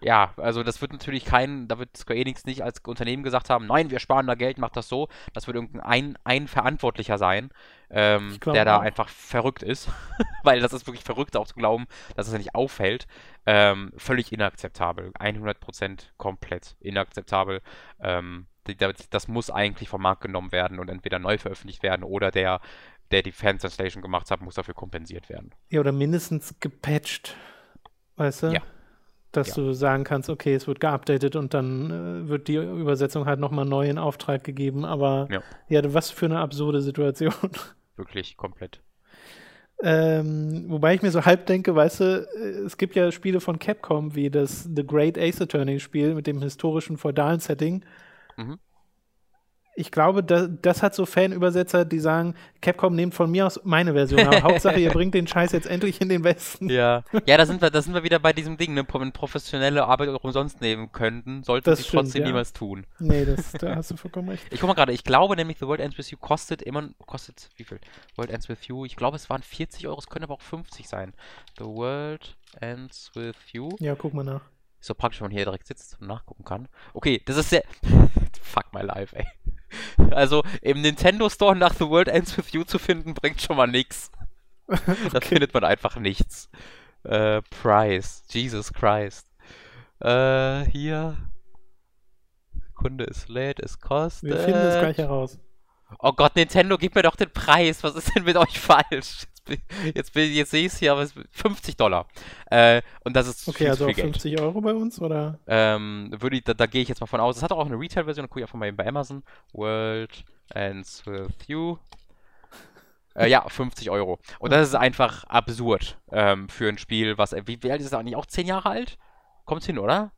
Ja, also das wird natürlich kein, da wird Square Enix nicht als Unternehmen gesagt haben, nein, wir sparen da Geld, macht das so. Das wird irgendein ein, ein Verantwortlicher sein, ähm, der da auch. einfach verrückt ist. Weil das ist wirklich verrückt auch zu glauben, dass es nicht auffällt. Ähm, völlig inakzeptabel. 100% komplett inakzeptabel. Ähm, das muss eigentlich vom Markt genommen werden und entweder neu veröffentlicht werden oder der der die Fan Translation gemacht hat, muss dafür kompensiert werden. Ja, oder mindestens gepatcht. Weißt du? Ja. Dass ja. du sagen kannst, okay, es wird geupdatet und dann äh, wird die Übersetzung halt nochmal neu in Auftrag gegeben. Aber ja. ja, was für eine absurde Situation. Wirklich, komplett. Ähm, wobei ich mir so halb denke, weißt du, äh, es gibt ja Spiele von Capcom wie das The Great Ace Attorney Spiel mit dem historischen feudalen Setting. Mhm ich glaube, das, das, hat so Fanübersetzer, die sagen, Capcom nehmt von mir aus meine Version, aber Hauptsache, ihr bringt den Scheiß jetzt endlich in den Westen. Ja, ja, da sind wir, da sind wir wieder bei diesem Ding, ne? wenn professionelle Arbeit auch umsonst nehmen könnten, sollten sie trotzdem ja. niemals tun. Nee, das, da hast du vollkommen recht. Ich guck mal gerade, ich glaube nämlich, The World Ends With You kostet immer, kostet, wie viel? World Ends With You, ich glaube, es waren 40 Euro, es können aber auch 50 sein. The World Ends With You. Ja, guck mal nach. Ist so praktisch, wenn man hier direkt sitzt und nachgucken kann. Okay, das ist sehr. Fuck my life, ey. Also im Nintendo Store nach The World Ends With You zu finden, bringt schon mal nichts. okay. Da findet man einfach nichts. Äh, Price. Jesus Christ. Äh, hier. Kunde ist lädt, es kostet. Wir finden es gleich heraus. Oh Gott, Nintendo, gib mir doch den Preis. Was ist denn mit euch falsch? Jetzt jetzt, sehe ich es hier, aber es ist 50 Dollar. Äh, und das ist Okay, also auch 50 Geld. Euro bei uns, oder? Ähm, würde ich, da, da gehe ich jetzt mal von aus. Es hat auch eine Retail-Version, da gucke ich einfach mal eben bei Amazon. World ends with you. Äh, ja, 50 Euro. Und das ist einfach absurd ähm, für ein Spiel, was. Wie, wie alt ist es eigentlich? Auch 10 Jahre alt? Kommt's hin, oder?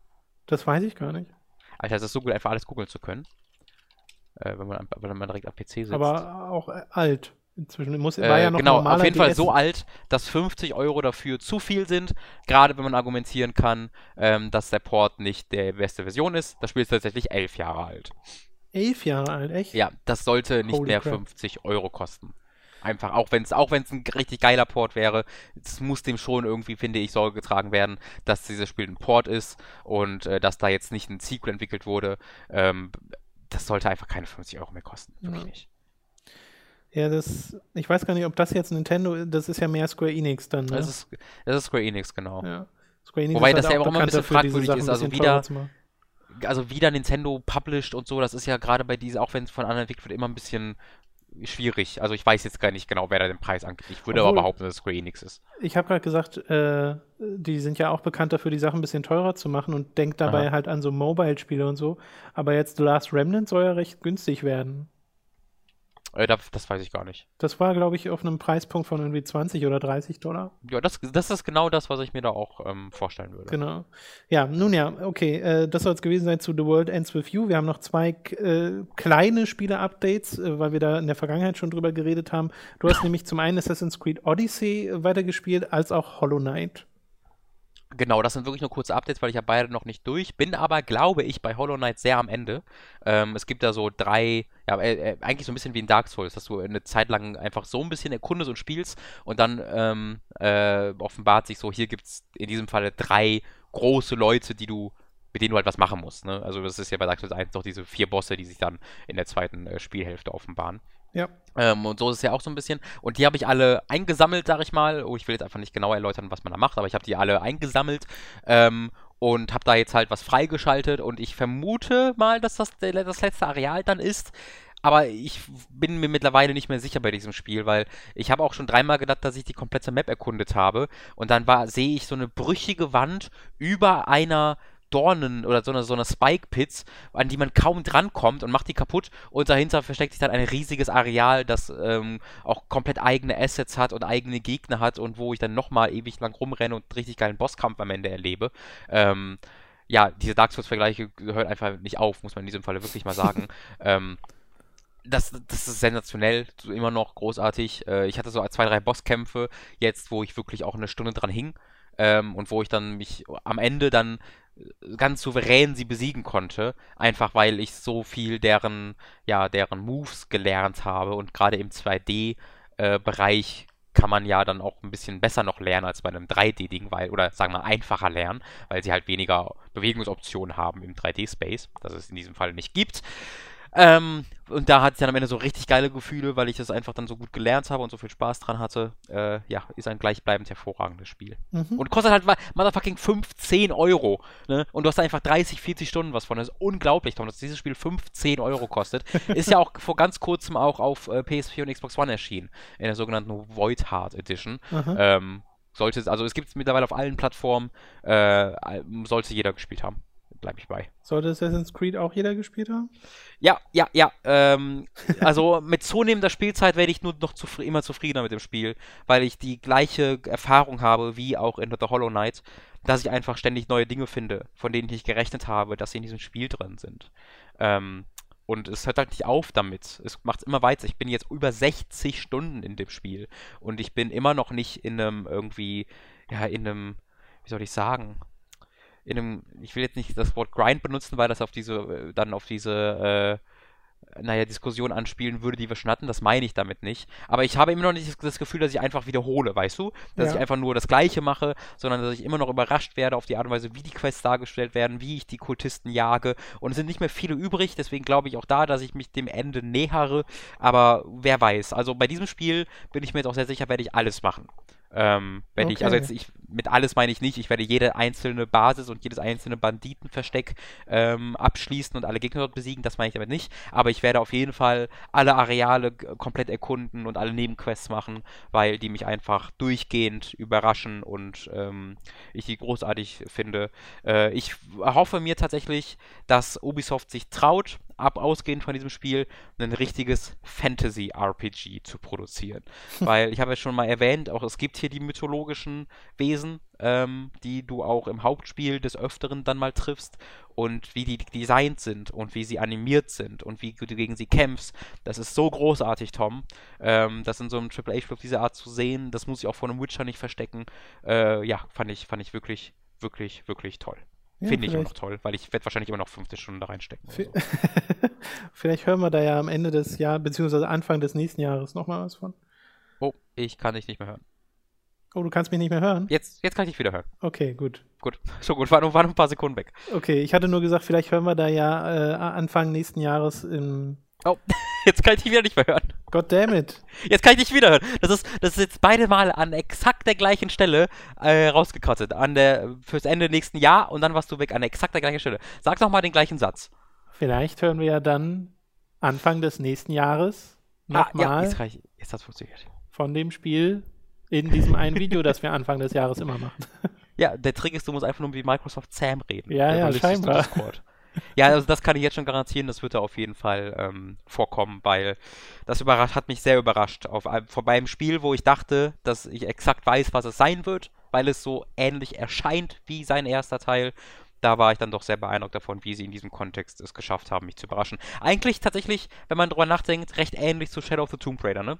Das weiß ich gar nicht. Alter, es ist so gut, einfach alles googeln zu können. Äh, wenn, man, wenn man direkt am PC sitzt. Aber auch äh, alt. Inzwischen muss, war äh, ja noch genau, auf jeden. Fall so alt, dass 50 Euro dafür zu viel sind, gerade wenn man argumentieren kann, ähm, dass der Port nicht der beste Version ist. Das Spiel ist tatsächlich elf Jahre alt. Elf Jahre alt, echt? Ja, das sollte nicht Holy mehr crap. 50 Euro kosten. Einfach, auch wenn es auch wenn's ein richtig geiler Port wäre, es muss dem schon irgendwie, finde ich, Sorge getragen werden, dass dieses Spiel ein Port ist und äh, dass da jetzt nicht ein Sequel entwickelt wurde. Ähm, das sollte einfach keine 50 Euro mehr kosten. Wirklich ja. nicht. Ja, das, ich weiß gar nicht, ob das jetzt Nintendo, das ist ja mehr Square Enix dann, ne? Das ist, das ist Square Enix, genau. Ja. Square Enix Wobei das halt ja auch immer ein bisschen fragwürdig ist, also wieder, also wieder Nintendo published und so, das ist ja gerade bei diesen, auch wenn es von anderen entwickelt wird, immer ein bisschen schwierig. Also ich weiß jetzt gar nicht genau, wer da den Preis angibt. Ich würde Obwohl, aber behaupten, dass es Square Enix ist. Ich habe gerade gesagt, äh, die sind ja auch bekannt dafür, die Sachen ein bisschen teurer zu machen und denkt dabei Aha. halt an so Mobile-Spiele und so. Aber jetzt The Last Remnant soll ja recht günstig werden. Äh, das, das, weiß ich gar nicht. Das war, glaube ich, auf einem Preispunkt von irgendwie 20 oder 30 Dollar. Ja, das, das ist genau das, was ich mir da auch ähm, vorstellen würde. Genau. Ja, nun ja, okay. Äh, das soll es gewesen sein zu The World Ends With You. Wir haben noch zwei äh, kleine Spiele-Updates, äh, weil wir da in der Vergangenheit schon drüber geredet haben. Du hast nämlich zum einen Assassin's Creed Odyssey äh, weitergespielt, als auch Hollow Knight. Genau, das sind wirklich nur kurze Updates, weil ich habe beide noch nicht durch. Bin aber, glaube ich, bei Hollow Knight sehr am Ende. Ähm, es gibt da so drei, ja, äh, äh, eigentlich so ein bisschen wie in Dark Souls, dass du eine Zeit lang einfach so ein bisschen erkundest und spielst und dann ähm, äh, offenbart sich so, hier gibt es in diesem Fall drei große Leute, die du mit denen du halt was machen musst. Ne? Also das ist ja bei Dark Souls 1 noch diese vier Bosse, die sich dann in der zweiten äh, Spielhälfte offenbaren. Ja. Ähm, und so ist es ja auch so ein bisschen. Und die habe ich alle eingesammelt, sag ich mal. Oh, ich will jetzt einfach nicht genau erläutern, was man da macht, aber ich habe die alle eingesammelt ähm, und habe da jetzt halt was freigeschaltet. Und ich vermute mal, dass das das letzte Areal dann ist. Aber ich bin mir mittlerweile nicht mehr sicher bei diesem Spiel, weil ich habe auch schon dreimal gedacht, dass ich die komplette Map erkundet habe. Und dann sehe ich so eine brüchige Wand über einer Dornen oder so eine, so eine Spike-Pits, an die man kaum drankommt und macht die kaputt. Und dahinter versteckt sich dann ein riesiges Areal, das ähm, auch komplett eigene Assets hat und eigene Gegner hat und wo ich dann nochmal ewig lang rumrenne und richtig geilen Bosskampf am Ende erlebe. Ähm, ja, diese Dark Souls-Vergleiche hören einfach nicht auf, muss man in diesem Falle wirklich mal sagen. ähm, das, das ist sensationell, immer noch großartig. Äh, ich hatte so zwei, drei Bosskämpfe jetzt, wo ich wirklich auch eine Stunde dran hing. Ähm, und wo ich dann mich am Ende dann ganz souverän sie besiegen konnte, einfach weil ich so viel deren, ja, deren Moves gelernt habe und gerade im 2D-Bereich äh, kann man ja dann auch ein bisschen besser noch lernen als bei einem 3D-Ding, weil, oder sagen wir einfacher lernen, weil sie halt weniger Bewegungsoptionen haben im 3D-Space, das es in diesem Fall nicht gibt. Ähm, und da hatte ich dann am Ende so richtig geile Gefühle, weil ich das einfach dann so gut gelernt habe und so viel Spaß dran hatte. Äh, ja, ist ein gleichbleibend hervorragendes Spiel. Mhm. Und kostet halt motherfucking 15 Euro. Ne? Und du hast einfach 30, 40 Stunden was von. Das ist unglaublich, Tom, dass dieses Spiel 15 Euro kostet. ist ja auch vor ganz kurzem auch auf äh, PS4 und Xbox One erschienen. In der sogenannten Void Heart Edition. Mhm. Ähm, sollte, also es gibt es mittlerweile auf allen Plattformen. Äh, sollte jeder gespielt haben bleibe ich bei. Sollte Assassin's Creed auch jeder gespielt haben? Ja, ja, ja. Ähm, also mit zunehmender Spielzeit werde ich nur noch zufri immer zufriedener mit dem Spiel, weil ich die gleiche Erfahrung habe wie auch in The Hollow Knight, dass ich einfach ständig neue Dinge finde, von denen ich nicht gerechnet habe, dass sie in diesem Spiel drin sind. Ähm, und es hört halt nicht auf damit. Es macht immer weiter. Ich bin jetzt über 60 Stunden in dem Spiel. Und ich bin immer noch nicht in einem irgendwie, ja, in einem, wie soll ich sagen, in einem, ich will jetzt nicht das Wort Grind benutzen, weil das auf diese, äh, dann auf diese, äh, naja, Diskussion anspielen würde, die wir schon hatten. Das meine ich damit nicht. Aber ich habe immer noch nicht das Gefühl, dass ich einfach wiederhole, weißt du? Dass ja. ich einfach nur das Gleiche mache, sondern dass ich immer noch überrascht werde auf die Art und Weise, wie die Quests dargestellt werden, wie ich die Kultisten jage. Und es sind nicht mehr viele übrig, deswegen glaube ich auch da, dass ich mich dem Ende nähere. Aber wer weiß. Also bei diesem Spiel bin ich mir jetzt auch sehr sicher, werde ich alles machen. Ähm, wenn Okay. ich, also jetzt ich, mit alles meine ich nicht, ich werde jede einzelne Basis und jedes einzelne Banditenversteck ähm, abschließen und alle Gegner dort besiegen, das meine ich damit nicht. Aber ich werde auf jeden Fall alle Areale komplett erkunden und alle Nebenquests machen, weil die mich einfach durchgehend überraschen und ähm, ich die großartig finde. Äh, ich hoffe mir tatsächlich, dass Ubisoft sich traut, ab ausgehend von diesem Spiel ein richtiges Fantasy-RPG zu produzieren. Weil ich habe ja schon mal erwähnt, auch es gibt hier die mythologischen Wesen, ähm, die du auch im Hauptspiel des Öfteren dann mal triffst und wie die designt sind und wie sie animiert sind und wie du gegen sie kämpfst. Das ist so großartig, Tom. Ähm, das in so einem Triple H-Spiel auf diese Art zu sehen, das muss ich auch vor einem Witcher nicht verstecken. Äh, ja, fand ich, fand ich wirklich, wirklich, wirklich toll. Ja, Finde ich immer noch toll, weil ich werde wahrscheinlich immer noch 50 Stunden da reinstecken. so. Vielleicht hören wir da ja am Ende des Jahres, beziehungsweise Anfang des nächsten Jahres nochmal was von. Oh, ich kann dich nicht mehr hören. Oh, du kannst mich nicht mehr hören? Jetzt, jetzt kann ich dich wieder hören. Okay, gut. Gut, so gut, war nur, war nur ein paar Sekunden weg. Okay, ich hatte nur gesagt, vielleicht hören wir da ja äh, Anfang nächsten Jahres im. Oh, jetzt kann ich dich wieder nicht mehr hören. God damn it. Jetzt kann ich dich wieder hören. Das ist, das ist jetzt beide Mal an exakt der gleichen Stelle äh, rausgekottet. An der, fürs Ende nächsten Jahr und dann warst du weg an exakt der gleichen Stelle. Sag doch mal den gleichen Satz. Vielleicht hören wir ja dann Anfang des nächsten Jahres Ah, ja, nochmal jetzt, ich, jetzt hat's funktioniert. von dem Spiel in diesem einen Video, das wir Anfang des Jahres immer machen. Ja, der Trick ist, du musst einfach nur wie Microsoft Sam reden. Ja, ja, scheinbar. Discord. Ja, also das kann ich jetzt schon garantieren, das wird da auf jeden Fall ähm, vorkommen, weil das überrascht, hat mich sehr überrascht. Auf, vor beim Spiel, wo ich dachte, dass ich exakt weiß, was es sein wird, weil es so ähnlich erscheint wie sein erster Teil. Da war ich dann doch sehr beeindruckt davon, wie sie in diesem Kontext es geschafft haben, mich zu überraschen. Eigentlich tatsächlich, wenn man drüber nachdenkt, recht ähnlich zu Shadow of the Tomb Raider, ne?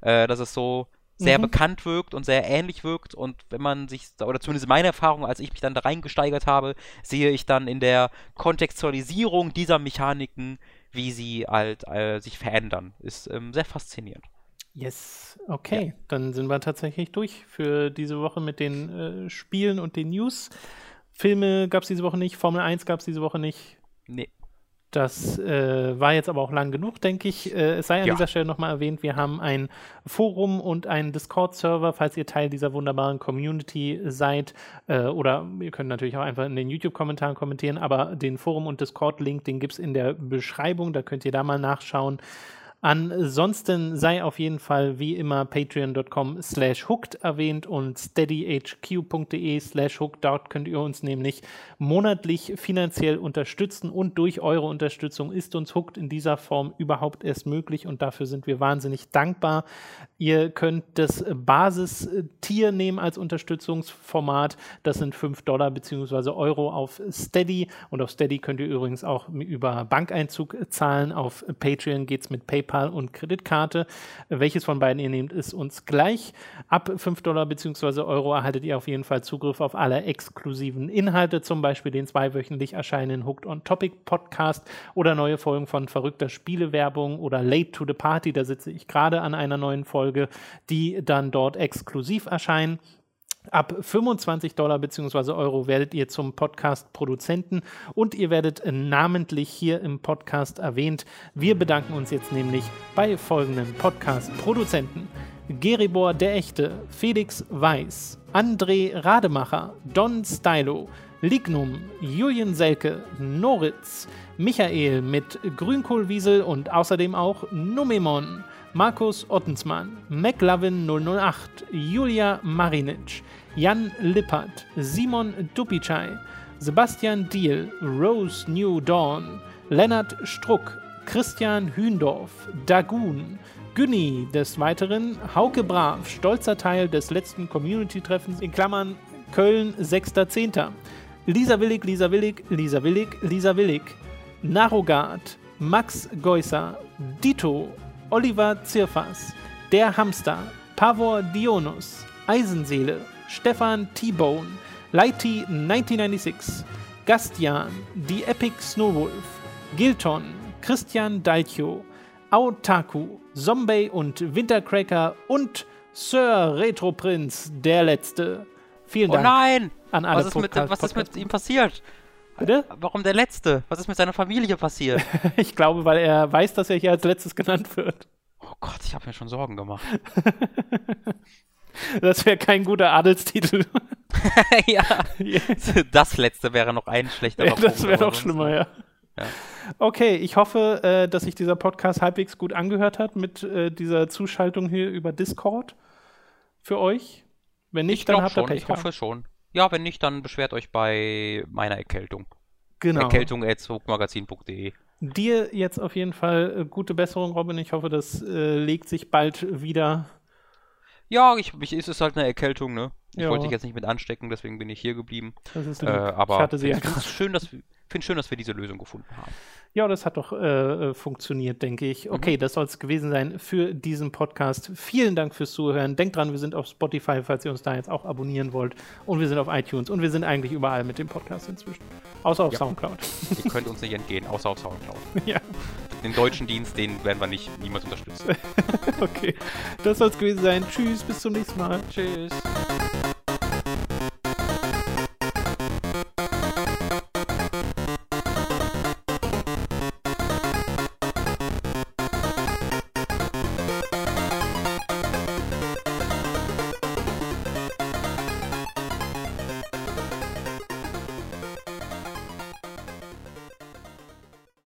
Äh, dass es so sehr Mhm. bekannt wirkt und sehr ähnlich wirkt und wenn man sich, oder zumindest meine Erfahrung, als ich mich dann da reingesteigert habe, sehe ich dann in der Kontextualisierung dieser Mechaniken, wie sie halt äh, sich verändern. Ist ähm, sehr faszinierend. Yes, okay. Dann sind wir tatsächlich durch für diese Woche mit den äh, Spielen und den News. Filme gab es diese Woche nicht, Formel 1 gab es diese Woche nicht. Nee. Das äh, war jetzt aber auch lang genug, denke ich. Äh, es sei an Ja. dieser Stelle nochmal erwähnt, wir haben ein Forum und einen Discord-Server, falls ihr Teil dieser wunderbaren Community seid. Äh, oder ihr könnt natürlich auch einfach in den YouTube-Kommentaren kommentieren, aber den Forum- und Discord-Link, den gibt es in der Beschreibung, da könnt ihr da mal nachschauen. Ansonsten sei auf jeden Fall wie immer patreon.com slash hooked erwähnt und steadyhq.de slash hooked. Dort könnt ihr uns nämlich monatlich finanziell unterstützen und durch eure Unterstützung ist uns hooked in dieser Form überhaupt erst möglich und dafür sind wir wahnsinnig dankbar. Ihr könnt das Basistier nehmen als Unterstützungsformat. Das sind 5 Dollar bzw. Euro auf Steady und auf Steady könnt ihr übrigens auch über Bankeinzug zahlen. Auf Patreon geht es mit PayPal und Kreditkarte. Welches von beiden ihr nehmt, ist uns gleich. Ab 5 Dollar bzw. Euro erhaltet ihr auf jeden Fall Zugriff auf alle exklusiven Inhalte, zum Beispiel den zweiwöchentlich erscheinenden Hooked on Topic Podcast oder neue Folgen von verrückter Spielewerbung oder Late to the Party. Da sitze ich gerade an einer neuen Folge, die dann dort exklusiv erscheinen. Ab 25 Dollar bzw. Euro werdet ihr zum Podcast-Produzenten und ihr werdet namentlich hier im Podcast erwähnt. Wir bedanken uns jetzt nämlich bei folgenden Podcast-Produzenten. Geribor der Echte, Felix Weiß, André Rademacher, Don Stylo, Lignum, Julian Selke, Noritz, Michael mit Grünkohlwiesel und außerdem auch Numemon, Markus Ottensmann, McLovin 008, Julia Marinic, Jan Lippert, Simon Dupicai, Sebastian Diel, Rose New Dawn, Lennart Struck, Christian Hühndorf, Dagun, Günni des Weiteren, Hauke Brav, stolzer Teil des letzten Community-Treffens in Klammern Köln 6.10. Lisa Willig, Lisa Willig, Lisa Willig, Lisa Willig, Narogard, Max Geusser, Dito, Oliver Zirfas, Der Hamster, Pavor Dionus, Eisenseele, Stefan T-Bone, Lighty 1996, Gastian, Die Epic Snowwolf, Gilton, Christian Daitjo, Aotaku, Zombie und Wintercracker und Sir Retroprinz, der Letzte. Vielen Oh Dank nein! an alle Was ist, mit, was ist mit ihm passiert? Bitte? Warum der Letzte? Was ist mit seiner Familie passiert? Ich glaube, weil er weiß, dass er hier als letztes genannt wird. Oh Gott, ich habe mir schon Sorgen gemacht. Das wäre kein guter Adelstitel. ja. Das letzte wäre noch ein schlechter ja, Das wäre noch schlimmer, ja. ja. Okay, ich hoffe, äh, dass sich dieser Podcast halbwegs gut angehört hat mit äh, dieser Zuschaltung hier über Discord für euch. Wenn nicht, ich dann habt ihr Pech. Ich hoffe schon. Ja, wenn nicht, dann beschwert euch bei meiner Erkältung. Genau. Erkältung.zugmagazin.de. Dir jetzt auf jeden Fall äh, gute Besserung, Robin. Ich hoffe, das äh, legt sich bald wieder. Ja, ich, ich, ist es halt eine Erkältung, ne? Ich ja. wollte dich jetzt nicht mit anstecken, deswegen bin ich hier geblieben. Das ist äh, aber ich hatte sie ja ich finde es schön, dass, schön, dass wir diese Lösung gefunden haben. Ja, das hat doch äh, funktioniert, denke ich. Mhm. Okay, mhm. das soll es gewesen sein für diesen Podcast. Vielen Dank fürs Zuhören. Denkt dran, wir sind auf Spotify, falls ihr uns da jetzt auch abonnieren wollt. Und wir sind auf iTunes und wir sind eigentlich überall mit dem Podcast inzwischen. Außer auf ja. Soundcloud. Ihr könnt uns nicht entgehen, außer auf Soundcloud. ja. Den deutschen Dienst, den werden wir nicht niemals unterstützen. okay, das soll es gewesen sein. Tschüss, bis zum nächsten Mal. Tschüss.